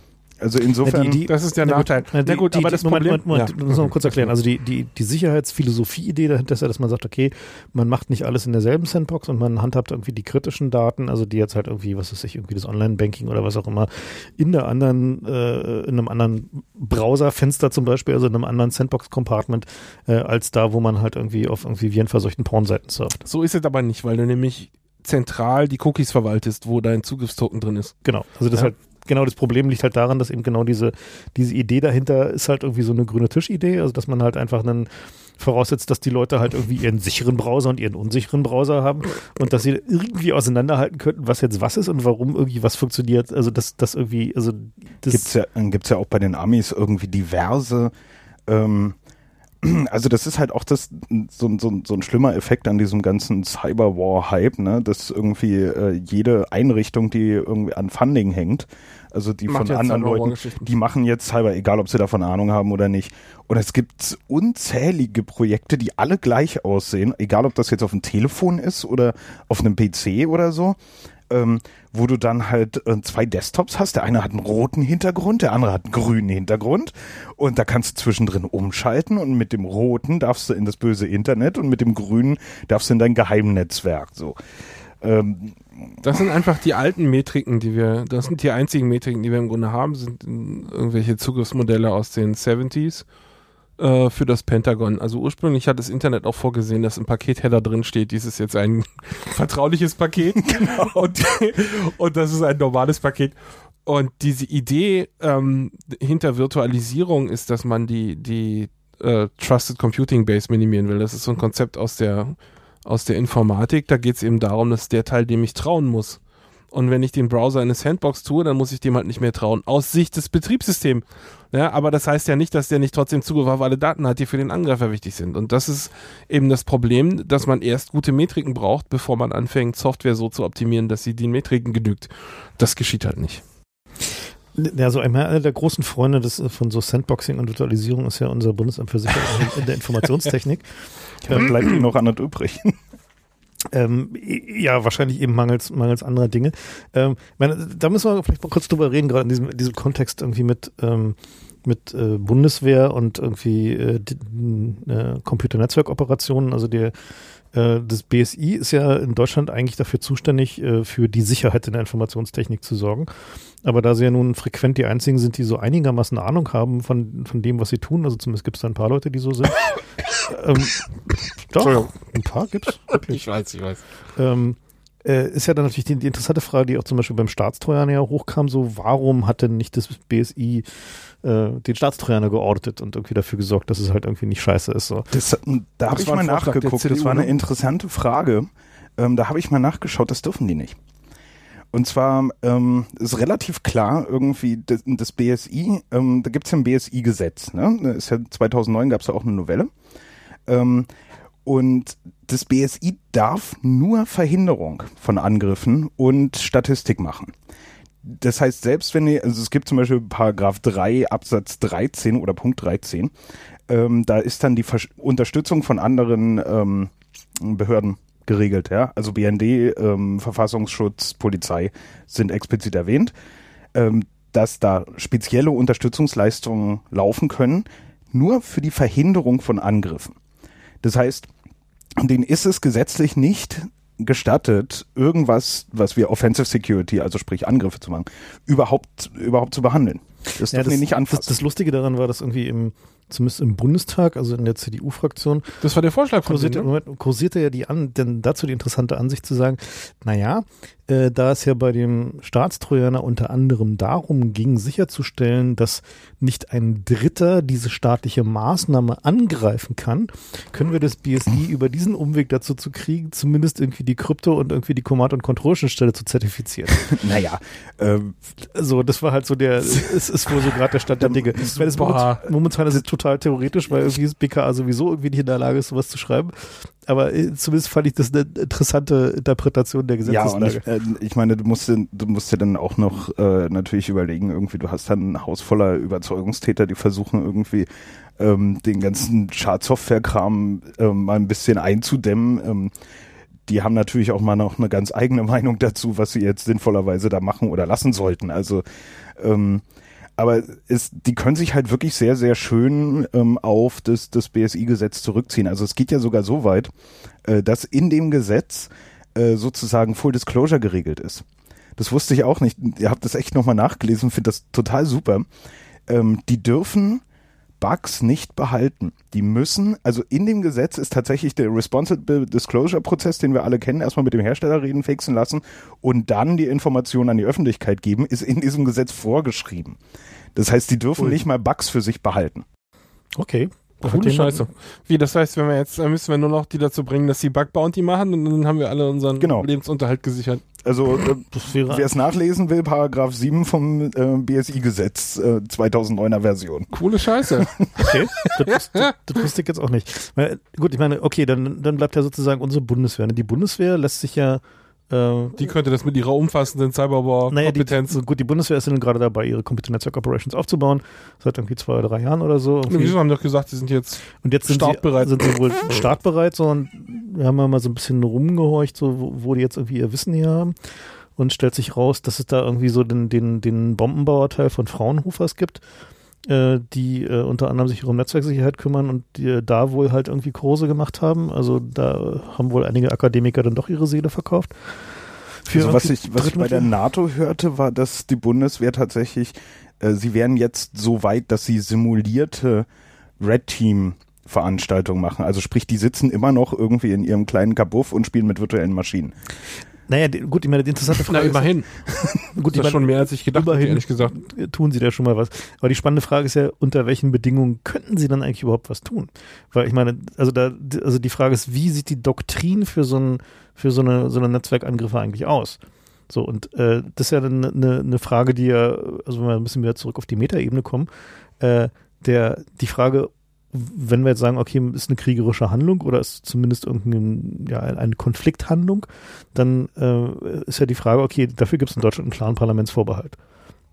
Also insofern. Ja, die- die- Das ist der Na gut, Nachteil. na, Na die- gut, die, aber das Moment, Problem. Moment, Moment, Ja. muss man kurz erklären. Also die, die, die Sicherheitsphilosophie-Idee dahinter ist ja, dass man sagt, okay, man macht nicht alles in derselben Sandbox und man handhabt irgendwie die kritischen Daten, also die jetzt halt irgendwie, was weiß ich, irgendwie das Online-Banking oder was auch immer, in der anderen, äh, in einem anderen Browserfenster zum Beispiel, also in einem anderen Sandbox-Compartment, äh, als da, wo man halt irgendwie auf irgendwie virenverseuchten Pornseiten surft. So ist es aber nicht, weil du nämlich zentral die Cookies verwaltest, wo dein Zugriffstoken drin ist. Genau. Also das Ja. halt, genau, das Problem liegt halt daran, dass eben genau diese, diese Idee dahinter ist halt irgendwie so eine grüne Tischidee, also dass man halt einfach einen voraussetzt, dass die Leute halt irgendwie ihren sicheren Browser und ihren unsicheren Browser haben und dass sie irgendwie auseinanderhalten könnten, was jetzt was ist und warum irgendwie was funktioniert. Also das, das irgendwie, also das gibt's ja, gibt's ja auch bei den Amis irgendwie diverse ähm, also das ist halt auch das so, so, so ein schlimmer Effekt an diesem ganzen Cyberwar-Hype, ne? dass irgendwie äh, jede Einrichtung, die irgendwie an Funding hängt, also die Macht von anderen Leuten, die machen jetzt Cyber, egal ob sie davon Ahnung haben oder nicht. Und es gibt unzählige Projekte, die alle gleich aussehen, egal ob das jetzt auf dem Telefon ist oder auf einem PC oder so ähm, wo du dann halt äh, zwei Desktops hast. Der eine hat einen roten Hintergrund, der andere hat einen grünen Hintergrund. Und da kannst du zwischendrin umschalten und mit dem roten darfst du in das böse Internet und mit dem grünen darfst du in dein Geheimnetzwerk. So. Ähm, das sind einfach die alten Metriken, die wir, das sind die einzigen Metriken, die wir im Grunde haben, sind irgendwelche Zugriffsmodelle aus den 70s äh, für das Pentagon. Also ursprünglich hat das Internet auch vorgesehen, dass im Pakethedder drin steht, dies ist jetzt ein vertrauliches Paket genau. und, und das ist ein normales Paket. Und diese Idee ähm, hinter Virtualisierung ist, dass man die, die äh, Trusted Computing Base minimieren will. Das ist so ein Konzept aus der, aus der Informatik. Da geht es eben darum, dass der Teil, dem ich trauen muss. Und wenn ich den Browser in eine Sandbox tue, dann muss ich dem halt nicht mehr trauen. Aus Sicht des Betriebssystems. Ja, aber das heißt ja nicht, dass der nicht trotzdem Zugriff auf alle Daten hat, die für den Angreifer wichtig sind. Und das ist eben das Problem, dass man erst gute Metriken braucht, bevor man anfängt, Software so zu optimieren, dass sie den Metriken genügt. Das geschieht halt nicht. Ja, so einer der großen Freunde des, von so Sandboxing und Virtualisierung ist ja unser Bundesamt für Sicherheit in der Informationstechnik. Ja, bleibt ihm noch anders übrig. Ähm, ja, wahrscheinlich eben mangels, mangels anderer Dinge. Ähm, meine, da müssen wir vielleicht mal kurz drüber reden, gerade in diesem, diesem Kontext irgendwie mit, ähm, mit äh, Bundeswehr und irgendwie äh, äh, Computernetzwerkoperationen. Also der, das BSI ist ja in Deutschland eigentlich dafür zuständig, äh, für die Sicherheit in der Informationstechnik zu sorgen. Aber da sie ja nun frequent die einzigen sind, die so einigermaßen Ahnung haben von, von dem, was sie tun, also zumindest gibt es da ein paar Leute, die so sind. ähm, doch, ein paar gibt's. Wirklich. Ich weiß, ich weiß. Ähm, äh, ist ja dann natürlich die, die, interessante Frage, die auch zum Beispiel beim Staatstrojaner ja hochkam, so warum hat denn nicht das BSI äh, den Staatstrojaner geortet und irgendwie dafür gesorgt, dass es halt irgendwie nicht scheiße ist. So. Das, da habe ich mal nachgeguckt, das war eine interessante Frage. Ähm, da habe ich mal nachgeschaut, das dürfen die nicht. Und zwar ähm, ist relativ klar irgendwie das, das BSI, ähm, da gibt es ja ein BSI-Gesetz. Ne? Ist ja 2009 gab es ja auch eine Novelle. Ähm, und das BSI darf nur Verhinderung von Angriffen und Statistik machen. Das heißt, selbst wenn ihr, also es gibt zum Beispiel Paragraph 3 Absatz 13 oder Punkt 13, ähm, da ist dann die Ver Unterstützung von anderen ähm, Behörden geregelt, ja. Also BND, ähm, Verfassungsschutz, Polizei sind explizit erwähnt, ähm, dass da spezielle Unterstützungsleistungen laufen können, nur für die Verhinderung von Angriffen. Das heißt, denen ist es gesetzlich nicht gestattet, irgendwas, was wir Offensive Security, also sprich Angriffe zu machen, überhaupt, überhaupt zu behandeln. Das ja, das, nicht anfassen. Das, das Lustige daran war, dass irgendwie im, zumindest im Bundestag, also in der CDU-Fraktion. Das war der Vorschlag von kursierte, ne? kursierte ja die an, denn dazu die interessante Ansicht zu sagen, naja, äh, da es ja bei dem Staatstrojaner unter anderem darum ging, sicherzustellen, dass nicht ein Dritter diese staatliche Maßnahme angreifen kann, können wir das BSI über diesen Umweg dazu zu kriegen, zumindest irgendwie die Krypto und irgendwie die Command- und Control-Stelle zu zertifizieren. naja, ähm, so, das war halt so der, es ist wohl so gerade der Stand der Dinge. Momentan, momentan ist es total theoretisch, weil irgendwie das BKA sowieso irgendwie nicht in der Lage ist, sowas zu schreiben. Aber äh, zumindest fand ich das eine interessante Interpretation der Gesetzeslage. Ja, und ich, äh, ich meine, du musst, du musst dir dann auch noch äh, natürlich überlegen, irgendwie, du hast dann ein Haus voller Überzeugungstäter, die versuchen irgendwie ähm, den ganzen Schadsoftware-Kram ähm, mal ein bisschen einzudämmen. Ähm, die haben natürlich auch mal noch eine ganz eigene Meinung dazu, was sie jetzt sinnvollerweise da machen oder lassen sollten. Also ähm, aber es, die können sich halt wirklich sehr, sehr schön ähm, auf das, das BSI-Gesetz zurückziehen. Also es geht ja sogar so weit, äh, dass in dem Gesetz äh, sozusagen Full Disclosure geregelt ist. Das wusste ich auch nicht. Ihr habt das echt nochmal nachgelesen, finde das total super. Ähm, die dürfen Bugs nicht behalten. Die müssen, also in dem Gesetz ist tatsächlich der Responsible Disclosure Prozess, den wir alle kennen, erstmal mit dem Hersteller reden, fixen lassen und dann die Informationen an die Öffentlichkeit geben, ist in diesem Gesetz vorgeschrieben. Das heißt, die dürfen Ui. nicht mal Bugs für sich behalten. Okay. Coole Scheiße. Wie, das heißt, wenn wir jetzt, dann müssen wir nur noch die dazu bringen, dass sie Bug Bounty machen und dann haben wir alle unseren Genau. Lebensunterhalt gesichert. Also äh, wer es nachlesen will, Paragraph 7 vom äh, BSI-Gesetz äh, 2009er Version. Coole Scheiße. Okay, das, das, das wusste ich jetzt auch nicht. Weil, gut, ich meine, okay, dann, dann bleibt ja sozusagen unsere Bundeswehr. ne? Die Bundeswehr lässt sich ja. Äh, Die könnte das mit ihrer umfassenden naja, Cyberwar-Kompetenz. so gut, die Bundeswehr ist gerade dabei, ihre Computer Network Operations aufzubauen. Seit irgendwie zwei oder drei Jahren oder so. Irgendwie. Wieso haben doch gesagt, sie sind jetzt. Und jetzt sind Startbereit. sie, sind sie wohl startbereit, so und wir haben ja mal so ein bisschen rumgehorcht, so wo, wo die jetzt irgendwie ihr Wissen her haben. Und stellt sich raus, dass es da irgendwie so den, den, den Bombenbauerteil von Fraunhofers gibt, die äh, unter anderem sich um Netzwerksicherheit kümmern und die äh, da wohl halt irgendwie Kurse gemacht haben. Also da haben wohl einige Akademiker dann doch ihre Seele verkauft. Also was ich, was ich bei der. NATO hörte, war, dass die Bundeswehr tatsächlich, äh, sie wären jetzt so weit, dass sie simulierte Red Team Veranstaltungen machen. Also sprich, die sitzen immer noch irgendwie in ihrem kleinen Kabuff und spielen mit virtuellen Maschinen. Naja, gut, ich meine, die interessante Na, Frage immerhin. ist, gut, Das ist schon mehr, als ich gedacht immerhin ehrlich gesagt. tun sie da schon mal was. Aber die spannende Frage ist ja, unter welchen Bedingungen könnten sie dann eigentlich überhaupt was tun? Weil ich meine, also da, also die Frage ist, wie sieht die Doktrin für so ein, für so eine, so eine Netzwerkangriffe eigentlich aus? So, und äh, das ist ja eine, eine, eine Frage, die ja, also wenn wir ein bisschen wieder zurück auf die Metaebene kommen, äh, der, die Frage, wenn wir jetzt sagen, okay, ist eine kriegerische Handlung oder ist zumindest irgendeine ja, eine Konflikthandlung, dann äh, ist ja die Frage, okay, dafür gibt es in Deutschland einen klaren Parlamentsvorbehalt.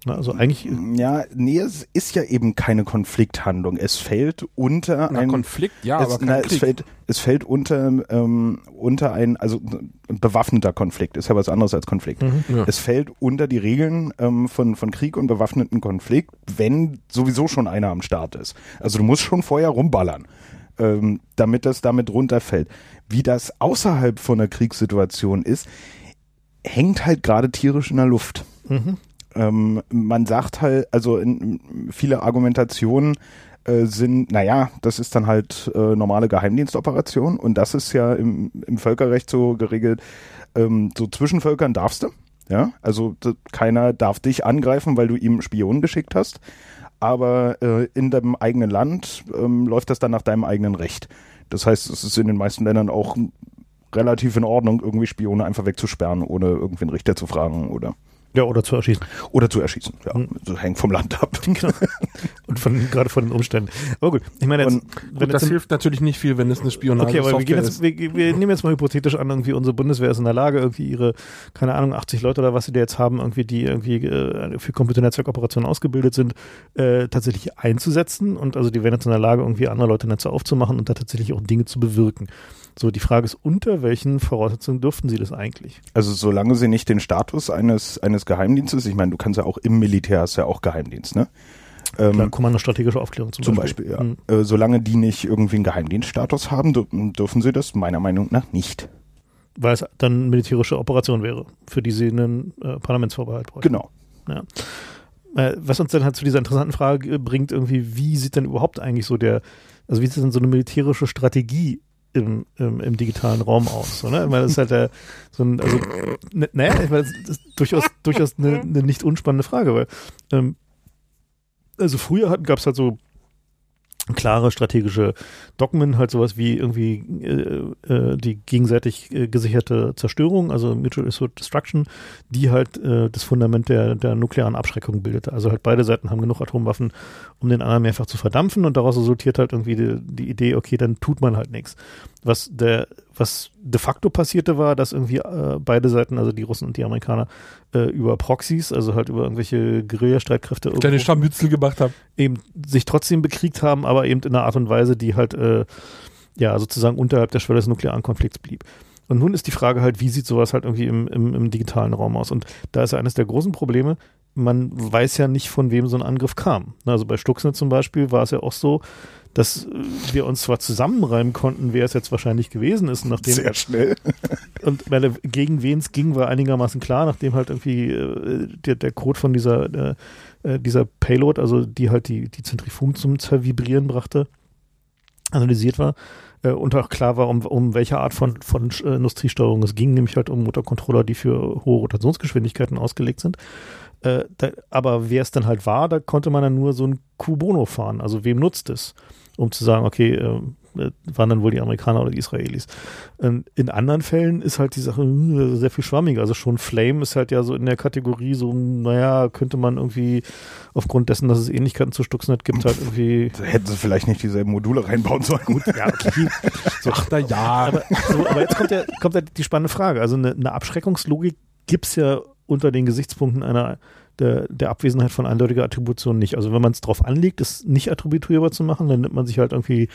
Na, also eigentlich, Ja, nee, es ist ja eben keine Konflikthandlung. Es fällt unter Na, ein Konflikt, ja, es, aber kein na, es fällt es fällt unter ähm, unter ein also ein bewaffneter Konflikt ist ja was anderes als Konflikt. Mhm. Ja. Es fällt unter die Regeln ähm, von von Krieg und bewaffneten Konflikt, wenn sowieso schon einer am Start ist. Also du musst schon vorher rumballern, ähm, damit das damit runterfällt. Wie das außerhalb von einer Kriegssituation ist, hängt halt gerade tierisch in der Luft. Mhm. Ähm, man sagt halt, also in, viele Argumentationen äh, sind, naja, das ist dann halt äh, normale Geheimdienstoperation und das ist ja im, im Völkerrecht so geregelt, ähm, so zwischen Völkern darfst du, ja, also keiner darf dich angreifen, weil du ihm Spionen geschickt hast, aber äh, in deinem eigenen Land ähm, läuft das dann nach deinem eigenen Recht. Das heißt, es ist in den meisten Ländern auch relativ in Ordnung, irgendwie Spione einfach wegzusperren, ohne irgendwie einen Richter zu fragen oder Ja, oder zu erschießen. oder zu erschießen. Ja, Mhm. das hängt vom Land ab. Genau. Und von, gerade von den Umständen. Aber gut, ich meine jetzt, Und wenn Gut, das hilft natürlich nicht viel, wenn es eine Spionage Okay, aber wir, gehen ist. jetzt, wir, wir nehmen jetzt mal hypothetisch an, irgendwie unsere Bundeswehr ist in der Lage, irgendwie ihre, keine Ahnung, 80 Leute oder was sie da jetzt haben, irgendwie die irgendwie äh, für Computernetzwerkoperationen ausgebildet sind, äh, tatsächlich einzusetzen und also die werden jetzt in der Lage, irgendwie andere Leute Netze aufzumachen und da tatsächlich auch Dinge zu bewirken. So, die Frage ist, unter welchen Voraussetzungen dürften sie das eigentlich? Also solange sie nicht den Status eines, eines Geheimdienstes, ich meine, du kannst ja auch im Militär, hast ja auch Geheimdienst, ne? Ähm, Klar, Kommando strategische Aufklärung zum, zum Beispiel, ja. Hm. Äh, solange die nicht irgendwie einen Geheimdienststatus haben, dür- dürfen sie das meiner Meinung nach nicht. Weil es dann militärische Operation wäre, für die sie einen äh, Parlamentsvorbehalt bräuchten. Genau. Äh, was uns dann halt zu dieser interessanten Frage äh, bringt, irgendwie, wie sieht denn überhaupt eigentlich so der, also wie sieht denn so eine militärische Strategie im, im, im digitalen Raum aus? So, ne? Ich meine, das ist halt der, so ein, also, ne, naja, ich meine, das ist durchaus, durchaus eine, eine nicht unspannende Frage, weil, ähm, also früher gab es halt so klare strategische Dogmen, halt sowas wie irgendwie äh, äh, die gegenseitig äh, gesicherte Zerstörung, also Mutual Assured Destruction, die halt äh, das Fundament der, der nuklearen Abschreckung bildete. Also halt beide Seiten haben genug Atomwaffen, um den anderen mehrfach zu verdampfen und daraus resultiert halt irgendwie die, die Idee, okay, dann tut man halt nichts. Was der, was de facto passierte war, dass irgendwie äh, beide Seiten, also die Russen und die Amerikaner, äh, über Proxys, also halt über irgendwelche Guerilla-Streitkräfte Kleine Scharmützel gemacht haben. eben sich trotzdem bekriegt haben, aber eben in einer Art und Weise, die halt äh, ja sozusagen unterhalb der Schwelle des nuklearen Konflikts blieb. Und nun ist die Frage halt, wie sieht sowas halt irgendwie im, im, im digitalen Raum aus? Und da ist ja eines der großen Probleme, man weiß ja nicht, von wem so ein Angriff kam. Also bei Stuxnet zum Beispiel war es ja auch so, dass wir uns zwar zusammenreimen konnten, wer es jetzt wahrscheinlich gewesen ist, nachdem Sehr schnell. und weil, gegen wen es ging, war einigermaßen klar, nachdem halt irgendwie äh, der, der Code von dieser äh, äh, dieser Payload, also die halt die die Zentrifugen zum Zervibrieren brachte, analysiert war äh, und auch klar war, um, um welche Art von, von äh, Industriesteuerung es ging, nämlich halt um Motorcontroller, die für hohe Rotationsgeschwindigkeiten ausgelegt sind. Äh, da, aber wer es dann halt war, da konnte man dann nur so ein Kubono fahren. Also wem nutzt es? Um zu sagen, okay, äh, äh, waren dann wohl die Amerikaner oder die Israelis. Ähm, in anderen Fällen ist halt die Sache äh, sehr viel schwammiger. Also schon Flame ist halt ja so in der Kategorie so, naja, könnte man irgendwie aufgrund dessen, dass es Ähnlichkeiten zu Stuxnet gibt, halt irgendwie. Da hätten sie vielleicht nicht dieselben Module reinbauen sollen. Gut, ja, okay. So, Ach, na ja. Aber, so, aber jetzt kommt ja, kommt ja die spannende Frage. Also eine, eine Abschreckungslogik gibt's ja unter den Gesichtspunkten einer der, der Abwesenheit von eindeutiger Attribution nicht. Also wenn man es drauf anlegt, es nicht attribuierbar zu machen, dann nimmt man sich halt irgendwie,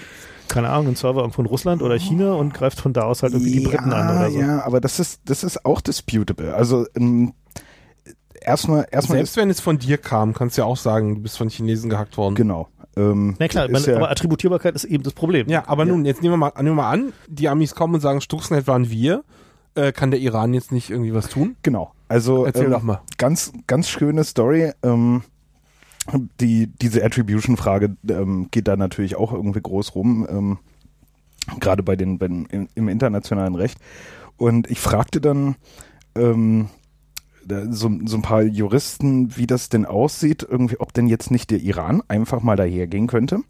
keine Ahnung, einen Server irgendwo in Russland oder China und greift von da aus halt irgendwie die Briten an oder so. Ja, aber das ist, das ist auch disputable. Also ähm, erstmal, erstmal Selbst wenn es von dir kam, kannst du ja auch sagen, du bist von Chinesen gehackt worden. Genau. Ähm, Na klar, man, ja, aber Attributierbarkeit ist eben das Problem. Ja, aber nun, jetzt nehmen wir mal, nehmen wir mal an, die Amis kommen und sagen, Stuxnet waren wir. Äh, kann der Iran jetzt nicht irgendwie was tun? Genau. Also Erzähl ähm, doch mal. ganz, ganz schöne Story. Ähm, die, diese Attribution-Frage ähm, geht da natürlich auch irgendwie groß rum, ähm, gerade bei den, bei den im, im internationalen Recht. Und ich fragte dann ähm, so, so ein paar Juristen, wie das denn aussieht, irgendwie, ob denn jetzt nicht der Iran einfach mal dahergehen könnte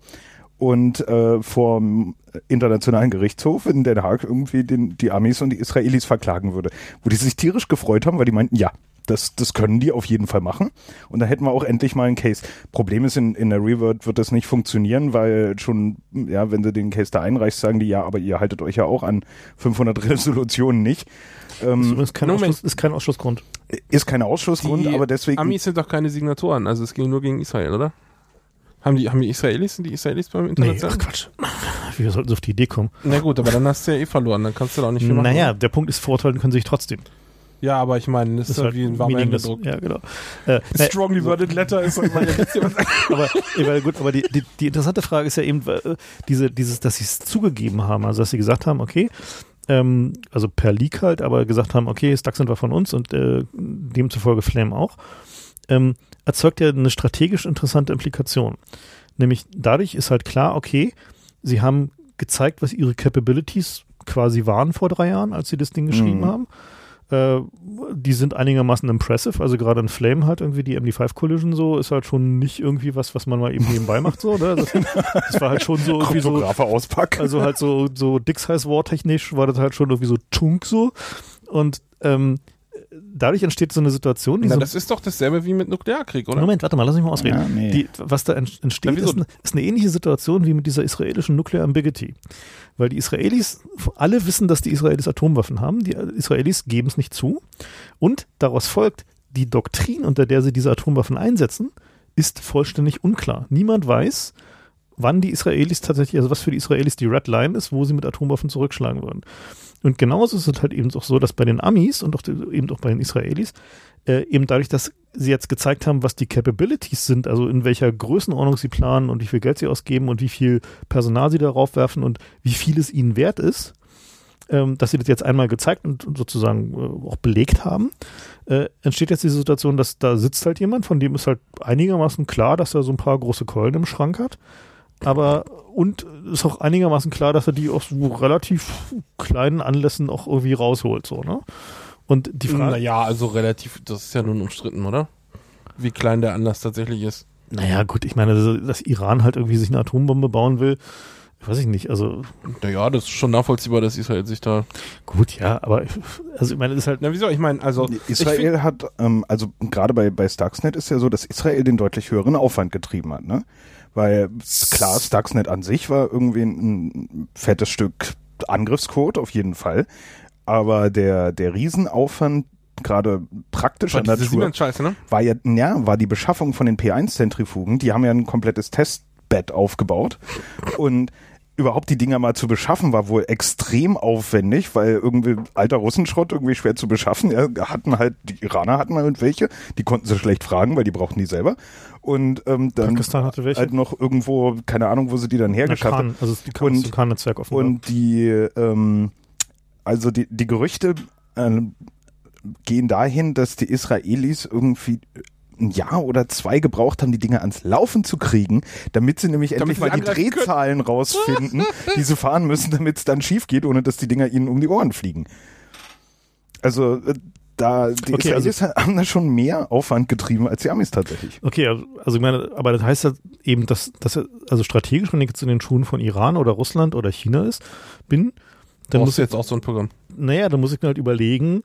und äh, vom Internationalen Gerichtshof in Den Haag irgendwie den, die Amis und die Israelis verklagen würde. Wo die sich tierisch gefreut haben, weil die meinten, ja, das, das können die auf jeden Fall machen. Und da hätten wir auch endlich mal einen Case. Problem ist, in, in der Revert wird das nicht funktionieren, weil schon, ja, wenn du den Case da einreichst, sagen die, ja, aber ihr haltet euch ja auch an 500 Resolutionen nicht. Ähm, Das ist kein. Ausschluss, ist kein Ausschlussgrund. ist kein Ausschlussgrund, Die aber deswegen. Amis sind doch keine Signatoren, also es ging nur gegen Israel, oder? Haben die, haben die Israelis, sind die Israelis beim Nee, Internationalen? ach Quatsch. Wir sollten so auf die Idee kommen. Na gut, aber dann hast du ja eh verloren, dann kannst du da auch nicht viel machen. Naja, der Punkt ist, verurteilen können sie sich trotzdem. Ja, aber ich meine, das ist, ja wie ein warmer. Händedruck. Ja, genau. Äh, na, Strongly worded letter ist ihr was- aber, weil gut, aber die, die, die interessante Frage ist ja eben äh, diese, dieses, dass sie es zugegeben haben, also dass sie gesagt haben, okay, ähm, also per Leak halt, aber gesagt haben, okay, Stuxnet war von uns und äh, demzufolge Flame auch, ähm, erzeugt ja eine strategisch interessante Implikation. Nämlich dadurch ist halt klar, okay, sie haben gezeigt, was ihre Capabilities quasi waren vor drei Jahren, als sie das Ding geschrieben Mhm. haben. Äh, die sind einigermaßen impressive, also gerade in Flame halt irgendwie die MD5 Collision so, ist halt schon nicht irgendwie was, was man mal eben nebenbei macht so, ne? Das, das war halt schon so irgendwie so, auspacken. also halt so, so heiß War technisch war das halt schon irgendwie so Chunk so und ähm, dadurch entsteht so eine Situation, die Na, so das ist doch dasselbe wie mit Nuklearkrieg, oder? Moment, warte mal, lass mich mal ausreden. Ja, nee. die, was da ent- entsteht, ist eine, ist eine ähnliche Situation wie mit dieser israelischen Nuclear Ambiguity. Weil die Israelis, alle wissen, dass die Israelis Atomwaffen haben, die Israelis geben es nicht zu. Und daraus folgt, die Doktrin, unter der sie diese Atomwaffen einsetzen, ist vollständig unklar. Niemand weiß, wann die Israelis tatsächlich, also was für die Israelis die Red Line ist, wo sie mit Atomwaffen zurückschlagen würden. Und genauso ist es halt eben auch so, dass bei den Amis und auch eben auch bei den Israelis, äh, eben dadurch, dass sie jetzt gezeigt haben, was die Capabilities sind, also in welcher Größenordnung sie planen und wie viel Geld sie ausgeben und wie viel Personal sie darauf werfen und wie viel es ihnen wert ist, ähm, dass sie das jetzt einmal gezeigt und und sozusagen äh, auch belegt haben, äh, entsteht jetzt diese Situation, dass da sitzt halt jemand, von dem ist halt einigermaßen klar, dass er so ein paar große Keulen im Schrank hat. Aber und ist auch einigermaßen klar, dass er die aus so relativ kleinen Anlässen auch irgendwie rausholt, so, ne? Und die Frage, Naja, also relativ, das ist ja nun umstritten, oder? Wie klein der Anlass tatsächlich ist. naja, gut, ich meine, dass- dass Iran halt irgendwie sich eine Atombombe bauen will, weiß ich nicht, also Naja, das ist schon nachvollziehbar, dass Israel sich da. gut, ja, aber also ich meine, das ist halt, Na, wieso? Ich meine, also. Israel hat, ähm, also gerade bei, bei Stuxnet ist ja so, dass Israel den deutlich höheren Aufwand getrieben hat, ne? Weil klar, Stuxnet an sich war irgendwie ein, fettes Stück Angriffscode, auf jeden Fall. Aber der, der Riesenaufwand, gerade praktischer Ich, diese Natur, ne? war ja, ja, war die Beschaffung von den P1-Zentrifugen, die haben ja ein komplettes Testbett aufgebaut. Und überhaupt die Dinger mal zu beschaffen, war wohl extrem aufwendig, weil irgendwie alter Russenschrott irgendwie schwer zu beschaffen. Ja, hatten halt, die Iraner hatten halt welche, die konnten sie schlecht fragen, weil die brauchten die selber. Und ähm, dann Pakistan hatte welche. halt noch irgendwo, keine Ahnung, wo sie die dann hergeschafft haben. Khan, also die Khan, Und- das Khan-Netzwerk offenbar. Und die, ähm, also die, die Gerüchte äh, gehen dahin, dass die Israelis irgendwie ein Jahr oder zwei gebraucht haben, die Dinge ans Laufen zu kriegen, damit sie nämlich endlich Damit sie mal die angreifen können. Drehzahlen rausfinden, die sie fahren müssen, damit es dann schief geht, ohne dass die Dinger ihnen um die Ohren fliegen. Also äh, da die Okay, Israelis haben da schon mehr Aufwand getrieben als die Amis tatsächlich. Okay, also also ich meine, aber das heißt ja eben, dass, dass also strategisch, wenn ich jetzt in den Schuhen von Iran oder Russland oder China ist, bin, dann muss jetzt auch so ein Programm. naja, dann muss ich mir halt überlegen,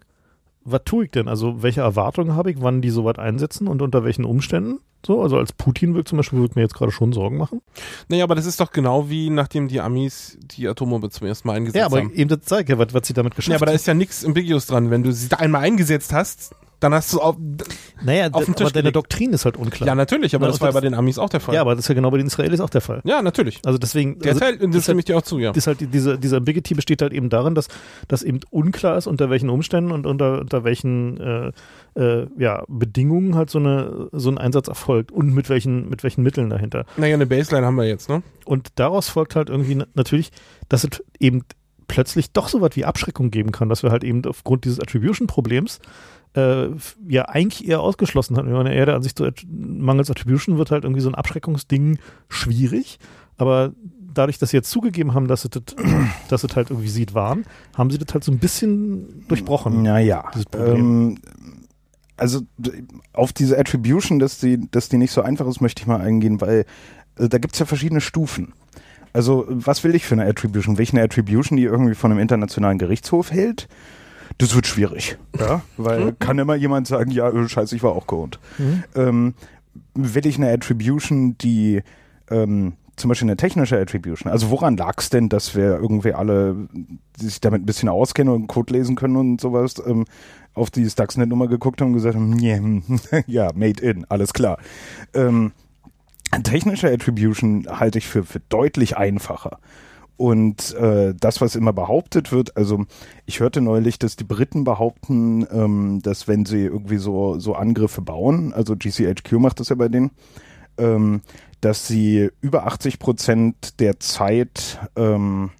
was tue ich denn? Also welche Erwartungen habe ich, wann die sowas einsetzen und unter welchen Umständen? So, also als Putin wirkt zum Beispiel, würde ich mir jetzt gerade schon Sorgen machen. Naja, aber das ist doch genau wie nachdem die Amis die Atombombe zum ersten Mal eingesetzt Ja, aber haben. eben das zeigt ja, was, was sie damit geschafft Ja, aber da ist ja nichts ambiguous dran. Wenn du sie da einmal eingesetzt hast, dann hast du auch. Naja, auf den Tisch aber deine gelegt. Doktrin ist halt unklar. Ja, natürlich, aber Na, das war ja bei den Amis auch der Fall. Ja, aber das ist ja genau bei den Israelis auch der Fall. ja natürlich. Also deswegen, Der also, Teil, das ist stimme halt, ich dir auch zu, ja. ist halt die- diese, diese Ambiguity besteht halt eben darin, dass, dass eben unklar ist, unter welchen Umständen und unter, unter welchen äh, äh, ja, Bedingungen halt so, eine, so ein Einsatz erfolgt und mit welchen, mit welchen Mitteln dahinter. Naja, eine Baseline haben wir jetzt, ne? Und daraus folgt halt irgendwie na- natürlich, dass es eben plötzlich doch so was wie Abschreckung geben kann, dass wir halt eben aufgrund dieses Attribution-Problems äh, ja eigentlich eher ausgeschlossen haben. Wenn man eher der Ansicht so mangels Attribution wird halt irgendwie so ein Abschreckungsding schwierig, aber dadurch, dass sie jetzt zugegeben haben, dass sie das, dass es halt irgendwie sieht waren, haben sie das halt so ein bisschen durchbrochen. Naja, dieses Problem. ähm, also auf diese Attribution, dass die, dass die nicht so einfach ist, möchte ich mal eingehen, weil äh, da gibt's ja verschiedene Stufen. Also was will ich für eine Attribution? Will ich eine Attribution, die irgendwie von einem internationalen Gerichtshof hält? Das wird schwierig, ja, weil kann immer jemand sagen, ja, scheiße, ich war auch geholt. Mhm. Ähm, will ich eine Attribution, die ähm, zum Beispiel eine technische Attribution, also woran lag es denn, dass wir irgendwie alle, die sich damit ein bisschen auskennen und Code lesen können und sowas, ähm, auf die Stuxnet-Nummer geguckt haben und gesagt haben, yeah, ja, made in, alles klar. Ähm, technische Attribution halte ich für, für deutlich einfacher. Und äh, das, was immer behauptet wird, also ich hörte neulich, dass die Briten behaupten, ähm, dass wenn sie irgendwie so, so Angriffe bauen, also GCHQ macht das ja bei denen, ähm, dass sie über 80 Prozent der Zeit ähm,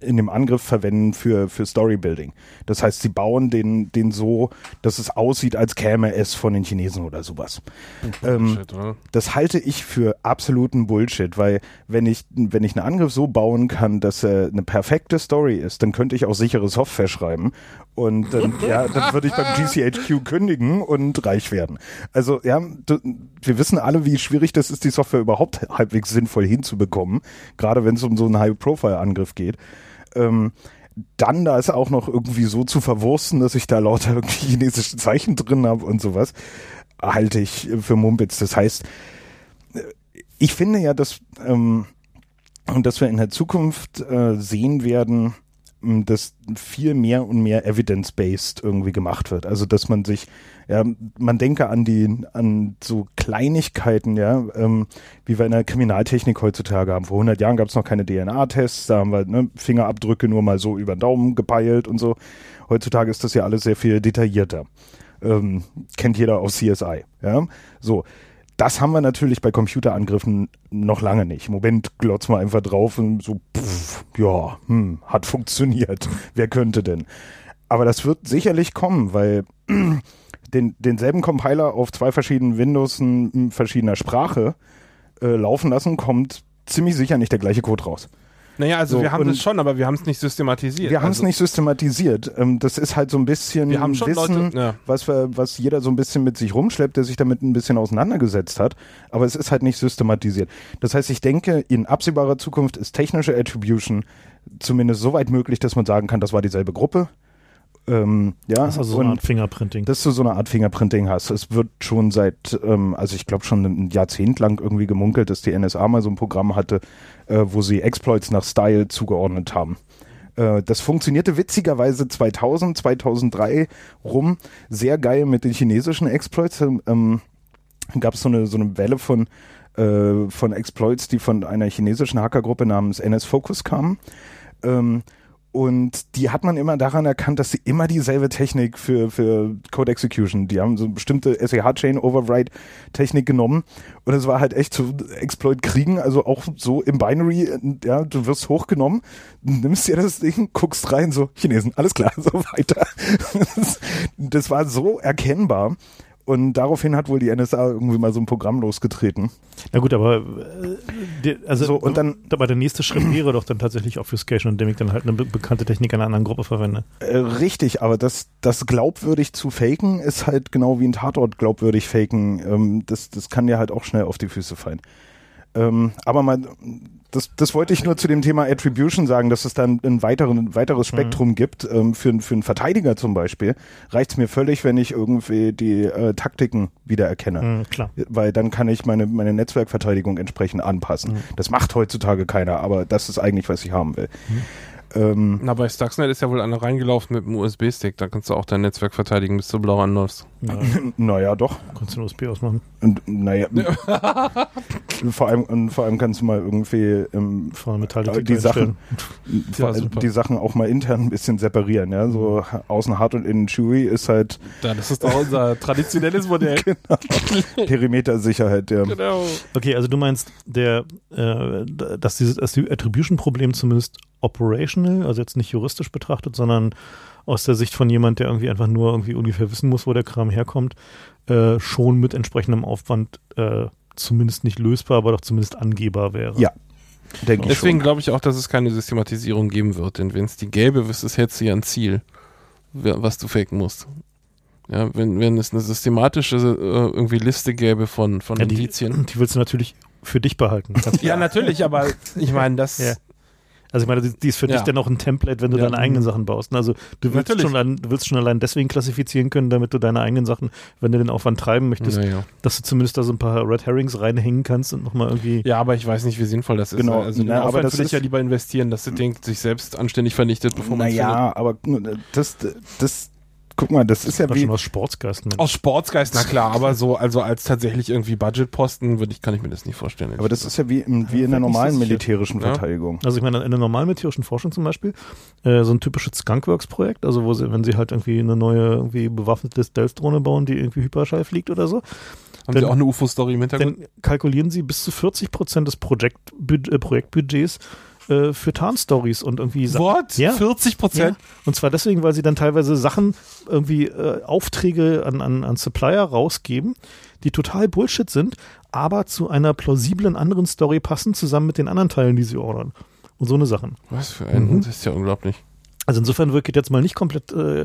in dem Angriff verwenden für, für Storybuilding. Das heißt, sie bauen den, den so, dass es aussieht, als käme es von den Chinesen oder sowas. Ähm, Shit, oder? das halte ich für absoluten Bullshit, weil wenn ich, wenn ich einen Angriff so bauen kann, dass er eine perfekte Story ist, dann könnte ich auch sichere Software schreiben und dann, ja, dann würde ich beim GCHQ kündigen und reich werden. Also ja, du, wir wissen alle, wie schwierig das ist, die Software überhaupt halbwegs sinnvoll hinzubekommen, gerade wenn es um so einen High-Profile-Angriff geht. Ähm, dann da ist auch noch irgendwie so zu verwursten, dass ich da lauter irgendwie chinesische Zeichen drin habe und sowas, halte ich für Mumpitz. Das heißt, ich finde ja, dass, ähm, dass wir in der Zukunft äh, sehen werden, dass viel mehr und mehr evidence-based irgendwie gemacht wird. Also dass man sich, ja, man denke an die, an so Kleinigkeiten, ja, ähm, wie wir in der Kriminaltechnik heutzutage haben. Vor 100 Jahren gab es noch keine DNA-Tests, da haben wir ne, Fingerabdrücke nur mal so über den Daumen gepeilt und so. Heutzutage ist das ja alles sehr viel detaillierter. Ähm, kennt jeder aus CSI, ja. So. Das haben wir natürlich bei Computerangriffen noch lange nicht. Im Moment glotzen wir einfach drauf und so, pff, ja, hm, hat funktioniert. Wer könnte denn? Aber das wird sicherlich kommen, weil den, denselben Compiler auf zwei verschiedenen Windows in, in verschiedener Sprache äh, laufen lassen, kommt ziemlich sicher nicht der gleiche Code raus. Naja, also So, wir haben das schon, aber wir haben es nicht systematisiert. Wir haben es also, nicht systematisiert. Ähm, das ist halt so ein bisschen Wir haben schon Wissen, Leute- ja. was, wir, was jeder so ein bisschen mit sich rumschleppt, der sich damit ein bisschen auseinandergesetzt hat. Aber es ist halt nicht systematisiert. Das heißt, ich denke, in absehbarer Zukunft ist technische Attribution zumindest so weit möglich, dass man sagen kann, das war dieselbe Gruppe. Ähm, ja, Das ist also so eine Art Fingerprinting. dass du so eine Art Fingerprinting hast. Es wird schon seit, ähm, also ich glaube schon ein Jahrzehnt lang irgendwie gemunkelt, dass die NSA mal so ein Programm hatte, äh, wo sie Exploits nach Style zugeordnet haben. Äh, das funktionierte witzigerweise 2000, 2003 rum sehr geil mit den chinesischen Exploits. Ähm, gab es so eine, so eine Welle von äh, von Exploits, die von einer chinesischen Hackergruppe namens NS Focus kamen. Ähm, und die hat man immer daran erkannt, dass sie immer dieselbe Technik für, für Code Execution, die haben so eine bestimmte SEH-Chain Override Technik genommen und es war halt echt zu Exploit kriegen, also auch so im Binary, ja, du wirst hochgenommen, nimmst dir das Ding, guckst rein, so Chinesen, alles klar, so weiter. Das, das war so erkennbar. Und daraufhin hat wohl die NSA irgendwie mal so ein Programm losgetreten. Na gut, aber äh, also So, und dann- aber der nächste Schritt wäre doch dann tatsächlich Obfuscation, indem ich dann halt eine be bekannte Technik einer anderen Gruppe verwende. Äh, richtig, aber das, das glaubwürdig zu faken ist halt genau wie ein Tatort glaubwürdig faken. Ähm, das, das kann dir halt auch schnell auf die Füße fallen. Ähm, aber mal, das, das wollte ich nur zu dem Thema Attribution sagen, dass es dann ein, weiteren, ein weiteres Spektrum gibt. Ähm, für, für einen Verteidiger zum Beispiel reicht es mir völlig, wenn ich irgendwie die äh, Taktiken wiedererkenne. Mhm, klar. Weil dann kann ich meine, meine Netzwerkverteidigung entsprechend anpassen. Das macht heutzutage keiner, aber das ist eigentlich, was ich haben will. Ähm, Na, bei Stuxnet ist ja wohl einer reingelaufen mit einem USB-Stick. Da kannst du auch dein Netzwerk verteidigen, bis du blau anläufst. Ja, naja, doch. kannst du einen USB ausmachen. Und naja, vor allem und vor allem kannst du mal irgendwie ähm, die Sachen, super. die Sachen auch mal intern ein bisschen separieren. Ja, so außen hart und innen chewy ist halt Ja, das ist doch unser traditionelles Modell. Perimetersicherheit. Ja. genau. Okay, also du meinst, der, äh, dass dieses dass die Attribution-Problem zumindest operational, also jetzt nicht juristisch betrachtet, sondern aus der Sicht von jemand, der irgendwie einfach nur irgendwie ungefähr wissen muss, wo der Kram herkommt, äh, schon mit entsprechendem Aufwand äh, zumindest nicht lösbar, aber doch zumindest angehbar wäre. Ja. Denke Deswegen glaube ich auch, dass es keine Systematisierung geben wird. Denn wenn es die gäbe, wüsste es hättest du ja ein Ziel, was du faken musst. Ja, wenn, wenn es eine systematische äh, irgendwie Liste gäbe von, von Ja, die, Indizien. die willst du natürlich für dich behalten. Ja, natürlich, aber ich meine, das. Ja. Also ich meine, die, die ist für Ja. dich dann auch ein Template, wenn du Ja. deine eigenen Sachen baust. Also du willst, Natürlich. schon allein, du willst schon allein deswegen klassifizieren können, damit du deine eigenen Sachen, wenn du den Aufwand treiben möchtest, Naja. dass du zumindest da so ein paar Red Herrings reinhängen kannst und nochmal irgendwie. Ja, aber ich weiß nicht, wie sinnvoll das ist. Genau, Also den na, aber Aufwand das würde ich ja lieber investieren, dass das Ding sich selbst anständig vernichtet, bevor man es. Naja, aber das, das, guck mal, das ist ja wie, schon aus Sportsgeist. Mensch. Aus Sportsgeist, na klar, aber so, also als tatsächlich irgendwie Budgetposten würde ich, kann ich mir das nicht vorstellen. aber das ist ja wie, im, wie in der normalen militärischen Ja. Verteidigung. Also ich meine, in der normalen militärischen Forschung zum Beispiel, äh, so ein typisches Skunkworks-Projekt, also wo sie, wenn sie halt irgendwie eine neue, irgendwie bewaffnete Stealth-Drohne bauen, die irgendwie Hyperschall fliegt oder so, Haben denn- Sie auch eine UFO-Story im Hintergrund? dann kalkulieren sie bis zu 40 Prozent des Projekt, äh, Projektbudgets äh, für Tarnstories und irgendwie What? Ja. 40 Ja, Prozent? und zwar deswegen, weil sie dann teilweise Sachen, irgendwie äh, Aufträge an, an, an Supplier rausgeben, die total Bullshit sind, aber zu einer plausiblen anderen Story passen, zusammen mit den anderen Teilen, die sie ordern. Und so eine Sachen. Was für ein, Mhm. das ist ja unglaublich. Also insofern wird jetzt mal nicht komplett äh,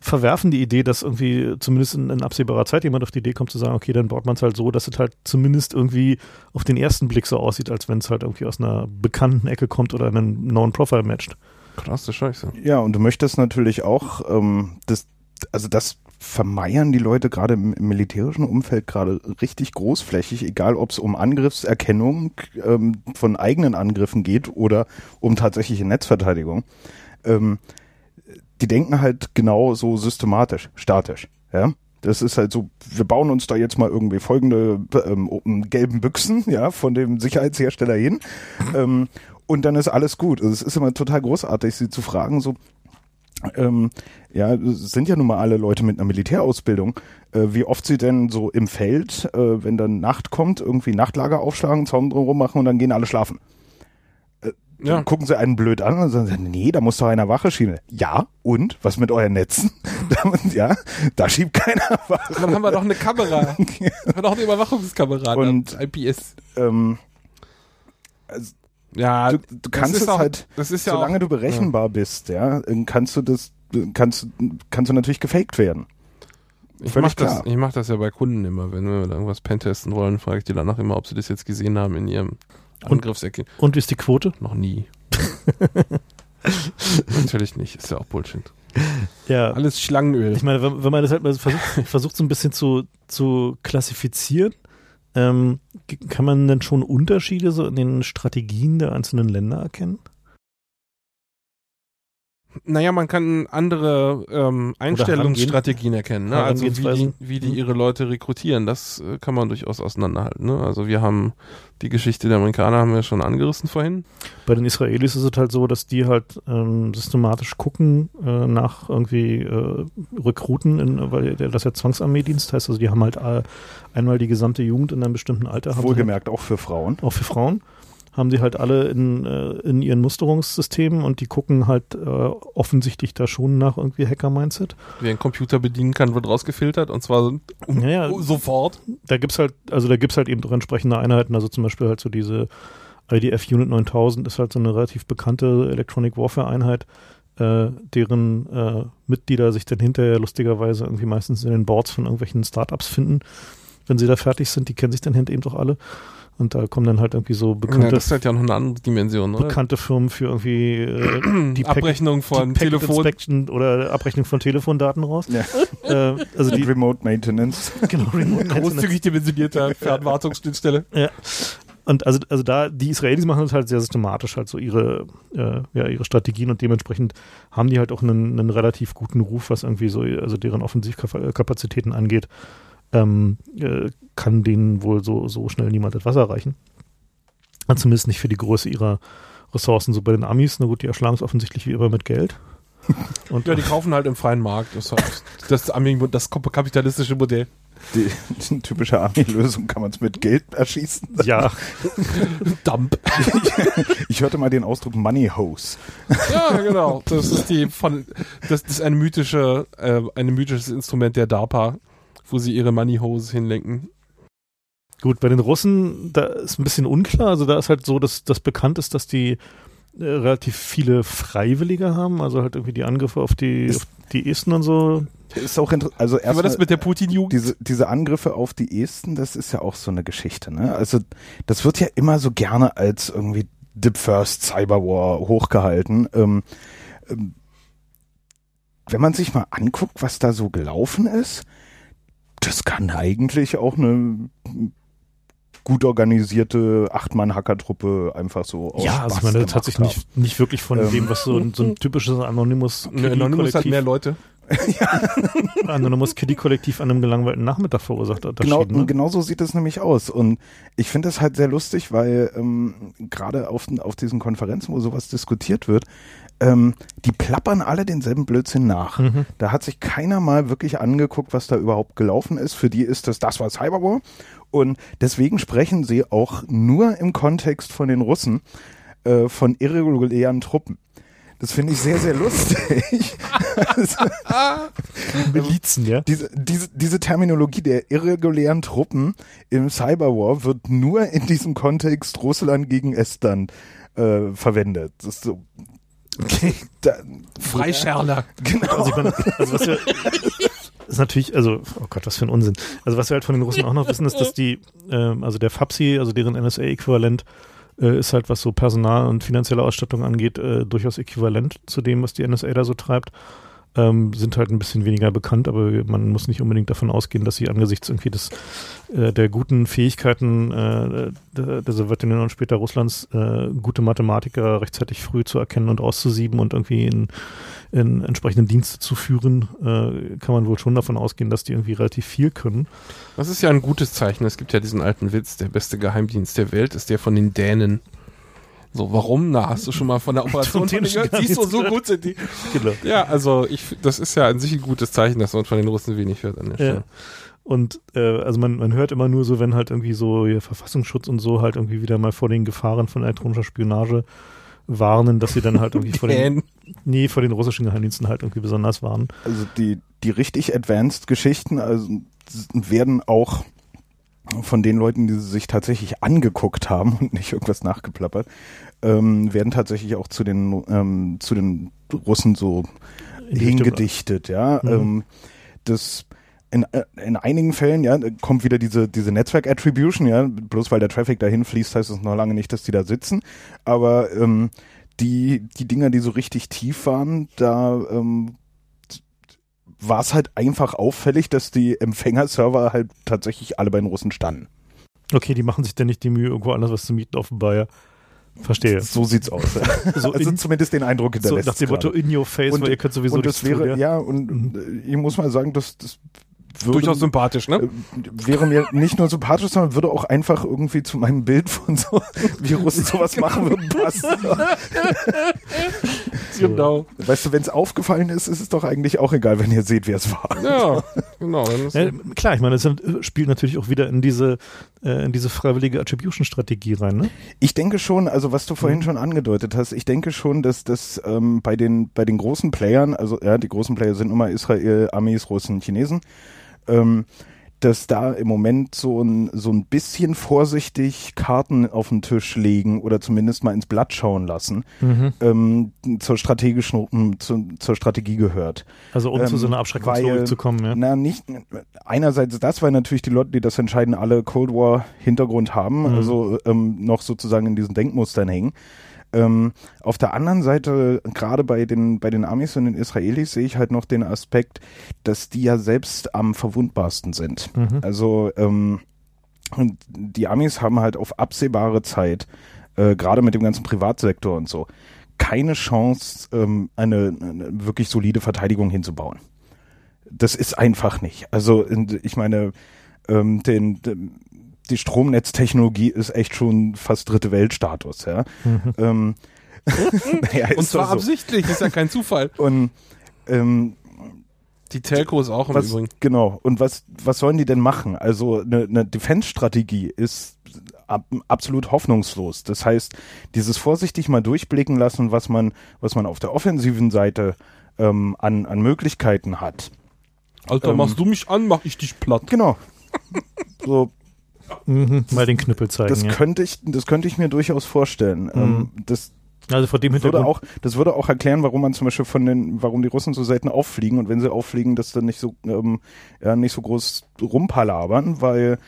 verwerfen die Idee, dass irgendwie zumindest in, in absehbarer Zeit jemand auf die Idee kommt zu sagen, okay, dann baut man es halt so, dass es halt zumindest irgendwie auf den ersten Blick so aussieht, als wenn es halt irgendwie aus einer bekannten Ecke kommt oder einen neuen Profile matcht. Krasse Scheiße. Ja, und du möchtest natürlich auch, ähm, das, also das vermeiern die Leute gerade im, im militärischen Umfeld gerade richtig großflächig, egal ob es um Angriffserkennung ähm, von eigenen Angriffen geht oder um tatsächliche Netzverteidigung. Ähm, die denken halt genau so systematisch, statisch. Ja, das ist halt so, wir bauen uns da jetzt mal irgendwie folgende ähm, gelben Büchsen, ja, von dem Sicherheitshersteller hin. ähm, und dann ist alles gut. Also es ist immer total großartig, sie zu fragen, so, ähm, ja, sind ja nun mal alle Leute mit einer Militärausbildung, äh, wie oft sie denn so im Feld, äh, wenn dann Nacht kommt, irgendwie Nachtlager aufschlagen, Zaun drumherum machen und dann gehen alle schlafen. Dann Ja. gucken sie einen blöd an und sagen, nee, da muss doch einer Wache schieben. Ja, und? Was mit euren Netzen? Ja, da schiebt keiner Wache. Dann haben wir doch eine Kamera. haben wir doch eine Überwachungskamera. Und- dann IPS. Ähm, Ja, du, du kannst es auch- halt, das ist ja solange auch, du berechenbar bist, ja, kannst du das, kannst, kannst du natürlich gefaked werden. Ich Völlig mach, das, ich mach das ja bei Kunden immer. Wenn wir irgendwas pentesten wollen, frage ich die danach immer, ob sie das jetzt gesehen haben in ihrem Angriffsecke. Und wie ist die Quote? Noch nie. Natürlich nicht, ist ja auch Bullshit. Ja. Alles Schlangenöl. Ich meine, wenn, wenn man das halt mal versucht, versucht so ein bisschen zu, zu klassifizieren, ähm, kann man denn schon Unterschiede so in den Strategien der einzelnen Länder erkennen? Naja, man kann andere ähm, Einstellungsstrategien erkennen. Ne? Also wie die, wie die ihre Leute rekrutieren, das äh, kann man durchaus auseinanderhalten. Ne? Also wir haben die Geschichte der Amerikaner haben wir schon angerissen vorhin. Bei den Israelis ist es halt so, dass die halt ähm, systematisch gucken äh, nach irgendwie äh, Rekruten, in, weil das ja Zwangsarmeedienst heißt. Also die haben halt äh, einmal die gesamte Jugend in einem bestimmten Alter. Wohlgemerkt auch für Frauen. auch für Frauen, haben sie halt alle in, äh, in ihren Musterungssystemen und die gucken halt äh, offensichtlich da schon nach irgendwie Hacker-Mindset. Wer einen Computer bedienen kann, wird rausgefiltert und zwar um, Naja, sofort. da gibt's halt, also da gibt's halt eben auch entsprechende Einheiten, also zum Beispiel halt so diese IDF Unit 9000 ist halt so eine relativ bekannte Electronic Warfare Einheit, äh, deren äh, Mitglieder sich dann hinterher lustigerweise irgendwie meistens in den Boards von irgendwelchen Startups finden, wenn sie da fertig sind, die kennen sich dann hinter eben doch alle. Und da kommen dann halt irgendwie so Ja, bekannte, das ist halt ja noch eine andere Dimension, oder? bekannte Firmen für irgendwie äh, die Abrechnung von die Telefon. Inspection oder Abrechnung von Telefondaten raus. Ja. Äh, also die Remote Maintenance. genau, Remote Maintenance. Großzügig dimensionierter Fernwartungsschnittstelle. Und also, also da, die Israelis machen das halt sehr systematisch, halt so ihre, äh, ja, ihre Strategien und dementsprechend haben die halt auch einen, einen relativ guten Ruf, was irgendwie so, also deren Offensivkapazitäten angeht. Ähm, äh, kann denen wohl so, so schnell niemand etwas erreichen. Und zumindest nicht für die Größe ihrer Ressourcen. So bei den Amis, na gut, die erschlagen es offensichtlich wie immer mit Geld. Und Ja, die kaufen halt im freien Markt. Das, heißt, das, Ami- das kapitalistische Modell. Die, die typische Army-Lösung kann man es mit Geld erschießen. ja, Dump. Ich hörte mal den Ausdruck Money Hose. Ja, genau. Das ist die von, das, das ist ein mythische, äh, ein mythisches Instrument der DARPA, wo sie ihre Money Hose hinlenken. Gut, bei den Russen, da ist ein bisschen unklar. Also da ist halt so, dass das bekannt ist, dass die äh, relativ viele Freiwillige haben. Also halt irgendwie die Angriffe auf die, Ist- auf die Esten und so. Ist auch inter- also Wie war das erstmal mit der Putin-Jugend? diese, diese Angriffe auf die Esten, das ist ja auch so eine Geschichte. Ne? Also das wird ja immer so gerne als irgendwie the first Cyberwar hochgehalten. Ähm, ähm, wenn man sich mal anguckt, was da so gelaufen ist, das kann eigentlich auch eine gut organisierte Acht-Mann-Hackertruppe einfach so aus ja, also ich Spaß meine, das hat sich nicht, nicht wirklich von Ähm. dem, was so, ein- so ein typisches Anonymous Ne, Anonymous hat Kiddie-Kollektiv mehr Leute. Anonymous Kiddie-Kollektiv an einem gelangweilten Nachmittag verursacht hat. Genau, ne? genau so sieht es nämlich aus. Und ich finde das halt sehr lustig, weil ähm, gerade auf, auf diesen Konferenzen, wo sowas diskutiert wird, ähm, die plappern alle denselben Blödsinn nach. Mhm. Da hat sich keiner mal wirklich angeguckt, was da überhaupt gelaufen ist. Für die ist das, das war Cyberwar. Und deswegen sprechen sie auch nur im Kontext von den Russen äh, von irregulären Truppen. Das finde ich sehr, sehr lustig. also, Milizen, ja. diese, diese, diese Terminologie der irregulären Truppen im Cyberwar wird nur in diesem Kontext Russland gegen Estland äh, verwendet. Das ist so. Freischärler. genau. Also, meine, also was wir, ist natürlich, also, oh Gott, was für ein Unsinn. Also was wir halt von den Russen auch noch wissen, ist, dass die, ähm, also der FAPSI, also deren NSA-Äquivalent, äh, ist halt, was so Personal und finanzielle Ausstattung angeht, äh, durchaus äquivalent zu dem, was die NSA da so treibt. Ähm, sind halt ein bisschen weniger bekannt, aber man muss nicht unbedingt davon ausgehen, dass sie angesichts irgendwie des, äh, der guten Fähigkeiten äh, der, der Sowjetunion und später Russlands äh, gute Mathematiker rechtzeitig früh zu erkennen und auszusieben und irgendwie in, in entsprechenden Dienste zu führen, äh, kann man wohl schon davon ausgehen, dass die irgendwie relativ viel können. Das ist ja ein gutes Zeichen. Es gibt ja diesen alten Witz, der beste Geheimdienst der Welt ist der von den Dänen. So, warum? Na, hast du schon mal von der Operation von gehört? Siehst du, so gut sind die. Genau. Ja, also ich, das ist ja an sich ein gutes Zeichen, dass man von den Russen wenig hört an der Ja. Und äh, also man, man hört immer nur so, wenn halt irgendwie so ja, Verfassungsschutz und so halt irgendwie wieder mal vor den Gefahren von elektronischer Spionage warnen, dass sie dann halt irgendwie vor den, nee, vor den russischen Geheimdiensten halt irgendwie besonders warnen. Also die, die richtig advanced Geschichten also, werden auch von den Leuten, die sie sich tatsächlich angeguckt haben und nicht irgendwas nachgeplappert, ähm, werden tatsächlich auch zu den, ähm, zu den Russen so hingedichtet, ja. Mhm. Ähm, das in, äh, in einigen Fällen, ja, kommt wieder diese, diese Netzwerk-Attribution, ja, bloß weil der Traffic dahin fließt, heißt es noch lange nicht, dass die da sitzen. Aber ähm, die, die Dinger, die so richtig tief waren, da ähm, war es halt einfach auffällig, dass die Empfängerserver halt tatsächlich alle bei den Russen standen. Okay, die machen sich dann nicht die Mühe, irgendwo anders was zu mieten, offenbar, ja. Verstehe. So sieht's aus. So also in- zumindest den Eindruck So hinterlässt. nach dem Motto in your face, Und- weil ihr könnt sowieso und das wäre, tun, ja, und äh, ich muss mal sagen, das, das würde, Durchaus sympathisch, ne? äh, wäre mir nicht nur sympathisch, sondern würde auch einfach irgendwie zu meinem Bild von so Virussen sowas machen würden passen. Genau. Weißt du, wenn es aufgefallen ist, ist es doch eigentlich auch egal, wenn ihr seht, wer es war. Ja, genau. Ja, klar, ich meine, das sind- spielt natürlich auch wieder in diese, äh, in diese freiwillige Attribution-Strategie rein, ne? Ich denke schon, also was du vorhin schon angedeutet hast, ich denke schon, dass das ähm, bei den bei den großen Playern, also ja, die großen Player sind immer Israel, Amis, Russen, Chinesen, ähm, dass da im Moment so ein so ein bisschen vorsichtig Karten auf den Tisch legen oder zumindest mal ins Blatt schauen lassen, ähm, zur strategischen um, zu, zur Strategie gehört. Also um zu so einer Ähm, Abschreckungslogik weil- zu kommen, ja. Na, nicht, einerseits das, weil natürlich die Leute, die das entscheiden, alle Cold War Hintergrund haben, Mhm. also ähm, noch sozusagen in diesen Denkmustern hängen. Ähm, auf der anderen Seite, gerade bei den, bei den Amis und den Israelis sehe ich halt noch den Aspekt, dass die ja selbst am verwundbarsten sind. Mhm. Also, ähm, die Amis haben halt auf absehbare Zeit, äh, gerade mit dem ganzen Privatsektor und so, keine Chance, ähm, eine, eine wirklich solide Verteidigung hinzubauen. Das ist einfach nicht. Also ich meine, ähm, den, den, die Stromnetztechnologie ist echt schon fast dritte Weltstatus, ja. Ähm, naja, und zwar so. absichtlich, ist ja kein Zufall. Und ähm, Die Telcos auch im was, Übrigen. genau. Und was, was sollen die denn machen? Also eine, eine Defense-Strategie ist ab, absolut hoffnungslos. Das heißt, dieses vorsichtig mal durchblicken lassen, was man, was man auf der offensiven Seite ähm, an, an Möglichkeiten hat. Alter, ähm, machst du mich an, mach ich dich platt. Genau. So, Mhm. Mal den Knüppel zeigen, das ja. könnte ich, das könnte ich mir durchaus vorstellen. Ähm, das Also vor dem würde Hintergrund. auch, das würde auch erklären, warum man zum Beispiel von den, warum die Russen so selten auffliegen und wenn sie auffliegen, dass dann nicht so, ähm, ja, nicht so groß rumpalabern, weil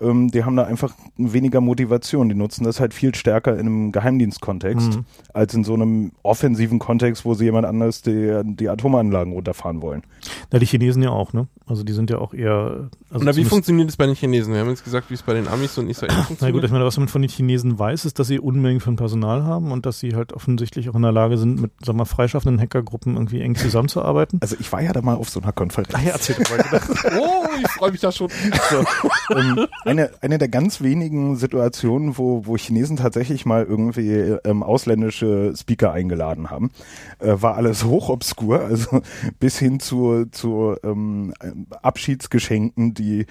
ähm, die haben da einfach weniger Motivation. Die nutzen das halt viel stärker in einem Geheimdienstkontext Mhm. als in so einem offensiven Kontext, wo sie jemand anders die, die Atomanlagen runterfahren wollen. Ja, die Chinesen ja auch, ne? Also die sind ja auch eher. Also Und wie funktioniert es bei den Chinesen? Wir haben jetzt gesagt, wie es bei den Amis und Israelis Na gut, funktioniert. ich meine, was man von den Chinesen weiß, ist, dass sie Unmengen von Personal haben und dass sie halt offensichtlich auch in der Lage sind, mit, sag mal, freischaffenden Hackergruppen irgendwie eng zusammenzuarbeiten. Also ich war ja da mal auf so einer Konferenz. ja, erzähl doch mal. oh, ich freue mich da schon. So, ähm, eine, eine der ganz wenigen Situationen, wo, wo Chinesen tatsächlich mal irgendwie ähm, ausländische Speaker eingeladen haben, äh, war alles hochobskur, also bis hin zu, zu ähm, Abschiedsgeschenken, die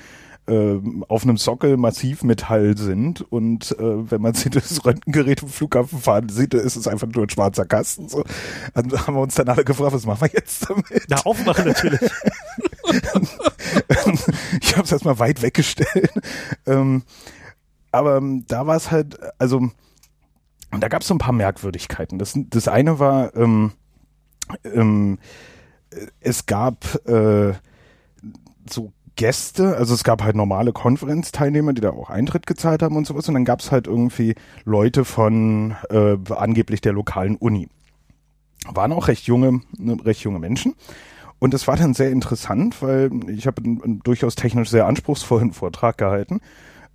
ähm, auf einem Sockel Massivmetall sind und äh, wenn man sich das Röntgengerät im Flughafen fahren sieht, ist es einfach nur ein schwarzer Kasten. So. Dann haben wir uns dann alle gefragt, was machen wir jetzt damit? Ja, aufmachen natürlich. ich habe es erstmal weit weggestellt. Ähm, aber ähm, da war es halt, also da gab es so ein paar Merkwürdigkeiten. Das, das eine war, ähm, ähm, es gab äh, so Gäste, also es gab halt normale Konferenzteilnehmer, die da auch Eintritt gezahlt haben und sowas. Und dann gab es halt irgendwie Leute von äh, angeblich der lokalen Uni. Waren auch recht junge, ne, recht junge Menschen. Und es war dann sehr interessant, weil ich habe einen, einen durchaus technisch sehr anspruchsvollen Vortrag gehalten.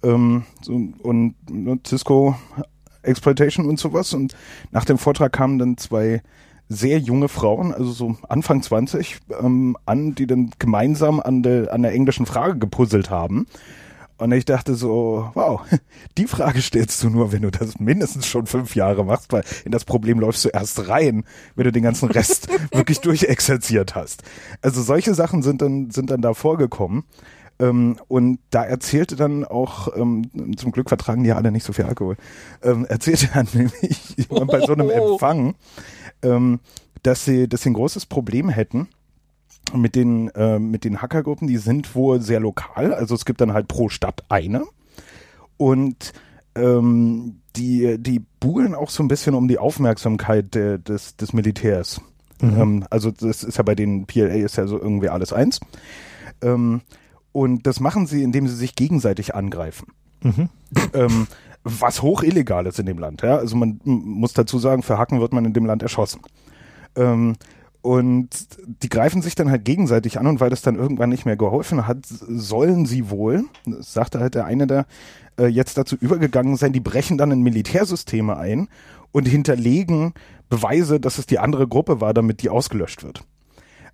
Ähm, so, und ne, Cisco Exploitation und sowas. Und nach dem Vortrag kamen dann zwei sehr junge Frauen, also so Anfang 20, ähm, an, die dann gemeinsam an der, an der englischen Frage gepuzzelt haben. Und ich dachte so, wow, die Frage stellst du nur, wenn du das mindestens schon fünf Jahre machst, weil in das Problem läufst du erst rein, wenn du den ganzen Rest wirklich durchexerziert hast. Also solche Sachen sind dann, sind dann da vorgekommen. Ähm, und da erzählte dann auch, ähm, zum Glück vertragen die ja alle nicht so viel Alkohol, ähm, erzählte dann nämlich jemand bei so einem Empfang, ähm, dass sie, dass sie ein großes Problem hätten mit den, äh, mit den Hackergruppen. Die sind wohl sehr lokal, also es gibt dann halt pro Stadt eine. Und ähm, die, die buhlen auch so ein bisschen um die Aufmerksamkeit der, des, des Militärs. Ähm, also das ist ja bei den PLA ist ja so irgendwie alles eins. Ähm, und das machen sie, indem sie sich gegenseitig angreifen. Ähm, was hoch illegal ist in dem Land. Ja? Also man muss dazu sagen, für Hacken wird man in dem Land erschossen. Ähm, Und die greifen sich dann halt gegenseitig an und weil das dann irgendwann nicht mehr geholfen hat, sollen sie wohl, das sagte halt der eine da, äh, jetzt dazu übergegangen sein, die brechen dann in Militärsysteme ein und hinterlegen Beweise, dass es die andere Gruppe war, damit die ausgelöscht wird.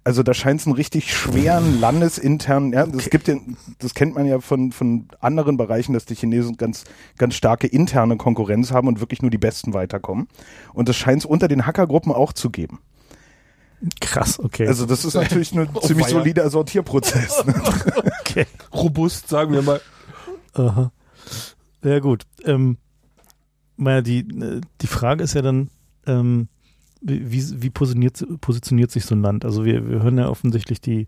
Also da scheint es einen richtig schweren landesinternen, ja, das gibt ja, das kennt man ja von, von anderen Bereichen, dass die Chinesen ganz, ganz starke interne Konkurrenz haben und wirklich nur die Besten weiterkommen. Und das scheint es unter den Hackergruppen auch zu geben. Krass, okay. Also das ist natürlich ein Oh, ziemlich weia. solider Sortierprozess. Ne? okay. Robust, sagen wir mal. Aha. Ja, gut. Ähm, naja, die, äh, die Frage ist ja dann, ähm, wie, wie positioniert, positioniert sich so ein Land? Also wir, wir hören ja offensichtlich die,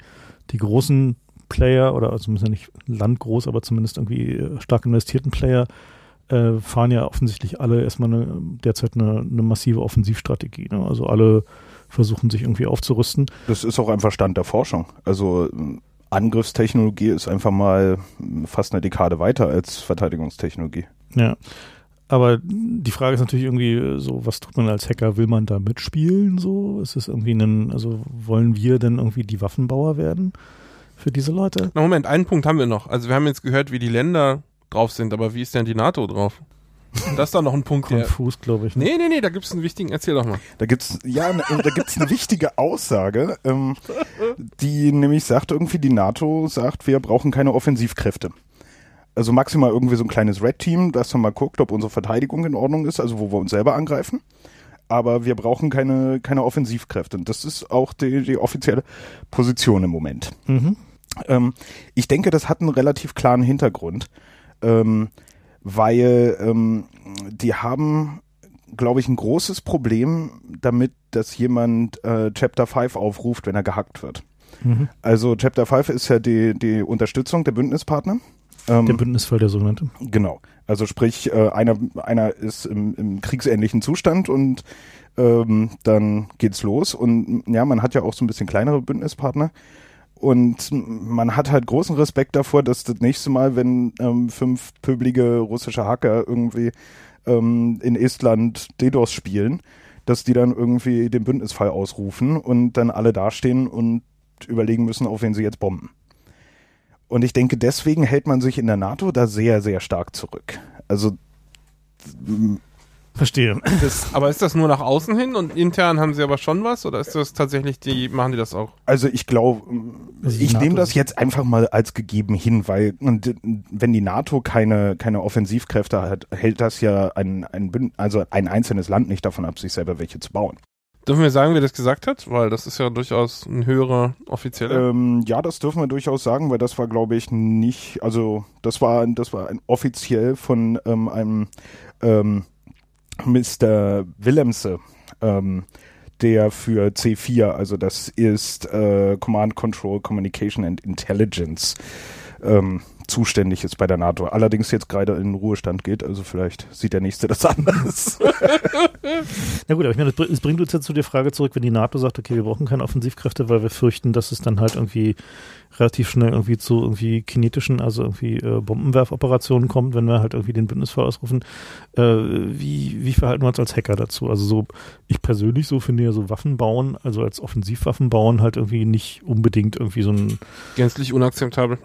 die großen Player oder also müssen ja nicht landgroß, aber zumindest irgendwie äh, stark investierten Player äh, fahren ja offensichtlich alle erstmal eine, derzeit eine, eine massive Offensivstrategie. Ne? Also alle versuchen sich irgendwie aufzurüsten. Das ist auch einfach Stand der Forschung. Also Angriffstechnologie ist einfach mal fast eine Dekade weiter als Verteidigungstechnologie. Ja. Aber die Frage ist natürlich irgendwie so, was tut man als Hacker? Will man da mitspielen? So, ist es irgendwie ein, also wollen wir denn irgendwie die Waffenbauer werden für diese Leute? Na Moment, einen Punkt haben wir noch. Also wir haben jetzt gehört, wie die Länder drauf sind, aber wie ist denn die NATO drauf? Das ist doch noch ein Punkt. Konfus, glaube ich. ne? Nee, nee, nee, da gibt es einen wichtigen, erzähl doch mal. Da gibt's ja, ne, da gibt's eine wichtige Aussage, ähm, die nämlich sagt irgendwie die NATO sagt, wir brauchen keine Offensivkräfte. Also maximal irgendwie so ein kleines Red Team, das dann mal guckt, ob unsere Verteidigung in Ordnung ist, also wo wir uns selber angreifen. Aber wir brauchen keine keine Offensivkräfte. Und das ist auch die, die offizielle Position im Moment. Mhm. Ähm, ich denke, das hat einen relativ klaren Hintergrund, ähm, weil ähm, die haben, glaube ich, ein großes Problem damit, dass jemand äh, Chapter 5 aufruft, wenn er gehackt wird. Mhm. Also Chapter 5 ist ja die, die Unterstützung der Bündnispartner. Ähm, Der Bündnisfall, der sogenannte. Genau. Also sprich, äh, einer, einer ist im, im kriegsähnlichen Zustand und ähm, dann geht's los. Und ja, man hat ja auch so ein bisschen kleinere Bündnispartner. Und man hat halt großen Respekt davor, dass das nächste Mal, wenn ähm, fünf pöbelige russische Hacker irgendwie ähm, in Estland DDoS spielen, dass die dann irgendwie den Bündnisfall ausrufen und dann alle dastehen und überlegen müssen, auf wen sie jetzt bomben. Und ich denke, deswegen hält man sich in der NATO da sehr, sehr stark zurück. Also Verstehe. Das, aber ist das nur nach außen hin und intern haben sie aber schon was? Oder ist das tatsächlich die, machen die das auch? Also ich glaube, ich nehme das jetzt einfach mal als gegeben hin, weil und, wenn die NATO keine, keine Offensivkräfte hat, hält das ja ein, ein, Bünd- also ein einzelnes Land nicht davon ab, sich selber welche zu bauen. Dürfen wir sagen, wer das gesagt hat? Weil das ist ja durchaus ein höherer Offizieller. Ähm, ja, das dürfen wir durchaus sagen, weil das war, glaube ich, nicht, also das war, das war ein, offiziell von ähm, einem ähm, Mr. Willemse, ähm, der für C4, also das ist äh, Command Control Communication and Intelligence, ähm, zuständig ist bei der NATO. Allerdings jetzt gerade in den Ruhestand geht, also vielleicht sieht der nächste das anders. Na gut, aber ich meine, das bringt uns jetzt zu der Frage zurück, wenn die NATO sagt, okay, wir brauchen keine Offensivkräfte, weil wir fürchten, dass es dann halt irgendwie relativ schnell irgendwie zu irgendwie kinetischen, also irgendwie äh, Bombenwerfoperationen kommt, wenn wir halt irgendwie den Bündnisfall ausrufen. Äh, wie, wie verhalten wir uns als Hacker dazu? Also so, ich persönlich so finde ja so Waffen bauen, also als Offensivwaffen bauen halt irgendwie nicht unbedingt irgendwie so ein Gänzlich unakzeptabel.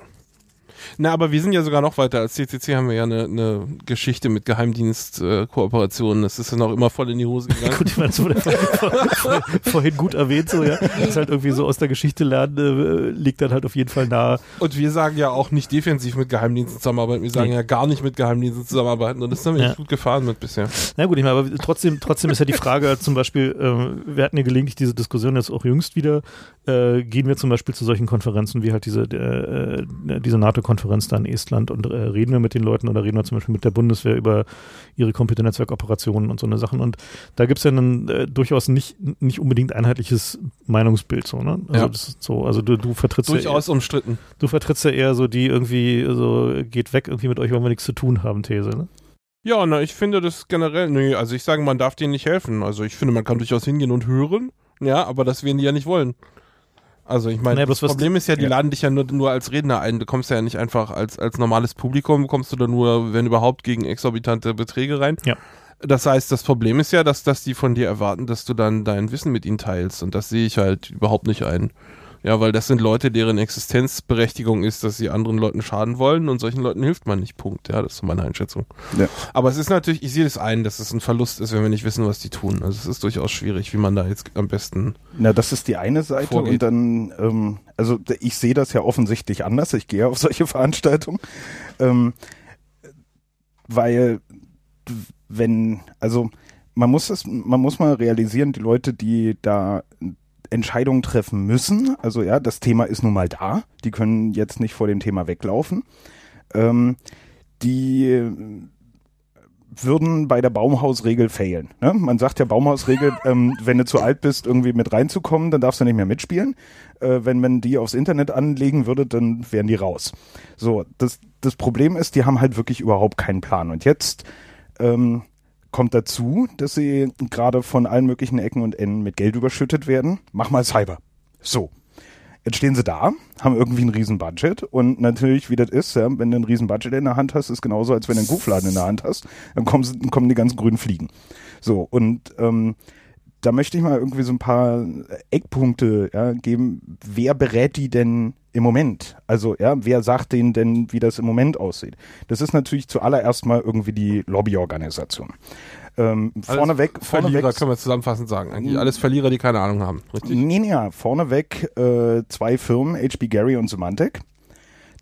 Na, aber wir sind ja sogar noch weiter. Als CCC haben wir ja eine, eine Geschichte mit Geheimdienst-Kooperationen. das ist ja noch immer voll in die Hose gegangen. Gut, ich meine, das wurde vor, vor, vorhin gut erwähnt, so, ja. Das ist halt irgendwie so aus der Geschichte lernen, äh, liegt dann halt auf jeden Fall nahe. Und wir sagen ja auch nicht defensiv mit Geheimdiensten zusammenarbeiten. Wir sagen Nee. ja gar nicht mit Geheimdiensten zusammenarbeiten. Und das haben wir Ja. echt gut gefahren mit bisher. Na gut, ich meine, aber trotzdem, trotzdem ist ja die Frage zum Beispiel, ähm, wir hatten ja gelegentlich diese Diskussion jetzt auch jüngst wieder, äh, gehen wir zum Beispiel zu solchen Konferenzen wie halt diese, äh, äh, diese NATO-Konferenz da in Estland und äh, reden wir mit den Leuten oder reden wir zum Beispiel mit der Bundeswehr über ihre Computernetzwerkoperationen und so eine Sachen. Und da gibt es ja dann äh, durchaus nicht, nicht unbedingt einheitliches Meinungsbild so, ne? Also Ja. so, also du, du vertrittst ja Durchaus umstritten. Du vertrittst ja eher so die irgendwie so geht weg, irgendwie mit euch wollen wir nichts zu tun haben, These, ne? Ja, na, ich finde das generell, nee, also ich sage, man darf denen nicht helfen. Also ich finde, man kann durchaus hingehen und hören, ja, aber das werden die ja nicht wollen. Also ich meine, Naja, das Problem ist ja, die ja. laden dich ja nur, nur als Redner ein. Du kommst ja nicht einfach als, als normales Publikum, kommst du da nur, wenn überhaupt, gegen exorbitante Beträge rein. Ja. Das heißt, das Problem ist ja, dass, dass die von dir erwarten, dass du dann dein Wissen mit ihnen teilst. Und das sehe ich halt überhaupt nicht ein. Ja, weil das sind Leute, deren Existenzberechtigung ist, dass sie anderen Leuten schaden wollen und solchen Leuten hilft man nicht. Punkt. Ja, das ist meine Einschätzung. Ja. Aber es ist natürlich, ich sehe das ein, dass es ein Verlust ist, wenn wir nicht wissen, was die tun. Also es ist durchaus schwierig, wie man da jetzt am besten. Na, das ist die eine Seite Vorgeht. und dann, ähm, also ich sehe das ja offensichtlich anders. Ich gehe auf solche Veranstaltungen, ähm, weil wenn, also man muss es, man muss mal realisieren, die Leute, die da Entscheidungen treffen müssen, also ja, das Thema ist nun mal da, die können jetzt nicht vor dem Thema weglaufen, ähm, die äh, würden bei der Baumhausregel failen. Ne? Man sagt ja Baumhausregel, ähm, wenn du zu alt bist, irgendwie mit reinzukommen, dann darfst du nicht mehr mitspielen. Äh, wenn man die aufs Internet anlegen würde, dann wären die raus. So, das, das Problem ist, die haben halt wirklich überhaupt keinen Plan. Und jetzt ähm, kommt dazu, dass sie gerade von allen möglichen Ecken und Enden mit Geld überschüttet werden. Mach mal Cyber. So. Jetzt stehen sie da, haben irgendwie ein riesen Budget und natürlich, wie das ist, ja, wenn du ein riesen Budget in der Hand hast, ist genauso, als wenn du einen Kuhfladen in der Hand hast, dann kommen, kommen die ganzen grünen Fliegen. So, und ähm, da möchte ich mal irgendwie so ein paar Eckpunkte ja, geben. Wer berät die denn im Moment? Also, ja, wer sagt denen denn, wie das im Moment aussieht? Das ist natürlich zuallererst mal irgendwie die Lobbyorganisation. Ähm, vorneweg, Verlierer vorneweg können wir zusammenfassend sagen. Eigentlich alles Verlierer, die keine Ahnung haben. Richtig? Nee, nee, ja, vorneweg äh, zwei Firmen, HB Gary und Symantec,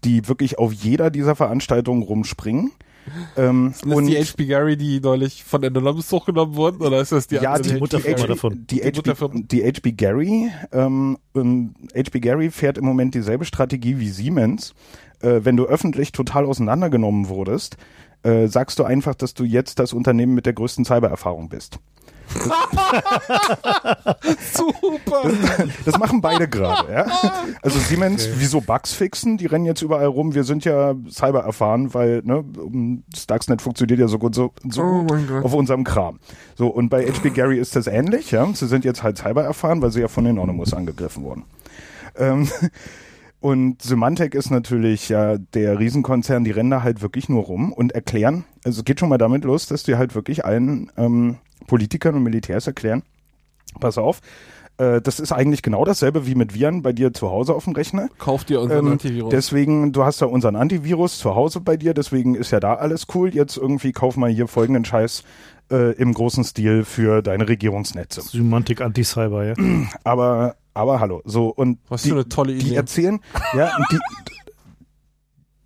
die wirklich auf jeder dieser Veranstaltungen rumspringen. Ähm, Sind das und die HP Gary, die neulich von Anonymous hochgenommen wurden? Oder ist das die ja, andere die, Mutterfirma davon. Die, Die HB, Mutterfirma. die HB Gary, ähm, ähm, HB Gary fährt im Moment dieselbe Strategie wie Siemens. Äh, wenn du öffentlich total auseinandergenommen wurdest, äh, sagst du einfach, dass du jetzt das Unternehmen mit der größten Cybererfahrung bist. Super! Das machen beide gerade, ja. Also Siemens, wieso Bugs fixen? Die rennen jetzt überall rum. Wir sind ja Cyber erfahren, weil ne, Stuxnet funktioniert ja so gut, so, so Oh gut mein Gott. auf unserem Kram. So und bei HP Gary ist das ähnlich, ja. Sie sind jetzt halt Cyber erfahren, weil sie ja von Anonymous angegriffen wurden. Ähm, und Symantec ist natürlich ja der Riesenkonzern, die rennen da halt wirklich nur rum und erklären, also es geht schon mal damit los, dass die halt wirklich allen ähm, Politikern und Militärs erklären, pass auf, äh, das ist eigentlich genau dasselbe wie mit Viren bei dir zu Hause auf dem Rechner. Kauf dir unseren Ähm, Antivirus. Deswegen, du hast da unseren Antivirus zu Hause bei dir, deswegen ist ja da alles cool. Jetzt irgendwie kauf mal hier folgenden Scheiß äh, im großen Stil für deine Regierungsnetze. Semantik Anti-Cyber, ja. Aber, aber hallo, so und Was die, für eine tolle die Idee. erzählen, ja, die,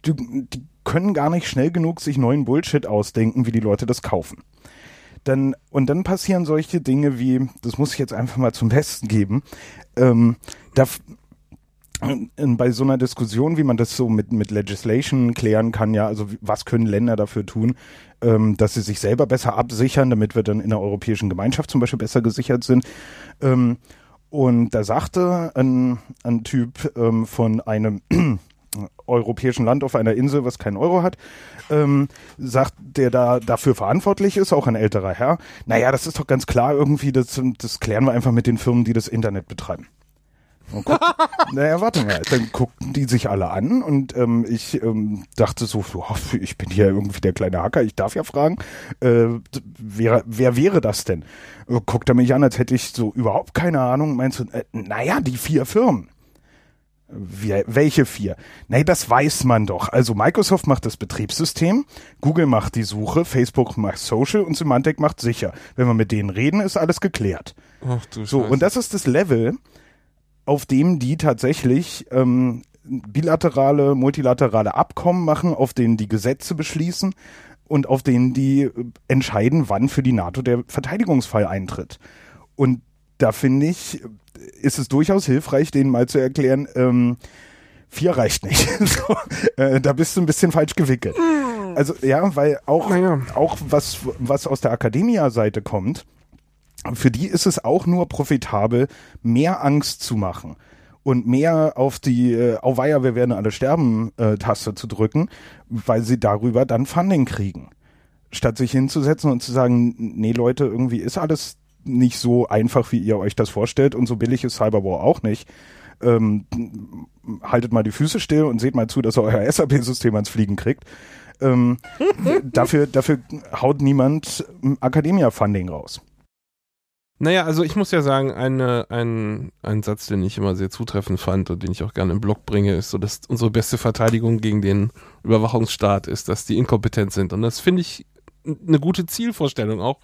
die, die können gar nicht schnell genug sich neuen Bullshit ausdenken, wie die Leute das kaufen. Dann, und dann passieren solche Dinge wie, das muss ich jetzt einfach mal zum Besten geben, ähm, da, bei so einer Diskussion, wie man das so mit, mit Legislation klären kann, ja, also was können Länder dafür tun, ähm, dass sie sich selber besser absichern, damit wir dann in der Europäischen Gemeinschaft zum Beispiel besser gesichert sind. Ähm, und da sagte ein, ein Typ ähm, von einem europäischen Land auf einer Insel, was keinen Euro hat, ähm, sagt, der da dafür verantwortlich ist, auch ein älterer Herr, naja, das ist doch ganz klar irgendwie, das, das klären wir einfach mit den Firmen, die das Internet betreiben. Und guck, naja, warte mal, dann guckten die sich alle an und ähm, ich ähm, dachte so, boah, ich bin hier irgendwie der kleine Hacker, ich darf ja fragen, äh, wer, wer wäre das denn? Guckt er mich an, als hätte ich so überhaupt keine Ahnung, meinst du, äh, naja, die vier Firmen. Wir, welche vier? Nee, das weiß man doch. Also Microsoft macht das Betriebssystem, Google macht die Suche, Facebook macht Social und Symantec macht sicher. Wenn wir mit denen reden, ist alles geklärt. Ach du So, Scheiße. und das ist das Level, auf dem die tatsächlich ähm, bilaterale, multilaterale Abkommen machen, auf denen die Gesetze beschließen und auf denen die äh, entscheiden, wann für die NATO der Verteidigungsfall eintritt. Und da finde ich, ist es durchaus hilfreich, denen mal zu erklären, ähm, vier reicht nicht. so, äh, da bist du ein bisschen falsch gewickelt. Also ja, weil auch, Naja. auch was, was aus der Akademia-Seite kommt, für die ist es auch nur profitabel, mehr Angst zu machen und mehr auf die äh, Auweia, wir werden alle sterben äh, Taste zu drücken, weil sie darüber dann Funding kriegen. Statt sich hinzusetzen und zu sagen, nee Leute, irgendwie ist alles nicht so einfach, wie ihr euch das vorstellt und so billig ist Cyberwar auch nicht. Ähm, haltet mal die Füße still und seht mal zu, dass ihr euer SAP-System ans Fliegen kriegt. Ähm, dafür, dafür haut niemand Academia-Funding raus. Naja, also ich muss ja sagen, eine, ein, ein Satz, den ich immer sehr zutreffend fand und den ich auch gerne im Blog bringe, ist so, dass unsere beste Verteidigung gegen den Überwachungsstaat ist, dass die inkompetent sind. Und das finde ich eine gute Zielvorstellung auch.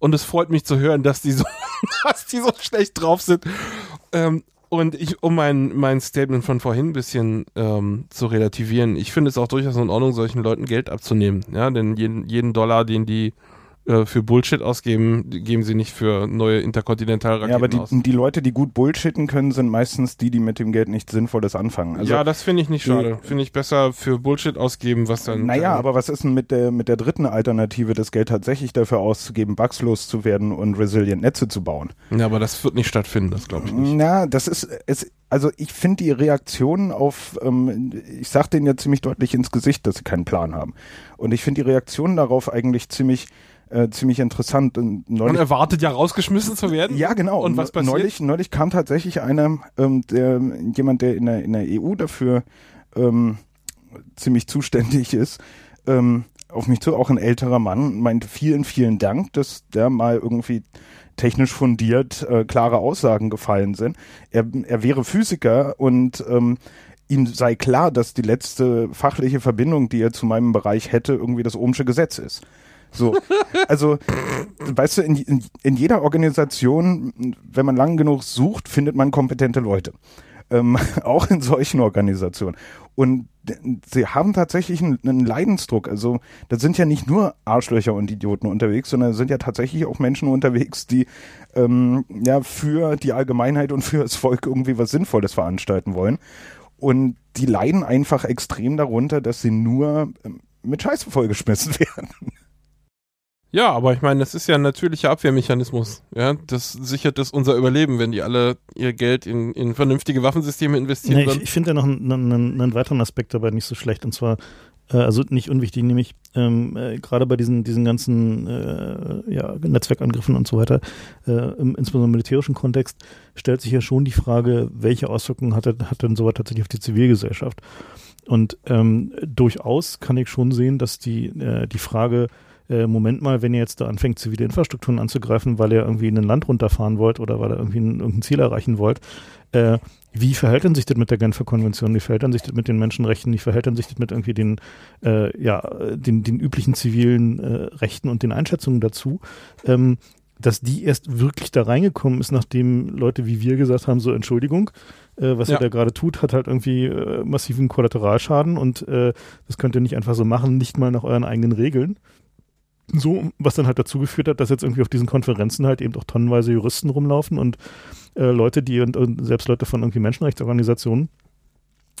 Und es freut mich zu hören, dass die so, dass die so schlecht drauf sind. Ähm, und ich, um mein, mein Statement von vorhin ein bisschen ähm, zu relativieren, ich finde es auch durchaus in Ordnung, solchen Leuten Geld abzunehmen. Ja, denn jeden, jeden Dollar, den die äh, für Bullshit ausgeben, geben sie nicht für neue Interkontinentalraketen Ja, aber die, aus. die Leute, die gut bullshitten können, sind meistens die, die mit dem Geld nichts Sinnvolles anfangen. Also, ja, das finde ich nicht die- schade. Finde ich besser für Bullshit ausgeben, was dann. Naja, aber was ist denn mit der, mit der dritten Alternative, das Geld tatsächlich dafür auszugeben, bugslos zu werden und resilient Netze zu bauen? Ja, aber das wird nicht stattfinden, das glaube ich nicht. Na, das ist, es, also ich finde die Reaktionen auf, ähm, ich sag denen ja ziemlich deutlich ins Gesicht, dass sie keinen Plan haben. Und ich finde die Reaktionen darauf eigentlich ziemlich, äh, ziemlich interessant. Und Man neulich, erwartet ja rausgeschmissen zu werden. ja, genau. Und was passiert? Neulich, neulich kam tatsächlich einer, ähm, der, jemand, der in der, in der EU dafür ähm, ziemlich zuständig ist, ähm, auf mich zu, auch ein älterer Mann, meinte vielen, vielen Dank, dass der mal irgendwie technisch fundiert äh, klare Aussagen gefallen sind. Er, er wäre Physiker und ähm, ihm sei klar, dass die letzte fachliche Verbindung, die er zu meinem Bereich hätte, irgendwie das Ohmsche Gesetz ist. So, also, weißt du, in, in, in jeder Organisation, wenn man lang genug sucht, findet man kompetente Leute. Ähm, auch in solchen Organisationen. Und sie haben tatsächlich einen, einen Leidensdruck. Also, da sind ja nicht nur Arschlöcher und Idioten unterwegs, sondern sind ja tatsächlich auch Menschen unterwegs, die ähm, ja für die Allgemeinheit und für das Volk irgendwie was Sinnvolles veranstalten wollen. Und die leiden einfach extrem darunter, dass sie nur ähm, mit Scheiße vollgeschmissen werden. Ja, aber ich meine, das ist ja ein natürlicher Abwehrmechanismus. Ja, das sichert das unser Überleben, wenn die alle ihr Geld in, in vernünftige Waffensysteme investieren. Nee, ich ich finde ja noch einen, einen, einen weiteren Aspekt dabei nicht so schlecht und zwar, äh, also nicht unwichtig, nämlich ähm, äh, gerade bei diesen, diesen ganzen äh, ja, Netzwerkangriffen und so weiter, äh, im, insbesondere im militärischen Kontext, stellt sich ja schon die Frage, welche Auswirkungen hat, hat denn sowas tatsächlich auf die Zivilgesellschaft? Und ähm, durchaus kann ich schon sehen, dass die, äh, die Frage, äh, Moment mal, wenn ihr jetzt da anfängt, zivile Infrastrukturen anzugreifen, weil ihr irgendwie in ein Land runterfahren wollt oder weil ihr irgendwie ein, irgendein Ziel erreichen wollt, äh, wie verhält denn sich das mit der Genfer Konvention? Wie verhält denn sich das mit den Menschenrechten? Wie verhält denn sich das mit irgendwie den, äh, ja, den, den üblichen zivilen äh, Rechten und den Einschätzungen dazu? Ähm, dass die erst wirklich da reingekommen ist, nachdem Leute wie wir gesagt haben, so Entschuldigung, äh, was Ja. ihr da gerade tut, hat halt irgendwie äh, massiven Kollateralschaden und äh, das könnt ihr nicht einfach so machen, nicht mal nach euren eigenen Regeln. So, was dann halt dazu geführt hat, dass jetzt irgendwie auf diesen Konferenzen halt eben auch tonnenweise Juristen rumlaufen und äh, Leute, die und, und selbst Leute von irgendwie Menschenrechtsorganisationen,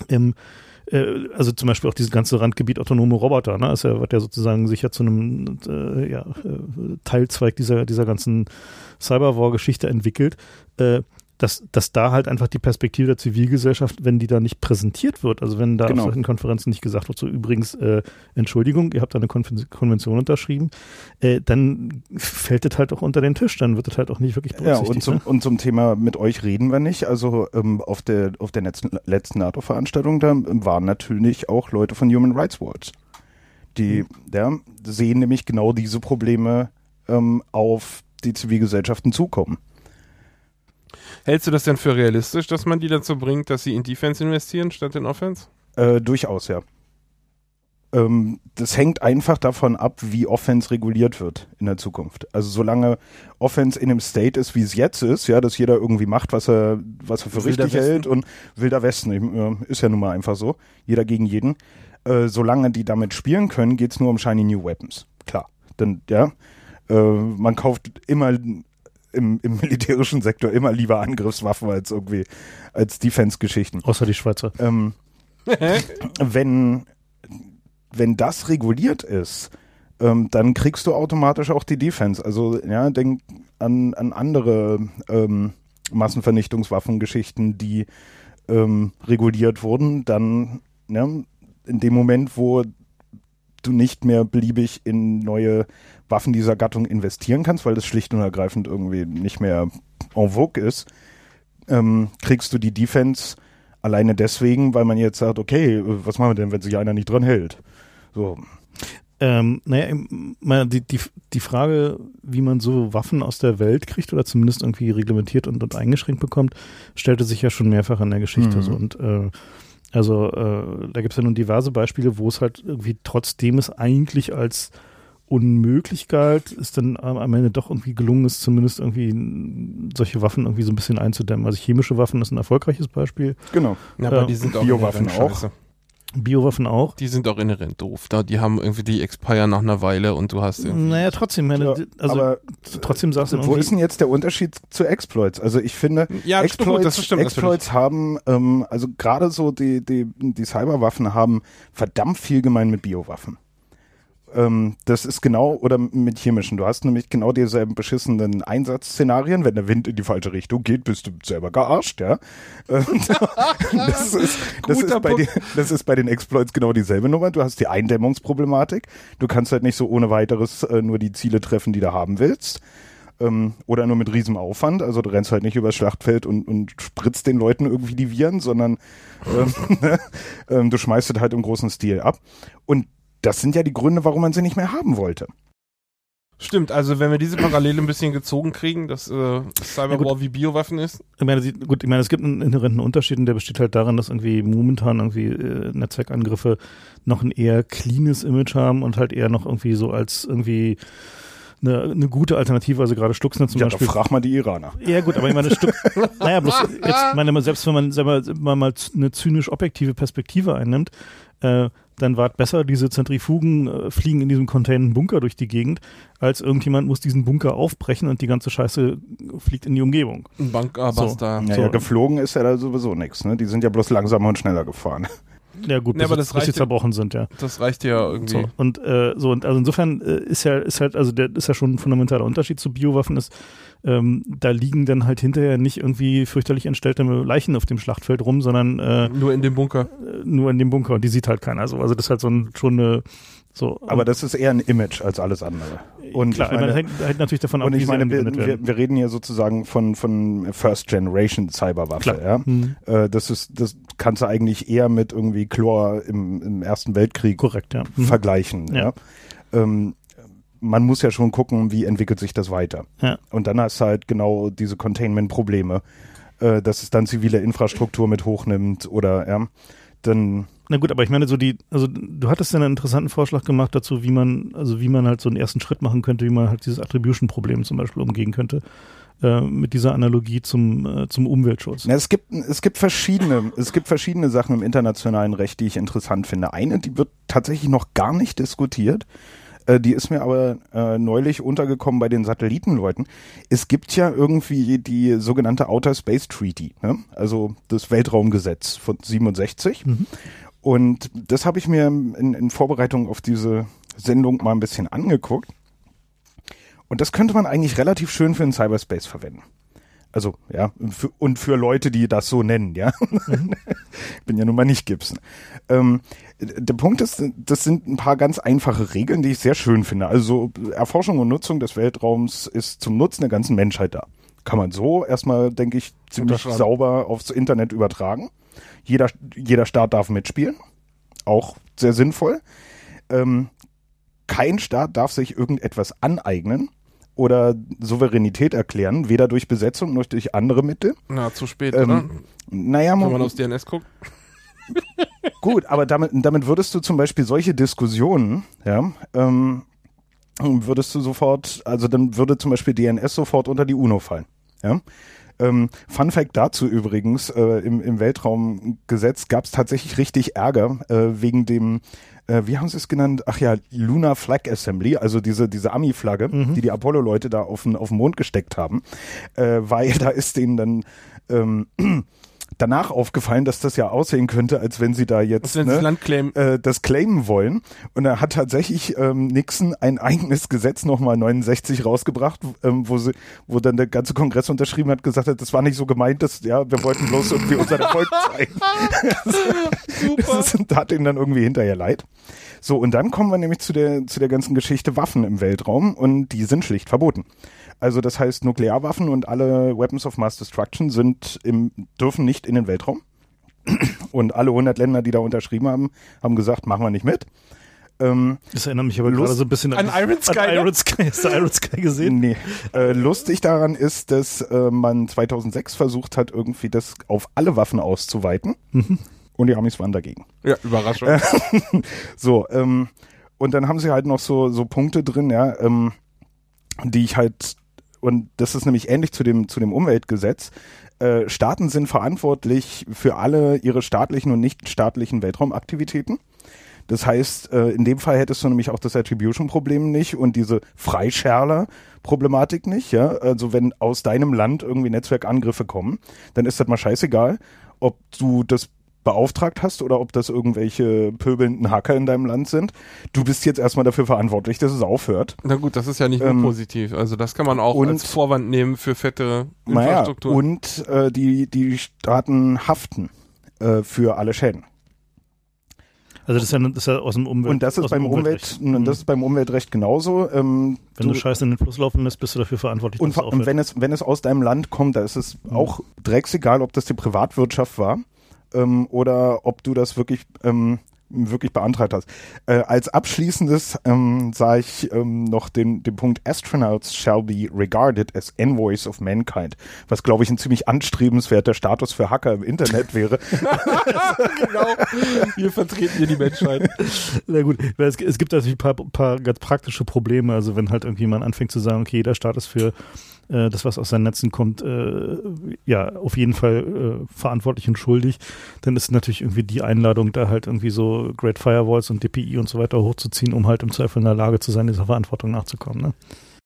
ähm, äh, also zum Beispiel auch dieses ganze Randgebiet autonome Roboter, ne, ist ja, wird ja sozusagen sich ja zu einem äh, ja, äh, Teilzweig dieser, dieser ganzen Cyberwar-Geschichte entwickelt, äh, dass, dass da halt einfach die Perspektive der Zivilgesellschaft, wenn die da nicht präsentiert wird, also wenn da Genau. auf solchen Konferenzen nicht gesagt wird, so übrigens, äh, Entschuldigung, ihr habt da eine Konven Konvention unterschrieben, äh, dann fällt das halt auch unter den Tisch, dann wird das halt auch nicht wirklich Ja, berücksichtigt. und zum, ne? und zum Thema mit euch reden wir nicht. Also ähm, auf der auf der letzten, letzten NATO-Veranstaltung, da waren natürlich auch Leute von Human Rights Watch. Die ja, sehen nämlich genau diese Probleme ähm, auf die Zivilgesellschaften zukommen. Hältst du das denn für realistisch, dass man die dazu bringt, dass sie in Defense investieren statt in Offense? Äh, durchaus, ja. Ähm, das hängt einfach davon ab, wie Offense reguliert wird in der Zukunft. Also solange Offense in dem State ist, wie es jetzt ist, ja, dass jeder irgendwie macht, was er, was er für Wilder richtig Westen. hält und wilder Westen, äh, ist ja nun mal einfach so. Jeder gegen jeden. Äh, solange die damit spielen können, geht's nur um Shiny New Weapons. Klar. Denn, ja, äh, man kauft immer im, im militärischen Sektor immer lieber Angriffswaffen als irgendwie als Defense-Geschichten. Außer die Schweizer. Ähm, wenn, wenn das reguliert ist, ähm, dann kriegst du automatisch auch die Defense. Also ja, denk an, an andere ähm, Massenvernichtungswaffengeschichten, die ähm, reguliert wurden, dann ne, in dem Moment, wo du nicht mehr beliebig in neue Waffen dieser Gattung investieren kannst, weil das schlicht und ergreifend irgendwie nicht mehr en vogue ist, ähm, kriegst du die Defense alleine deswegen, weil man jetzt sagt, okay, was machen wir denn, wenn sich einer nicht dran hält? So. Ähm, naja, die, die, die Frage, wie man so Waffen aus der Welt kriegt oder zumindest irgendwie reglementiert und, und eingeschränkt bekommt, stellte sich ja schon mehrfach in der Geschichte. Mhm. So. Und äh, also äh, da gibt es ja nun diverse Beispiele, wo es halt irgendwie trotzdem es eigentlich als unmöglich galt, ist dann am Ende doch irgendwie gelungen ist, zumindest irgendwie solche Waffen irgendwie so ein bisschen einzudämmen. Also chemische Waffen ist ein erfolgreiches Beispiel, Genau. Ja, aber Äh, die sind auch Biowaffen auch. Biowaffen auch. Die sind auch inhärent doof. Da, die haben irgendwie die expire nach einer Weile und du hast irgendwie. Naja, trotzdem, meine, Ja, also aber trotzdem sagst du wo ist denn jetzt der Unterschied zu Exploits? Also ich finde, Ja, stimmt, Exploits, das stimmt. Exploits haben, ähm, also gerade so die, die, die Cyberwaffen haben verdammt viel gemein mit Biowaffen. Ähm, das ist genau, oder mit chemischen. Du hast nämlich genau dieselben beschissenen Einsatzszenarien. Wenn der Wind in die falsche Richtung geht, bist du selber gearscht, ja. Und das, ist, das, ist bei den, das ist bei den Exploits genau dieselbe Nummer. Du hast die Eindämmungsproblematik. Du kannst halt nicht so ohne weiteres äh, nur die Ziele treffen, die du haben willst ähm, oder nur mit riesem Aufwand. Also du rennst halt nicht übers Schlachtfeld und, und spritzt den Leuten irgendwie die Viren, sondern ähm, ähm, du schmeißt es halt im großen Stil ab. Und das sind ja die Gründe, warum man sie nicht mehr haben wollte. Stimmt, also wenn wir diese Parallele ein bisschen gezogen kriegen, dass äh, Cyberwar wie Biowaffen ist. Ich meine, sie- gut, ich meine, es gibt einen inhärenten Unterschied und der besteht halt darin, dass irgendwie momentan irgendwie äh, Netzwerkangriffe noch ein eher cleanes Image haben und halt eher noch irgendwie so als irgendwie eine, eine gute Alternative, also gerade Stuxnet zum ja, Beispiel. da frag mal die Iraner. Ja gut, aber ich meine, Stück, naja, bloß jetzt, meine, selbst wenn man, sagen wir, mal eine zynisch objektive Perspektive einnimmt, äh, dann war es besser, diese Zentrifugen äh, fliegen in diesem containenden Bunker durch die Gegend, als irgendjemand muss diesen Bunker aufbrechen und die ganze Scheiße fliegt in die Umgebung. Ein Bunkerbuster. Ja, So. ja, geflogen ist ja da sowieso nichts. Ne? Die sind ja bloß langsamer und schneller gefahren. Ja gut, Ja, bis, aber das bis reicht sie ja- zerbrochen sind, ja. Das reicht ja irgendwie. So, und äh, so und also insofern äh, ist ja ist halt also der ist ja schon ein fundamentaler Unterschied zu Biowaffen ist ähm, da liegen dann halt hinterher nicht irgendwie fürchterlich entstellte Leichen auf dem Schlachtfeld rum, sondern äh, Nur in dem Bunker. nur in dem Bunker und die sieht halt keiner so. Also das ist halt so ein, schon eine so. Aber das ist eher ein Image als alles andere. Und klar, ich meine, man hängt, hängt natürlich davon ab, und wie ich meine wir, wir, wir reden hier sozusagen von, von First Generation Cyberwaffe. Klar. Ja? Hm, Äh, das ist, das kannst du eigentlich eher mit irgendwie Chlor im, im Ersten Weltkrieg korrekt, ja. Hm. vergleichen. Ja. Ja. Ähm, man muss ja schon gucken, wie entwickelt sich das weiter. Ja. Und dann hast du halt genau diese Containment-Probleme, äh, dass es dann zivile Infrastruktur mit hochnimmt oder ja, dann Na gut, aber ich meine so die, also du hattest ja einen interessanten Vorschlag gemacht dazu, wie man, also wie man halt so einen ersten Schritt machen könnte, wie man halt dieses Attribution-Problem zum Beispiel umgehen könnte. Äh, mit dieser Analogie zum, äh, zum Umweltschutz. Na, es gibt es gibt verschiedene es gibt verschiedene Sachen im internationalen Recht, die ich interessant finde. Eine, die wird tatsächlich noch gar nicht diskutiert. Äh, die ist mir aber äh, neulich untergekommen bei den Satellitenleuten. Es gibt ja irgendwie die sogenannte Outer Space Treaty, ne? also das Weltraumgesetz von 67. Mhm. Und das habe ich mir in, in Vorbereitung auf diese Sendung mal ein bisschen angeguckt. Und das könnte man eigentlich relativ schön für den Cyberspace verwenden. Also, ja, für, und für Leute, die das so nennen, ja. Ich bin ja nun mal nicht Gibson. Ähm, der Punkt ist, das sind ein paar ganz einfache Regeln, die ich sehr schön finde. Also, Erforschung und Nutzung des Weltraums ist zum Nutzen der ganzen Menschheit da. Kann man so erstmal, denke ich, ziemlich sauber aufs Internet übertragen. Jeder, jeder Staat darf mitspielen. Auch sehr sinnvoll. Ähm, kein Staat darf sich irgendetwas aneignen oder Souveränität erklären, weder durch Besetzung noch durch andere Mittel. Na, zu spät, Ähm, oder? Naja, Wenn man aufs DNS guckt. gut, aber damit, damit würdest du zum Beispiel solche Diskussionen, ja, ähm, würdest du sofort, also dann würde zum Beispiel DNS sofort unter die UNO fallen. Ja? Ähm, Fun Fact dazu übrigens, äh, im, im Weltraumgesetz gab es tatsächlich richtig Ärger äh, wegen dem, äh, wie haben sie es genannt? Ach ja, Lunar Flag Assembly, also diese, diese Ami-Flagge, die die Apollo-Leute da auf den, auf den Mond gesteckt haben, äh, weil da ist denen dann ähm, danach aufgefallen, dass das ja aussehen könnte, als wenn sie da jetzt ne, das Land claimen? äh, das claimen wollen. Und da hat tatsächlich ähm, Nixon ein eigenes Gesetz nochmal 69 rausgebracht, ähm, wo, sie, wo dann der ganze Kongress unterschrieben hat, gesagt hat, das war nicht so gemeint, dass ja, wir wollten bloß irgendwie unseren Erfolg zeigen. Das ist, tat ihnen dann irgendwie hinterher leid. So, und dann kommen wir nämlich zu der, zu der ganzen Geschichte Waffen im Weltraum und die sind schlicht verboten. Also das heißt, Nuklearwaffen und alle Weapons of Mass Destruction sind im, dürfen nicht in den Weltraum. Und alle 100 Länder, die da unterschrieben haben, haben gesagt, machen wir nicht mit. Ähm, Das erinnert mich aber Lust- gerade so ein bisschen An Iron Sky, An ne? Iron Sky. Hast du Iron Sky gesehen? nee. Äh, lustig daran ist, dass äh, man 2006 versucht hat, irgendwie das auf alle Waffen auszuweiten. Und die Amis waren dagegen. Ja, Überraschung. So, ähm, und dann haben sie halt noch so, so Punkte drin, ja, ähm, die ich halt, und das ist nämlich ähnlich zu dem, zu dem Umweltgesetz, äh, Staaten sind verantwortlich für alle ihre staatlichen und nicht staatlichen Weltraumaktivitäten. Das heißt, äh, in dem Fall hättest du nämlich auch das Attribution-Problem nicht und diese Freischärler-Problematik nicht. Ja? Also wenn aus deinem Land irgendwie Netzwerkangriffe kommen, dann ist das mal scheißegal, ob du das beauftragt hast oder ob das irgendwelche pöbelnden Hacker in deinem Land sind. Du bist jetzt erstmal dafür verantwortlich, dass es aufhört. Na gut, das ist ja nicht nur Ähm, positiv. Also das kann man auch und- als Vorwand nehmen für fette Naja, Infrastruktur. und äh, die, die Staaten haften äh, für alle Schäden. Also das ist ja, das ist ja aus dem Umwelt. Und das ist beim Umwelt, Umweltrecht. Mhm. und das ist beim Umweltrecht genauso. Ähm, Wenn du Scheiße in den Fluss laufen lässt, bist du dafür verantwortlich, Und, und wenn es, wenn es aus deinem Land kommt, da ist es auch drecksegal, ob das die Privatwirtschaft war ähm, oder ob du das wirklich, ähm, wirklich beantragt hast. Äh, als abschließendes ähm, sah ich ähm, noch den, den Punkt Astronauts shall be regarded as envoys of mankind, was glaube ich ein ziemlich anstrebenswerter Status für Hacker im Internet wäre. genau. Wir vertreten hier die Menschheit. Na gut, weil es, es gibt natürlich ein paar, paar ganz praktische Probleme. Also wenn halt irgendjemand anfängt zu sagen, okay, jeder Staat ist für äh, das, was aus seinen Netzen kommt, äh, ja, auf jeden Fall äh, verantwortlich und schuldig, dann ist natürlich irgendwie die Einladung, da halt irgendwie so Great Firewalls und DPI und so weiter hochzuziehen, um halt im Zweifel in der Lage zu sein, dieser Verantwortung nachzukommen. Ne?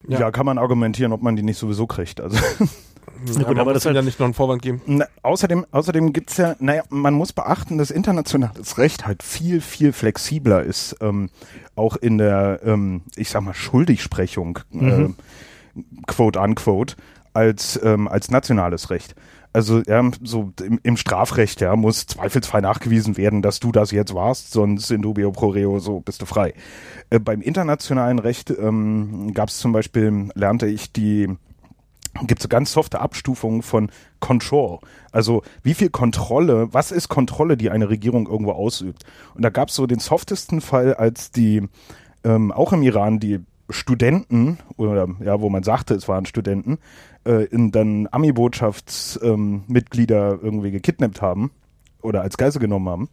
ja. Ja. kann man argumentieren, ob man die nicht sowieso kriegt. Also Ja, gut, aber das halt- ja nicht noch einen Vorwand geben. Na, außerdem, außerdem gibt's ja, naja, man muss beachten, dass internationales Recht halt viel, viel flexibler ist, ähm, auch in der, ähm, ich sag mal, Schuldigsprechung, Mhm. äh, quote unquote, als, ähm, als nationales Recht. Also ja, so im, im Strafrecht ja, muss zweifelsfrei nachgewiesen werden, dass du das jetzt warst, sonst in dubio pro reo, so bist du frei. Äh, beim internationalen Recht ähm, gab es zum Beispiel, lernte ich die gibt so ganz softe Abstufungen von Control. Also wie viel Kontrolle, was ist Kontrolle, die eine Regierung irgendwo ausübt? Und da gab es so den softesten Fall, als die ähm, auch im Iran die Studenten oder ja, wo man sagte, es waren Studenten, äh, in dann Ami-Botschaftsmitglieder ähm, irgendwie gekidnappt haben oder als Geisel genommen haben.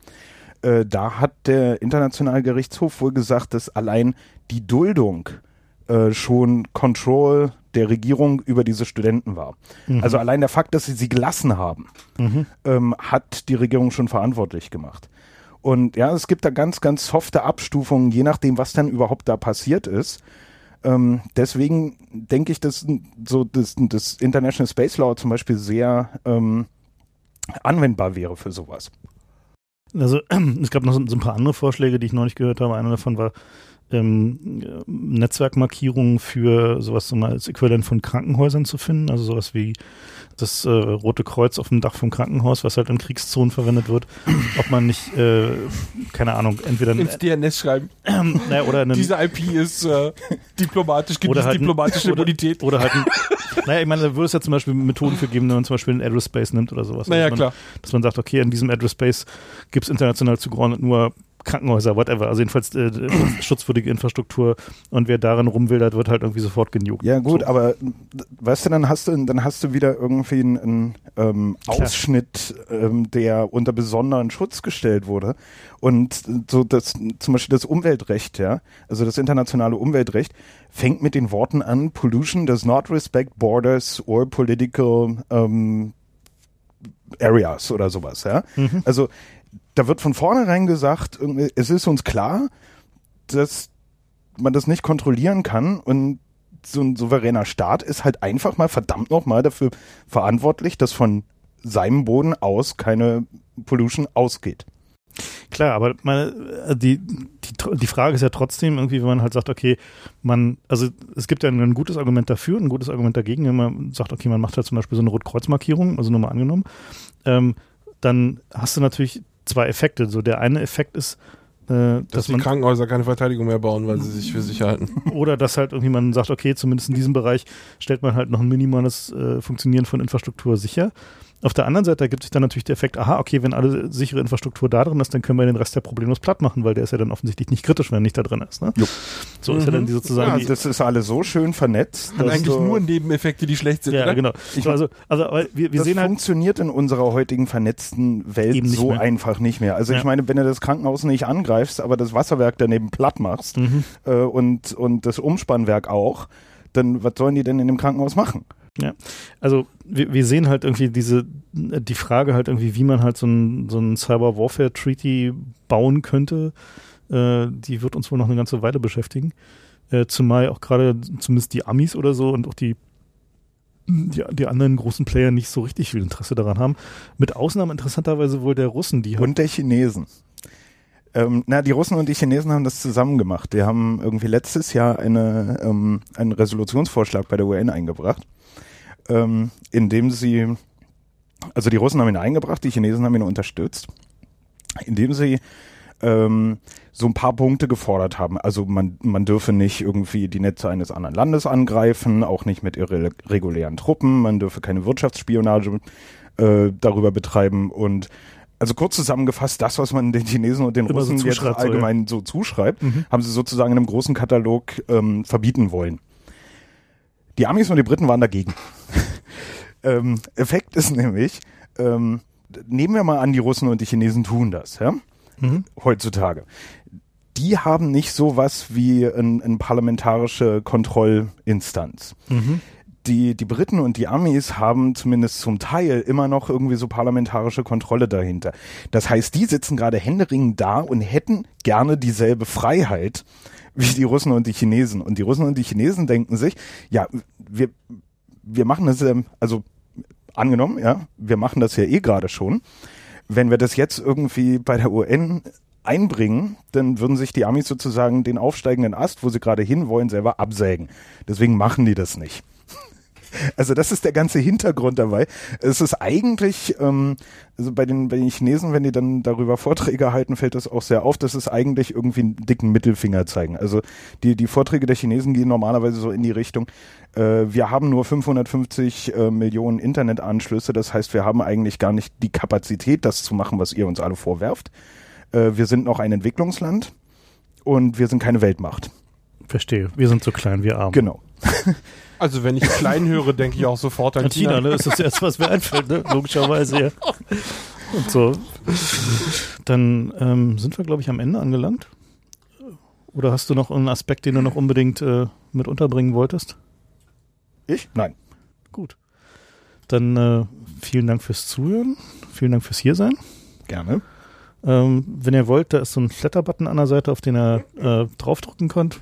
Äh, da hat der Internationale Gerichtshof wohl gesagt, dass allein die Duldung äh, schon Control der Regierung über diese Studenten war. Also allein der Fakt, dass sie sie gelassen haben, ähm, hat die Regierung schon verantwortlich gemacht. Und ja, es gibt da ganz, ganz softe Abstufungen, je nachdem, was dann überhaupt da passiert ist. Ähm, deswegen denke ich, dass so das, das International Space Law zum Beispiel sehr ähm, anwendbar wäre für sowas. Also es gab noch so, so ein paar andere Vorschläge, die ich noch nicht gehört habe. Einer davon war ähm, äh, Netzwerkmarkierungen für sowas so mal als Äquivalent von Krankenhäusern zu finden. Also sowas wie das äh, Rote Kreuz auf dem Dach vom Krankenhaus, was halt in Kriegszonen verwendet wird. Ob man nicht, äh, keine Ahnung, entweder Ins DNS schreiben. ähm, naja, oder einen, Diese IP ist äh, diplomatisch, Oder genießt halt diplomatische oder- Immunität. oder halt ein, naja, ich meine, da würde es ja zum Beispiel Methoden für geben, wenn man zum Beispiel einen Address Space nimmt oder sowas. Naja, dass man, klar. Dass man sagt, okay, in diesem Address Space gibt es international zugeordnet nur Krankenhäuser, whatever. Also jedenfalls äh, schutzwürdige Infrastruktur und wer darin rumwildert, wird halt irgendwie sofort genugt. Ja gut, so. aber weißt du, dann hast du, dann hast du wieder irgendwie einen, ähm. Ausschnitt, ähm, der unter besonderen Schutz gestellt wurde. Und so das, zum Beispiel das Umweltrecht, ja, also das internationale Umweltrecht, fängt mit den Worten an, Pollution does not respect borders or political ähm, areas oder sowas, ja. Mhm. Also da wird von vornherein gesagt, es ist uns klar, dass man das nicht kontrollieren kann und so ein souveräner Staat ist halt einfach mal verdammt nochmal dafür verantwortlich, dass von seinem Boden aus keine Pollution ausgeht. Klar, aber meine, äh, die, die, die Frage ist ja trotzdem irgendwie, wenn man halt sagt, okay, man, also es gibt ja ein, ein gutes Argument dafür, ein gutes Argument dagegen, wenn man sagt, okay, man macht halt zum Beispiel so eine Rotkreuzmarkierung, also nur mal angenommen, ähm, dann hast du natürlich zwei Effekte. So der eine Effekt ist, äh, Dass dass die man Krankenhäuser keine Verteidigung mehr bauen, weil sie sich für sich halten. oder dass halt irgendwie man sagt, okay, zumindest in diesem Bereich stellt man halt noch ein minimales äh, Funktionieren von Infrastruktur sicher. Auf der anderen Seite ergibt sich dann natürlich der Effekt, aha, okay, wenn alle sichere Infrastruktur da drin ist, dann können wir den Rest ja problemlos platt machen, weil der ist ja dann offensichtlich nicht kritisch, wenn er nicht da drin ist. Ne? So ist ja dann die sozusagen. Ja, die, das ist alles so schön vernetzt. Hat eigentlich du- nur Nebeneffekte, die schlecht sind. ja, oder? genau. Ich- also, also aber wir, wir das sehen halt, funktioniert in unserer heutigen vernetzten Welt so mehr. einfach nicht mehr. Also Ja. ich meine, wenn du das Krankenhaus nicht angreifst, aber das Wasserwerk daneben platt machst Mhm. äh, und, und das Umspannwerk auch, dann was sollen die denn in dem Krankenhaus machen? Also wir, wir sehen halt irgendwie diese, die Frage halt irgendwie, wie man halt so ein, so ein Cyber Warfare Treaty bauen könnte, äh, die wird uns wohl noch eine ganze Weile beschäftigen. Äh, zumal auch gerade zumindest die Amis oder so und auch die, die, die anderen großen Player nicht so richtig viel Interesse daran haben. Mit Ausnahme interessanterweise wohl der Russen, die Und der Chinesen. Ähm, na, die Russen und die Chinesen haben das zusammen gemacht. Die haben irgendwie letztes Jahr eine, ähm, einen Resolutionsvorschlag bei der UN eingebracht, ähm, in dem sie, also die Russen haben ihn eingebracht, die Chinesen haben ihn unterstützt, indem sie ähm, so ein paar Punkte gefordert haben. Also man, man dürfe nicht irgendwie die Netze eines anderen Landes angreifen, auch nicht mit irregulären Truppen, man dürfe keine Wirtschaftsspionage äh, darüber betreiben und also kurz zusammengefasst, das, was man den Chinesen und den Immer so Russen jetzt zuschreibt, so, allgemein so zuschreibt, Mhm. haben sie sozusagen in einem großen Katalog ähm, verbieten wollen. Die Amis und die Briten waren dagegen. ähm, Effekt ist nämlich, ähm, nehmen wir mal an, die Russen und die Chinesen tun das, ja? Mhm. heutzutage. Die haben nicht sowas wie ein, ein parlamentarische Kontrollinstanz. Mhm. Die, die Briten und die Amis haben zumindest zum Teil immer noch irgendwie so parlamentarische Kontrolle dahinter. Das heißt, die sitzen gerade händeringend da und hätten gerne dieselbe Freiheit wie die Russen und die Chinesen. Und die Russen und die Chinesen denken sich, ja, wir, wir machen das, ähm, also angenommen, ja, wir machen das ja eh gerade schon. Wenn wir das jetzt irgendwie bei der UN einbringen, dann würden sich die Amis sozusagen den aufsteigenden Ast, wo sie gerade hinwollen, selber absägen. Deswegen machen die das nicht. Also das ist der ganze Hintergrund dabei. Es ist eigentlich, ähm, also bei den, bei den Chinesen, wenn die dann darüber Vorträge halten, fällt das auch sehr auf, dass es eigentlich irgendwie einen dicken Mittelfinger zeigen. Also die, die Vorträge der Chinesen gehen normalerweise so in die Richtung, äh, wir haben nur 550 äh, Millionen Internetanschlüsse, das heißt, wir haben eigentlich gar nicht die Kapazität, das zu machen, was ihr uns alle vorwerft. Äh, wir sind noch ein Entwicklungsland und wir sind keine Weltmacht. Verstehe. Wir sind so klein, wir arm. Genau. Also wenn ich klein höre, denke ich auch sofort an An China, China. ne? Das ist das Erste, was mir einfällt, ne? Logischerweise, ja. Und so. Dann ähm, sind wir, glaube ich, am Ende angelangt. Oder hast du noch einen Aspekt, den du noch unbedingt äh, mit unterbringen wolltest? Ich? Nein. Gut. Dann äh, vielen Dank fürs Zuhören. Vielen Dank fürs Hiersein. Gerne. Ähm, wenn ihr wollt, da ist so ein Flatter-Button an der Seite, auf den ihr äh, draufdrücken könnt.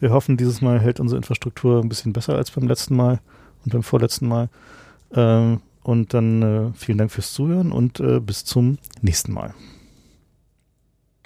Wir hoffen, dieses Mal hält unsere Infrastruktur ein bisschen besser als beim letzten Mal und beim vorletzten Mal. Ähm, und dann äh, vielen Dank fürs Zuhören und äh, bis zum nächsten Mal.